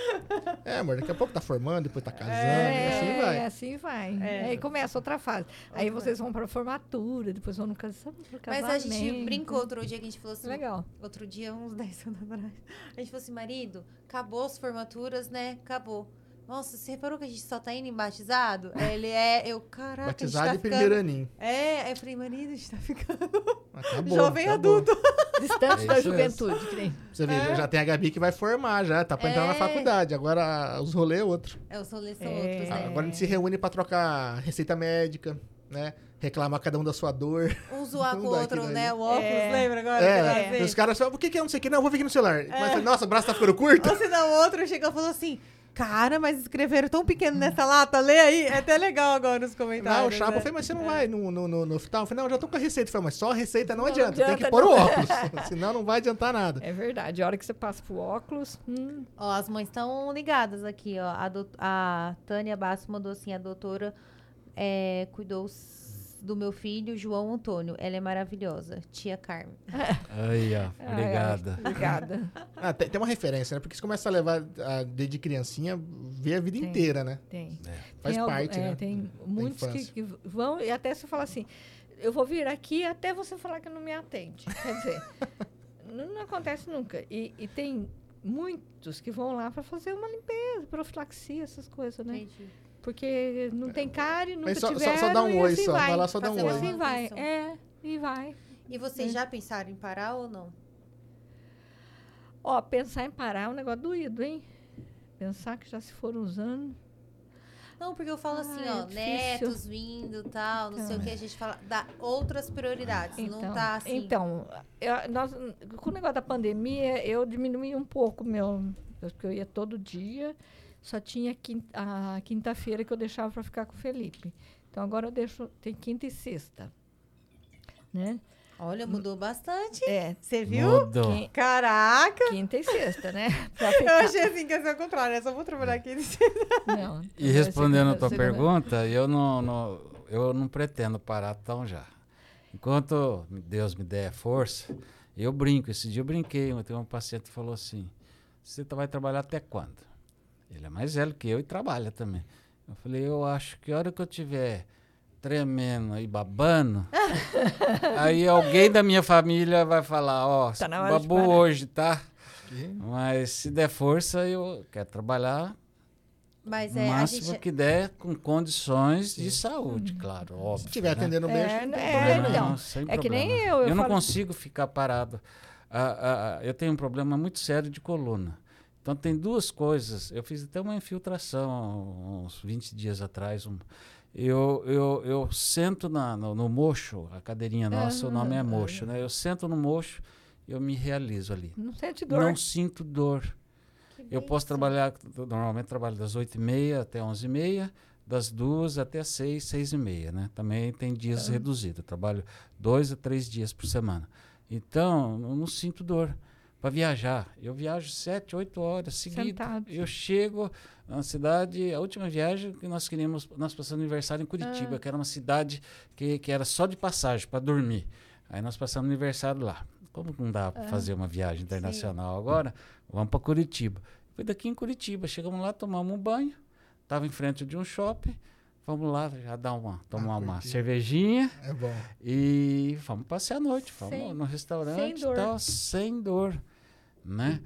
É, amor, daqui a pouco tá formando, depois tá casando, É, e assim vai. assim vai. É. Aí começa outra fase. Aí vocês vão pra formatura, depois vão no casa- pro Mas casamento. a gente brincou outro dia que a gente falou assim, Legal. outro dia, uns 10 anos atrás. A gente falou assim, marido, acabou as formaturas, né? Acabou. Nossa, você reparou que a gente só tá indo em batizado? Aí Ele é, eu, caraca, Batizado a e tá primeiro ficando... aninho. É, eu falei, marido, a gente tá ficando Acabou. jovem acabou. adulto. Distante É da juventude, que nem. Você vê, já- já tem a Gabi que vai formar já, tá pra entrar na É. faculdade. Agora os rolês é outro. É, os rolês são É. outros, né? Agora a gente se reúne pra trocar receita médica, né? Reclamar cada um da sua dor. Um zoar com o outro, né? O óculos, É. lembra agora? É, vez? os caras falam, por que que é não sei o que? Não, vou ver aqui no celular. Mas, nossa, o braço tá ficando curto? Ou senão o outro chegou e falou assim, Cara, mas escreveram tão pequeno nessa lata, lê aí. É até legal agora nos comentários. Não, o Chapa né? falei, mas você não vai no, no, no, no hospital? Eu falei, não, eu já tô com a receita. Eu falei, mas só a receita não, Não adianta, tem que adianta, pôr o não. óculos. Senão não vai adiantar nada. É verdade. A hora que você passa pro óculos. hum, Ó, as mães estão ligadas aqui, ó. A, dout- a Tânia Basso mandou assim: a doutora é, cuidou do meu filho, João Antônio. Ela é maravilhosa. Tia Carmen. Aí, ó. ai, Obrigada. ai, obrigada. Ah, tem, tem uma referência, né? Porque você começa a levar a, desde criancinha, vê a vida Tem. inteira, né? Tem. Faz tem parte, é, né? Tem muitos que, que vão e até você fala assim, eu vou vir aqui até você falar que não me atende. Quer dizer, não, não acontece nunca. E, e tem muitos que vão lá para fazer uma limpeza, profilaxia, essas coisas, né? Entendi. Porque não tem cárie, nunca Mas só, só, tiveram só dá um e oi assim só. vai. Vai lá só dá um Fazer oi. Assim vai, é, e vai. E vocês já pensaram em parar ou não? Ó, pensar em parar é um negócio doído, hein? Pensar que já se foram usando. Não, porque eu falo assim, Ah, ó, é netos vindo tal, não sei o que, a gente fala, dá outras prioridades. não tá assim. Então, eu- nós, com o negócio da pandemia, eu diminui um pouco meu. Porque eu ia todo dia, só tinha quin- a quinta-feira que eu deixava para ficar com o Felipe. Então agora eu deixo. Tem quinta e sexta. Né? Olha, mudou bastante. É, Você viu? Mudou. Quin- Caraca! quinta e sexta, né? Eu achei assim que ia ser o contrário, eu só vou trabalhar aqui. Não, E respondendo a tua segunda- pergunta, eu não, não- eu não pretendo parar tão já. Enquanto Deus me der força, eu brinco. Esse dia eu brinquei, mas tem um paciente que falou assim: Você vai trabalhar até quando? Ele é mais velho que eu e trabalha também. Eu falei: Eu acho que a hora que eu tiver tremendo e babando, aí alguém da minha família vai falar: Ó, Tá de babou parar." hoje, tá? Mas se der força, eu quero trabalhar Mas o é, a máximo gente. que der com condições de saúde, claro, óbvio. Se tiver né? atendendo bem, É, acho que não tem é, problema, então. não. sem é que nem problema. eu, eu não falo- consigo ficar parado. Ah, ah, ah, eu tenho um problema muito sério de coluna. Então, tem duas coisas. Eu fiz até uma infiltração uns 20 dias atrás. um- eu, eu, eu sento na, no, no mocho, a cadeirinha nossa, o nome é Aham. mocho, né? Eu sento no mocho eu me realizo ali. Não sente dor. Não sinto dor. Que Eu posso trabalhar, normalmente trabalho das 8h30 até 11h30, das 2 até as 6, 6h30, né? Também tem dias reduzidos. Eu trabalho dois a três dias por semana. Então, eu não sinto dor. Para viajar, eu viajo 7, 8 horas seguidas. Eu chego na cidade, a última viagem que nós queríamos, nós passamos aniversário em Ah. Curitiba, que era uma cidade que, que era só de passagem, para dormir. Aí nós passamos aniversário lá. Como não dá Ah. para fazer uma viagem internacional agora, vamos para Curitiba. Foi daqui em Curitiba, chegamos lá, tomamos um banho, estava em frente de um shopping, vamos lá já dar uma, tomar uma curtir. cervejinha É bom. e vamos passear a noite, vamos Sem- no restaurante sem dor. e tal, sem dor, né?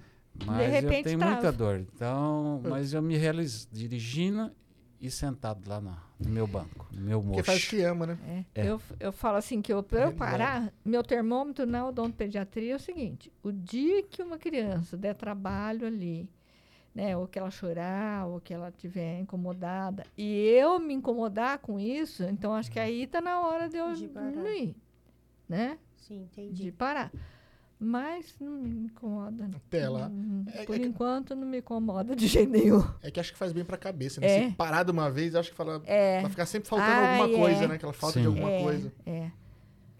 Mas eu repente tenho trava. muita dor, então, mas eu me realizo dirigindo e sentado lá na- no meu banco, no meu Porque mocho. faz o que ama, né? É. É. Eu, eu falo assim que eu, pra eu parar, meu termômetro na odontopediatria é o seguinte: o dia que uma criança der trabalho ali, né, ou que ela chorar, ou que ela estiver incomodada, e eu me incomodar com isso, então acho que aí está na hora de eu De diminuir, né? Sim, De entendi. parar. Mas não me incomoda. não. Até lá. Hum, É- Por é que- enquanto não me incomoda de jeito nenhum. É que acho que faz bem pra cabeça, né? É. Se parar de uma vez, acho que fala, É. vai ficar sempre faltando Ai, alguma coisa, é. né? Aquela falta de Sim. alguma é, coisa. É.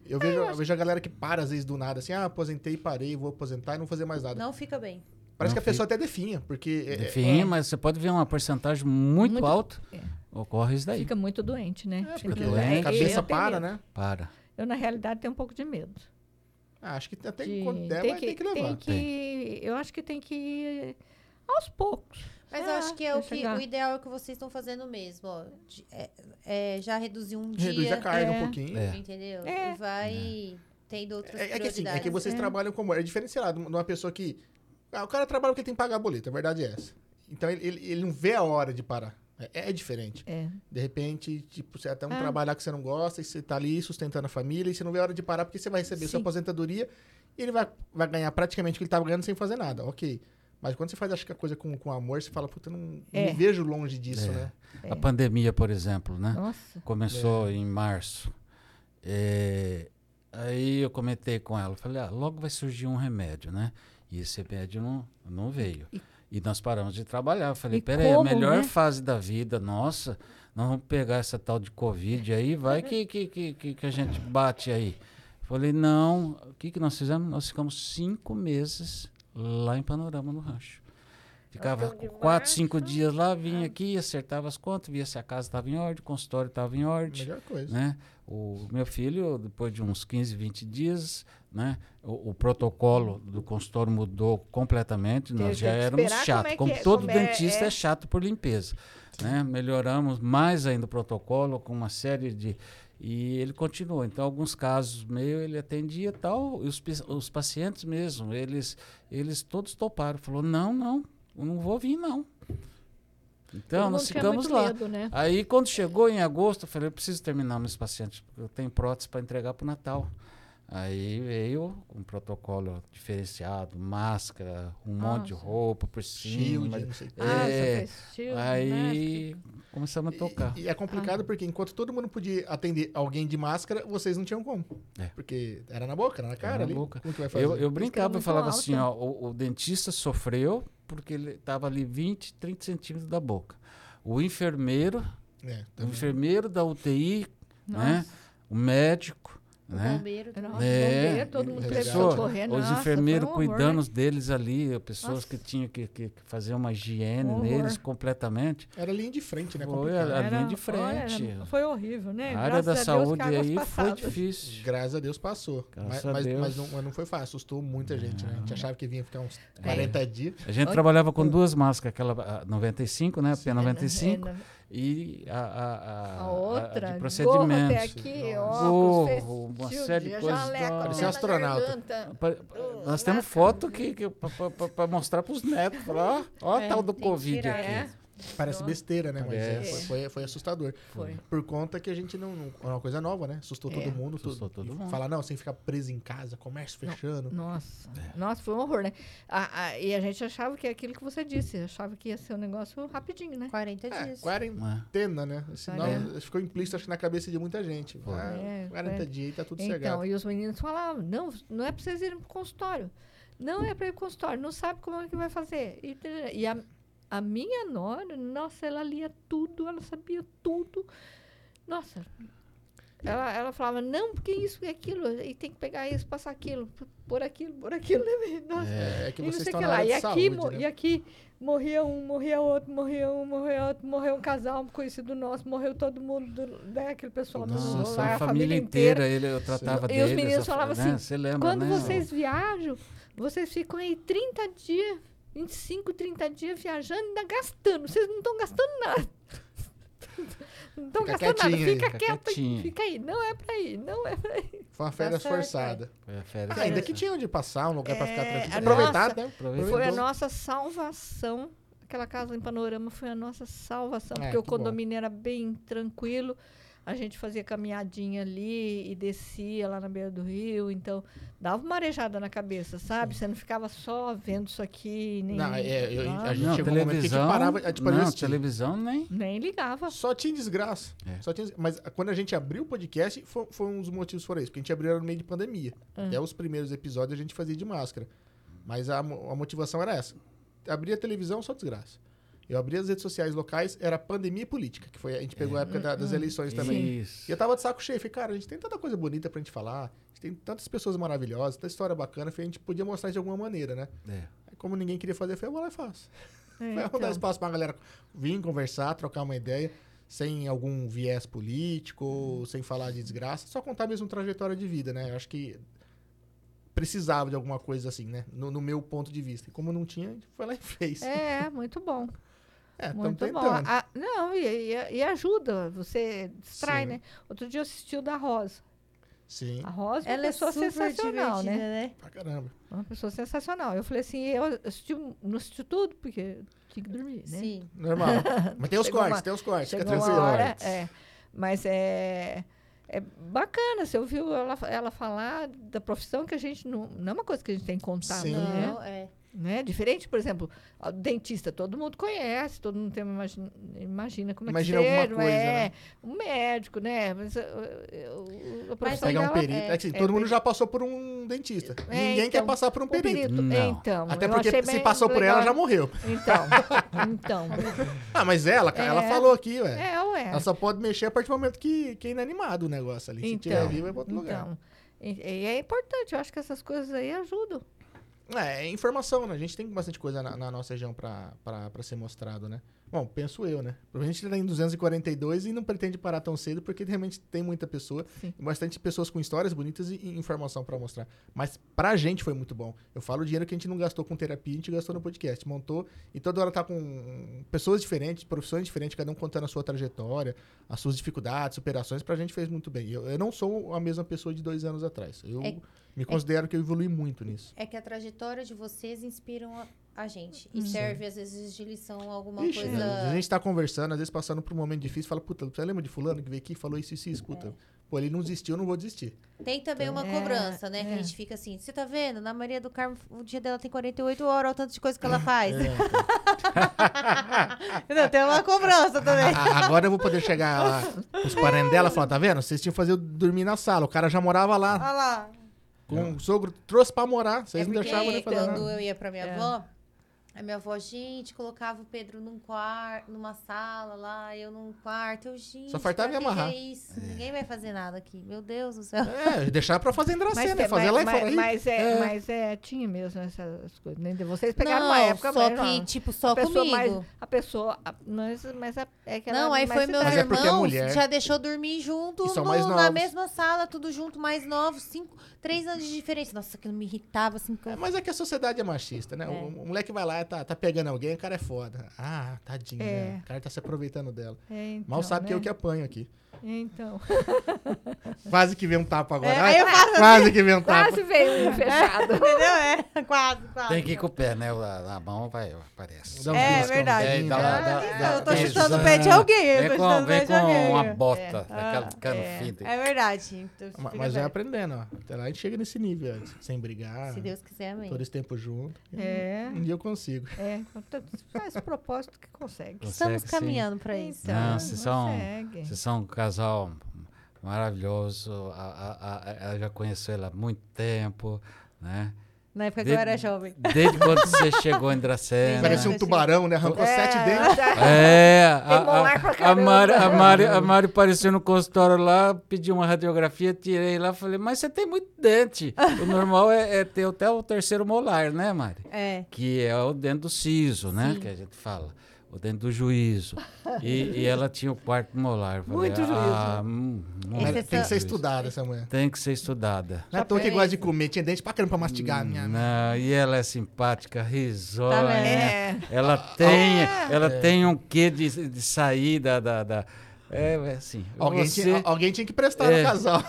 Eu vejo, eu vejo a galera que para às vezes do nada, assim, ah, aposentei, parei, vou aposentar e não fazer mais nada. Não fica bem. Parece Não que a pessoa até definha, porque é- é- É. mas você pode ver uma porcentagem muito, Muito- alta, é. ocorre isso daí. Fica muito doente, né? é, Fica porque doente. a Eu cabeça para, medo. né? Para. Eu, na realidade, tenho um pouco de medo. Ah, acho que até de- quando der, vai ter que levar. tem que- eu acho que tem que ir aos poucos. Mas É, eu acho que é o que chegar. o ideal é o que vocês estão fazendo mesmo, ó. De- é- é já reduzir um Reduz dia, a carga é. um pouquinho. É. entendeu? É. E vai tendo outras É, é que assim, é que vocês É. trabalham como. É diferenciado de uma pessoa que. Ah, o cara trabalha porque tem que pagar boleto, a verdade é essa. Então ele, ele, ele não vê a hora de parar. É, é diferente. É. De repente, tipo, você até um Ah. trabalhar que você não gosta e você tá ali sustentando a família e você não vê a hora de parar porque você vai receber sua Sim. aposentadoria e ele vai, vai ganhar praticamente o que ele tava ganhando sem fazer nada. Ok. Mas quando você faz acho que a coisa com, com amor, você fala, puta, eu não, É. me vejo longe disso, É. né? É. A pandemia, por exemplo, né? Nossa. Começou em março. É, aí eu comentei com ela, falei, ah, logo vai surgir um remédio, né? E esse remédio não, não veio. E- E nós paramos de trabalhar. Eu falei, peraí, a melhor né? fase da vida, nossa, nós vamos pegar essa tal de Covid aí, vai que, que, que, que, que a gente bate aí. Falei, não, o que, que nós fizemos? Nós ficamos cinco meses lá em Panorama, no rancho. Ficava quatro, cinco dias lá, vinha aqui, acertava as contas, via se a casa estava em ordem, o consultório estava em ordem Melhor coisa. né? O meu filho, depois de uns 15, 20 dias, né? O, o protocolo do consultório mudou completamente. Nós já éramos chatos. como é Como, é, todo como é- dentista é, é. chato por limpeza. Né? Melhoramos mais ainda o protocolo com uma série de. E ele continuou. Então, alguns casos meio ele atendia tal. E os, os pacientes mesmo, eles, eles todos toparam. Falou: não, não, não vou vir, não. Então, nós ficamos lá. medo, né? Aí, quando chegou em agosto, eu falei, eu preciso terminar meus pacientes, porque eu tenho prótese para entregar para o Natal. Aí veio um protocolo diferenciado, máscara, um monte de roupa por Shield, cima. não sei o quê. Ah, você É, fez shield, aí começamos a tocar. E, e é complicado porque enquanto todo mundo podia atender alguém de máscara, vocês não tinham como. É. Porque era na boca, era na cara na ali. boca. Como que vai fazer? Eu, eu brincava, eu falava alta. assim, ó, o, o dentista sofreu porque ele estava ali 20, 30 centímetros da boca. O enfermeiro, É, o também. enfermeiro da UTI, né? O médico, O né? bombeiro. também. Nossa, É, bombeiro, todo mundo pessoa, socorrer. Os Nossa, enfermeiros um horror, cuidando né? deles ali, pessoas Nossa. que tinham que, que- que fazer uma higiene Um neles completamente. Era linha de frente, né? Foi a- a linha Era- de frente. era- foi horrível, né? A área Graças da a Deus saúde águas aí foi difícil. Graças a Deus passou. Graças mas, a mas- Deus. mas não, mas não foi fácil, assustou muita gente, né? A gente achava que vinha ficar uns 40 dias. A gente trabalhava com duas máscaras, aquela a 95, né? Sim. P95 É, na- e a, a, a, A outra, de gorro até procedimentos. aqui, Nossa. óculos, Gorro, uma série de coisas Parecia na astronauta. Nós temos foto que, que, para mostrar para os netos. Falar, ó, ó É, a tal do Covid aqui. É, Parece Nossa. besteira, né? Mas é, foi, foi, foi assustador. foi. Por conta que a gente não. é uma coisa nova, né? Assustou É. todo mundo. Assustou todo E mundo. Falar, não, sem ficar preso em casa, comércio fechando. Nossa, É. nossa, foi um horror, né? A- a- e a gente achava que é aquilo que você disse, achava que ia ser um negócio rapidinho, né? 40 É, dias. quarentena, né? Senão, Quarenta. ficou implícito, acho que na cabeça de muita gente. Ah, É, 40 foi. dias e tá tudo Então, cegado. e os meninos falavam, não, não é pra vocês irem pro consultório. Não é pra ir pro consultório, não sabe como é que vai fazer. E, e a, a minha nora, nossa, ela lia tudo, ela sabia tudo. Nossa, ela, ela falava, não, porque isso e aquilo, e tem que pegar isso, passar aquilo, por aquilo, por aquilo. né? Nossa, É, é que e não vocês estão que lá. E aqui, saúde, né? e aqui morria um, morria outro, morria um, morria outro, morreu um casal, um conhecido nosso, morreu todo mundo, do, né, aquele pessoal do Nossa, lá, a família inteira, ele, eu E tratava os deles. meninos eu fa- falavam né? assim, Você lembra, Quando né? vocês viajam, vocês ficam aí 30 dias, 25, 30 dias viajando e ainda gastando. Vocês não estão gastando nada. Não estão gastando nada. Fica fica quieto, quietinho. fica aí. Não é pra ir, não é pra ir. Foi uma férias certo, forçada. Foi a férias. Ah, ainda que tinha onde passar, um lugar pra ficar É, tranquilo. Aproveitar, nossa- né? Aproveitou. Foi a nossa salvação. Aquela casa em Panorama foi a nossa salvação, É, porque o que bom. condomínio era bem tranquilo. A gente fazia caminhadinha ali e descia lá na beira do rio. Então, dava uma arejada na cabeça, sabe? Você não ficava só vendo isso aqui, nem, Não, é, eu- a gente Não, chegou um momento que a gente televisão. parava, a gente não, assistir. televisão nem. nem ligava. Só tinha desgraça. É. Só tinha, mas quando a gente abriu o podcast, foi, foi um dos motivos foram isso. Porque a gente abriu no meio de pandemia. Ah. Até os primeiros episódios a gente fazia de máscara. Mas a, a motivação era essa. Abrir a televisão, só desgraça. Eu abri as redes sociais locais, era pandemia e política, que foi a gente pegou a época da- das eleições também. Isso. E eu tava de saco cheio. Falei, cara, a gente tem tanta coisa bonita pra gente falar, a gente tem tantas pessoas maravilhosas, tanta história bacana, falei, a gente podia mostrar de alguma maneira, né? É. Aí, como ninguém queria fazer, eu falei, eu vou lá e faço. É, Vai então. dar espaço pra galera vir conversar, trocar uma ideia, sem algum viés político, sem falar de desgraça, só contar mesmo trajetória de vida, né? Eu acho que precisava de alguma coisa assim, né? No, no meu ponto de vista. E como não tinha, a gente foi lá e fez. É, muito bom. É, Muito bom. tentando. A- não, e, e- e ajuda, você distrai, Sim. né? Outro dia eu assisti o da Rosa. Sim, A Rosa é uma Ela é pessoa sensacional, né? né? pra caramba. Uma pessoa sensacional. Eu falei assim, eu assisti, não assisti tudo, porque tinha que dormir, né? Sim. Normal. Mas tem os cortes, uma- tem os cortes, fica tranquilo. hora, é. Mas é, é bacana, você ouviu ela, ela falar da profissão que a gente não... Não é uma coisa que a gente tem contato, Sim. né? Não, é. Né? Diferente, por exemplo, o dentista, todo mundo conhece, todo mundo tem imagina, imagina como Imagina é que alguma ser, coisa, é? né? Um médico, né? Mas uh, uh, a profissão Pegar um dela perito. é- É assim, é todo mundo já passou por um dentista. É, Ninguém quer então, passar por um Um perito. perito. Não. Então, Até porque se passou por legal. ela, já morreu. Então, então. Ah, mas ela, cara, ela É. falou aqui, velho. É, ué. Ela só pode mexer a partir do momento que, que é inanimado o negócio ali. Se tiver Então, vivo, é pra outro lugar. Então, e, e é importante, eu acho que essas coisas aí ajudam. É, é informação, né? A gente tem bastante coisa na, na nossa região pra ser mostrado, né? Bom, penso eu, né? A gente tá em 242 e não pretende parar tão cedo porque realmente tem muita pessoa, Sim. bastante pessoas com histórias bonitas e, e informação pra mostrar. Mas pra gente foi muito bom. Eu falo o dinheiro que a gente não gastou com terapia, a gente gastou no podcast. Montou e toda hora tá com pessoas diferentes, profissões diferentes, cada um contando a sua trajetória, as suas dificuldades, superações. Pra gente fez muito bem. Eu, eu não sou a mesma pessoa de dois anos atrás. Eu É- me considero que eu evolui muito nisso. É que a trajetória de vocês inspiram a, a gente. Hum. E serve, às vezes, de lição alguma Ixi, coisa. A gente tá conversando, às vezes passando por um momento difícil, fala, puta, você lembra de fulano que veio aqui e falou isso, isso, e escuta. Pô, ele não desistiu, eu não vou desistir. Tem também uma É, cobrança, né? Que a é. gente fica assim, você tá vendo? Na Maria do Carmo, o dia dela tem 48 horas, olha o tanto de coisa que ela faz. É, Não, tem uma cobrança também. Agora eu vou poder chegar lá os parentes dela e falar, tá vendo? Vocês tinham que fazer eu dormir na sala. O cara já morava lá Olha lá. Com o sogro, trouxe pra morar. Vocês é não deixavam ele fazer quando nada. eu ia pra minha É. avó, a minha avó, gente, colocava o Pedro num quarto, numa sala lá, eu num quarto. Eu, gente, Só faltava me amarrar. é isso? Ninguém vai fazer nada aqui. Meu Deus do céu. É, deixar pra fazer Andracena, tem- fazer lá e mas, fora. mas, é, É. mas é, tinha mesmo essas coisas. né? Vocês pegaram não, uma época só melhor. que, tipo, só a comigo. mais. A pessoa. a- mas, mas a- é que ela Não, é aí mais foi meus Mas é porque é já deixou dormir junto E no- mais na mesma sala, tudo junto, mais novos, cinco, três anos de diferença. Nossa, aquilo me irritava, assim. que eu- É, mas é que a sociedade é machista, né? É. O, o moleque vai lá e tá, tá pegando alguém, o cara é foda. Ah, tadinho, É. né? O cara tá se aproveitando dela. É, então, Mal sabe que né? eu que apanho aqui. Então. Quase que vem um tapa agora. É, faço quase que vem um tapa. Quase veio um fechado. Entendeu? É, quase, quase. Tem que ir com o pé, né? A, a mão vai, aparece. É, beliscões, verdade. É, dá, cara. dá, Ah, dá, eu tô chutando o pé de alguém, eu Vem tô com, chutando o vem pé de com alguém. uma bota, É. aquela cano é. fino. É verdade. Então, Ma- fica Mas vai aprendendo, ó. Até lá a gente chega nesse nível, ó, sem brigar. Se Deus quiser, amém. Todo esse tempo junto. É. Um dia eu consigo. É, faz propósito que consegue. Estamos Consegue, sim. caminhando pra isso. Então, Não, vocês são-. Vocês são um casal maravilhoso. A, a, a, ela já conheceu ela há muito tempo, né? Na época que eu era jovem. Desde quando você chegou em Dracena. Parecia um tubarão, né? Arrancou sete dentes. É, Tem molar pra a, a, a, caramba. Mari, a, Mari, a Mari apareceu no consultório lá, pediu uma radiografia, tirei lá, falei, mas você tem muito dente. O normal é, é ter até o terceiro molar, né, Mari? É. Que é o dente do siso, né? Sim. Que a gente fala. O dente do juízo. E, e ela tinha o quarto molar. Falei, Muito juízo. ah, hum, é Tem que ser juízo. estudada essa mulher. Tem que ser estudada. Não é à toa que gosta de comer. Tinha dente pra caramba pra mastigar. Minha... Não, e ela é simpática, risonha. Tá? É. Ela tem, ela tem um quê de, de sair da, da, da- É, é assim. Alguém, você, tinha, alguém tinha que prestar É. no casal.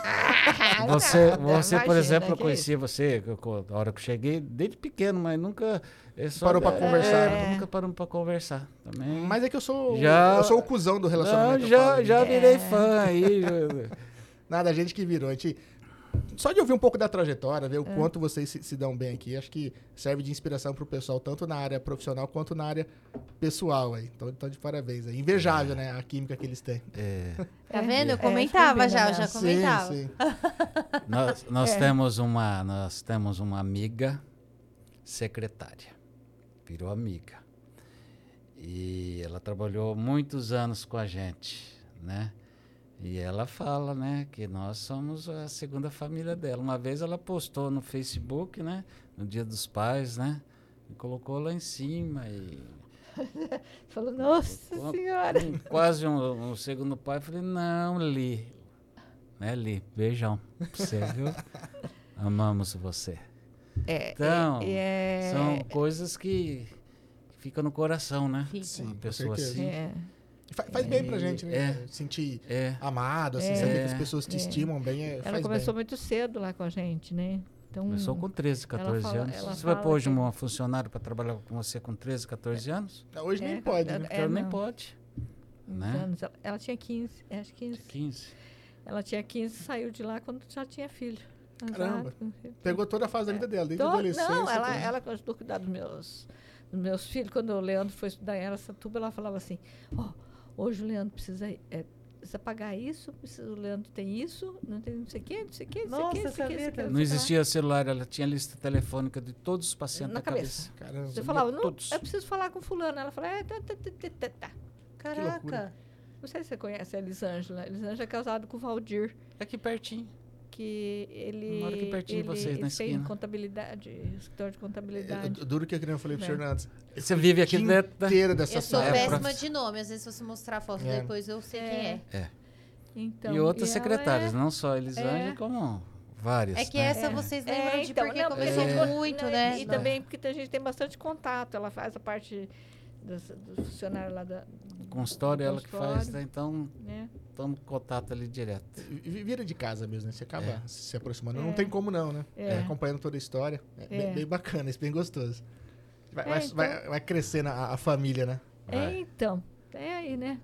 você, você por exemplo, eu que conheci você eu- eu- a hora que eu cheguei, desde pequeno, mas nunca. É só- Parou pra é, conversar, é, né? Nunca paramos pra conversar também. Mas é que eu sou, Já- eu sou o cuzão do relacionamento. Não, eu já, falo. já virei É. fã aí. Nada, a gente que virou. A gente... Só de ouvir um pouco da trajetória, É. ver o quanto vocês se, se dão bem aqui, acho que serve de inspiração pro pessoal, tanto na área profissional quanto na área pessoal aí. Então, então de parabéns aí. Invejável, né? A química que eles têm. É, Tá vendo? Eu É, comentava foi bem já, eu já comentava. Sim, sim. nós nós É. temos uma nós temos uma amiga secretária virou amiga e ela trabalhou muitos anos com a gente né e ela fala né que nós somos a segunda família dela uma vez ela postou no Facebook né no Dia dos Pais né e colocou lá em cima e Falou, nossa senhora. com quase um, um segundo pai, falei, não, Li. Né, Li? Beijão pra você, viu? Amamos você. É, Então, é, São coisas que, ficam no coração, né? Fica. Sim, Uma pessoa assim. é, E fa- Faz bem pra gente, né? É. Sentir É. amado, assim, É. saber que as pessoas te É. estimam bem, é, ela faz começou bem. muito cedo lá com a gente, né? Então, Começou com 13, 14 fala- anos. Você vai pôr hoje que- um funcionário para trabalhar com você com 13, 14 anos? Hoje É, nem pode, né? é, Então nem não. pode. né? anos. Ela, ela tinha 15, é, acho que 15. 15. Ela tinha 15 saiu de lá quando já tinha filho. Caramba. Exato. Pegou toda a fase da vida dela, desde a adolescência. não, ela, até- ela ajudou a cuidar dos meus, dos meus filhos. Quando o Leandro foi estudar em Aracatuba, ela falava assim, ó, hoje o Leandro precisa, é, precisa pagar isso, precisa, o Leandro tem isso, não tem não sei o quê, não sei o quê, não sei o Nossa, quê, não sei o quê, não sei o quê, existia celular, ela tinha lista telefônica de todos os pacientes Na da cabeça. Caramba. Você falava, não, todos. eu preciso falar com fulano. Ela falava, é, tá, tá, tá, tá, tá, tá. Caraca. Não sei se você conhece a Elisângela. A Elisângela é casada com o Valdir, É Aqui pertinho. Que ele, Mora aqui pertinho de vocês, na ele tem esquina. contabilidade, escritório de É, contabilidade. duro que eu queria falei pro É. senhor antes. Você vive aqui dentro da... inteira dessa Eu sou sala. É, péssima de nome. Às vezes, se você mostrar a foto É. depois, eu sei É. quem é. Então, e outras secretárias, é- não só a Elisângela, É. como várias. É que né? essa É. vocês É, lembram de então, porque não, começou é. muito, Não, né? E também porque a gente tem bastante contato. Ela faz a parte dos, dos funcionários lá da. Consultório, ela que faz, consultório, né? Então, Né? Estamos em contato ali direto. Vi- Vira de casa mesmo, né? Você acaba É. se aproximando. É. Não tem como não, né? É. Acompanhando toda a história. É, É. Bem, bem bacana, isso bem gostoso. Vai, É, vai, então. vai, vai crescendo a, a família, né? É, então. É aí, né?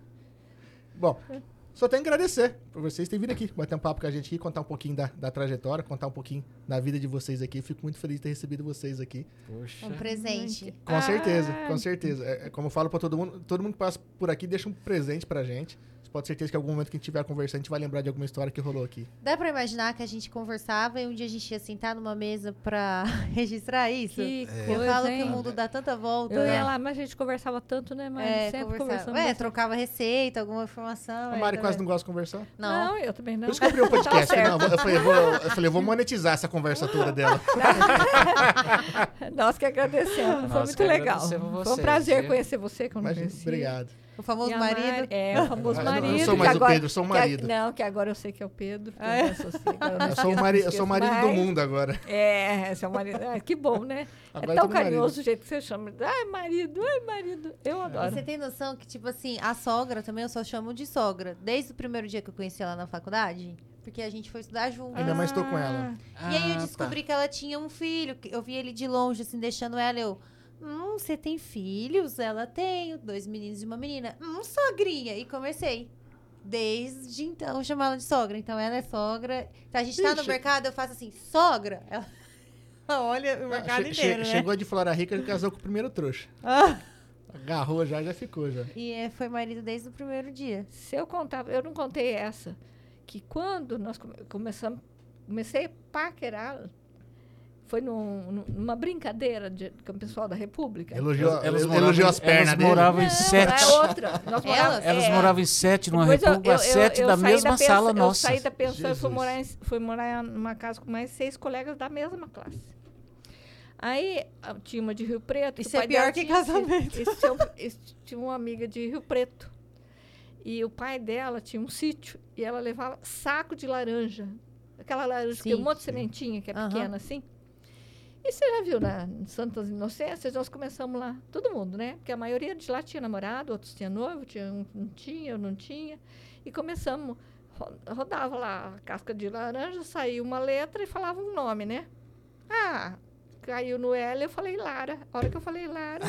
Bom, só tenho que agradecer por vocês terem vindo aqui, bater um papo com a gente aqui, contar um pouquinho da, da trajetória, contar um pouquinho da vida de vocês aqui. Fico muito feliz de ter recebido vocês aqui. Poxa. Um presente. Com certeza, Ah, com certeza. É, é como eu falo pra todo mundo, todo mundo que passa por aqui deixa um presente pra gente. Você pode ter certeza que em algum momento que a gente estiver conversando, a gente vai lembrar de alguma história que rolou aqui. Dá pra imaginar que a gente conversava e um dia a gente ia sentar numa mesa pra registrar isso? Que É. Eu falo hein? que o mundo dá tanta volta. Eu ia lá, mas a gente conversava tanto, né? Mas É, sempre conversava. É, bastante. trocava receita, alguma informação. A é, Mari tá quase não gosta de conversar. Não. Não, eu também não. Por isso que eu abri um podcast. Tá não, eu, falei, eu, vou, eu falei, eu vou monetizar essa conversa toda dela. Nós que agradecemos. Foi Nós muito que legal. Foi um prazer viu? conhecer você, que eu não Mas, conhecia. obrigado. O famoso E marido. Mari- é, o famoso Eu não marido. sou que mais o agora- Pedro, eu sou o que a- marido. não, que agora eu sei que é o Pedro. Ah, é? Eu, associei, agora não Eu sou o, mari, não eu sou marido do mais. mundo agora. É, esse é o marido. Ah, que bom, né? Agora é eu tão carinhoso marido. o jeito que você chama. Ai, marido, ai, marido. Eu E adoro. você tem noção que, tipo assim, a sogra também eu só chamo de sogra. Desde o primeiro dia que eu conheci ela na faculdade. Porque a gente foi estudar junto. Ainda mais estou com ela. E aí eu Ah, descobri tá. que ela tinha um filho. que Eu vi ele de longe, assim, deixando ela. Eu, hum, você tem filhos? Ela tem, dois meninos e uma menina. Hum, sogrinha. E comecei. Desde então, chamar ela de sogra. Então ela é sogra. Então a gente tá no mercado, eu faço assim, sogra. Ela olha o mercado Che- che- inteiro, né? Chegou de Flora Rica e casou com o primeiro trouxa. Ah. Agarrou já, já ficou já. E é, foi marido desde o primeiro dia. Se eu contava, eu não contei essa, que quando nós come- começamos, comecei a paquerar, foi num- num- numa brincadeira de, com o pessoal da República. Elogiou, Elas- elas elogiou as pernas elas dele. moravam em Não, sete. é outra. Nós morávamos- Elas é, moravam em sete numa depois eu- república, eu- eu- sete eu da mesma pensão- sala Eu nossa. saí da pensão e fui morar, em, fui morar numa casa com mais seis colegas da mesma classe. Aí ah, tinha uma de Rio Preto. Isso é pai pior que tinha- casamento. Isso, tinha, isso tinha uma amiga de Rio Preto. E o pai dela tinha um sítio e ela levava saco de laranja. Aquela laranja que tem um Sim. monte de sementinha, que é Aham. pequena assim. E você já viu na Santas Inocências, nós começamos lá, todo mundo, né? Porque a maioria de lá tinha namorado, outros tinha noivo, tinha um não tinha, eu não tinha. E começamos, ro- rodava lá a casca de laranja, saía uma letra e falava um nome, né? Ah, caiu no L, eu falei Lara. A hora que eu falei Lara,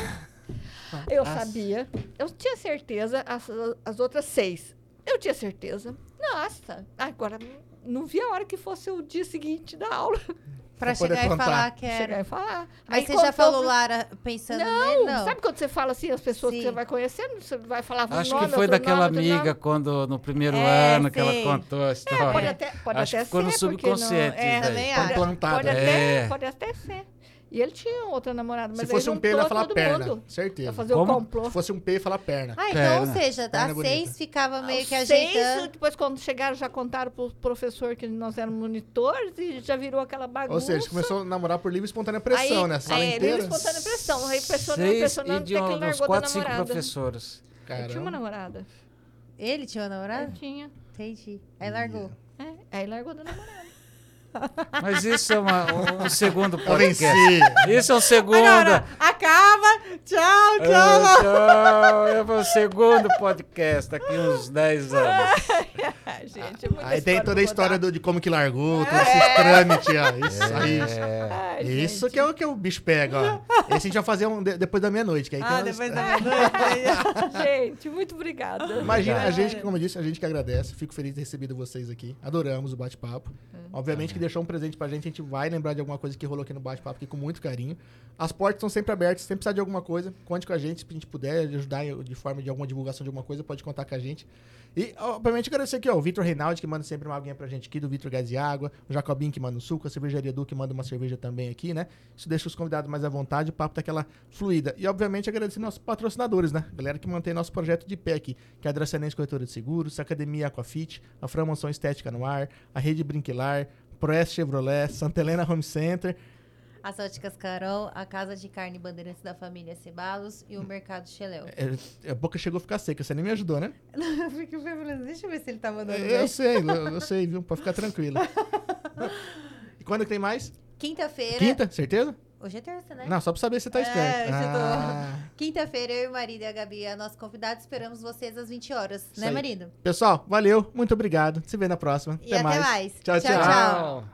eu sabia. Eu tinha certeza, as, as outras seis. Eu tinha certeza. Nossa, agora não vi a hora que fosse o dia seguinte da aula. Pra chegar e contar. falar que Chegar era. e falar. Mas Aí você já falou pro- Lara pensando Não, nele? Não. sabe quando você fala assim, as pessoas que Sim. você vai conhecendo, você vai falar um Acho nome, que foi daquela nome, amiga nome. quando no primeiro É, ano que ela contou a É, história. pode até, pode Acho até que ficou no ser, não- subconsciente é, isso daí. também acho. implantado. Pode né? até, É. pode até ser. E ele tinha outra namorada, mas Se fosse um P, ele ia falar perna. mundo Certeza. Pra fazer Como? o complô. Se fosse um P, ia falar perna. Ah, então, Perna. ou seja, Perna a bonita. seis ficava meio que seis, ajeitando. depois quando chegaram, já contaram pro professor que nós éramos monitores e já virou aquela bagunça. Ou seja, começou a namorar por livre e espontânea pressão, aí, né? A sala é, inteira. livre espontânea pressão. Aí pressionando, Seis pressionando, e até de que ele largou da quatro, cinco namorada. professores. Ele tinha uma Caramba. namorada. Ele tinha uma Ele namorada? tinha. Entendi. Aí largou. É, aí largou da namorada. Mas isso é uma- um segundo podcast. Isso é o segundo. Agora, acaba. Tchau, É, tchau. tchau. É o segundo podcast daqui uns 10 anos. Gente, é Aí tem toda a história do- de como que largou, todos esses trâmites, ó. Isso. É. Ai, Isso que é o que o bicho pega, ó. Esse a gente vai fazer um de- depois da meia-noite. que aí tem Ah, umas- depois da meia-noite. Gente, muito obrigada. Imagina, a gente, como eu disse, a gente que agradece. Fico feliz de ter recebido vocês aqui. Adoramos o bate-papo. Obviamente que deixou um presente pra gente, a gente vai lembrar de alguma coisa que rolou aqui no bate-papo aqui com muito carinho. As portas estão sempre abertas, sempre precisar de alguma coisa, conte com a gente, se a gente puder ajudar de forma de alguma divulgação de alguma coisa, pode contar com a gente. E, obviamente, agradecer aqui, ó, o Vitor Reinaldi, que manda sempre uma aguinha pra gente aqui, do Vitor Gás e Água, o Jacobinho, que manda um suco, a Cervejaria Du, que manda uma cerveja também aqui, né? Isso deixa os convidados mais à vontade, o papo daquela fluida. E, obviamente, agradecer nossos patrocinadores, né? Galera que mantém nosso projeto de pé aqui, que é a Dracenense Corretora de Seguros, a Academia Aquafit, a Fran Mansão Estética no Ar, a Rede Brinquilar, Proes Chevrolet, Santa Helena Home Center, As óticas Carol, a Casa de Carne Bandeirantes da família Cebalos e o Mercado Xeléu. É, a boca chegou a ficar seca, você nem me ajudou, né? Eu fiquei falando, deixa eu ver se ele tá mandando Eu, bem. sei, eu, eu sei, viu? Pode ficar tranquilo. E quando que tem mais? Quinta-feira. Quinta, certeza? Hoje é terça, né? Não, só pra saber se você tá É, esperto. hoje eu tô- Ah. Quinta-feira, eu e o marido e a Gabi, a nossa convidada, esperamos vocês às 20 horas, Isso né, aí. marido? Pessoal, valeu, muito obrigado. Se vê na próxima. E até mais. Tchau, tchau. Tchau, tchau. Tchau.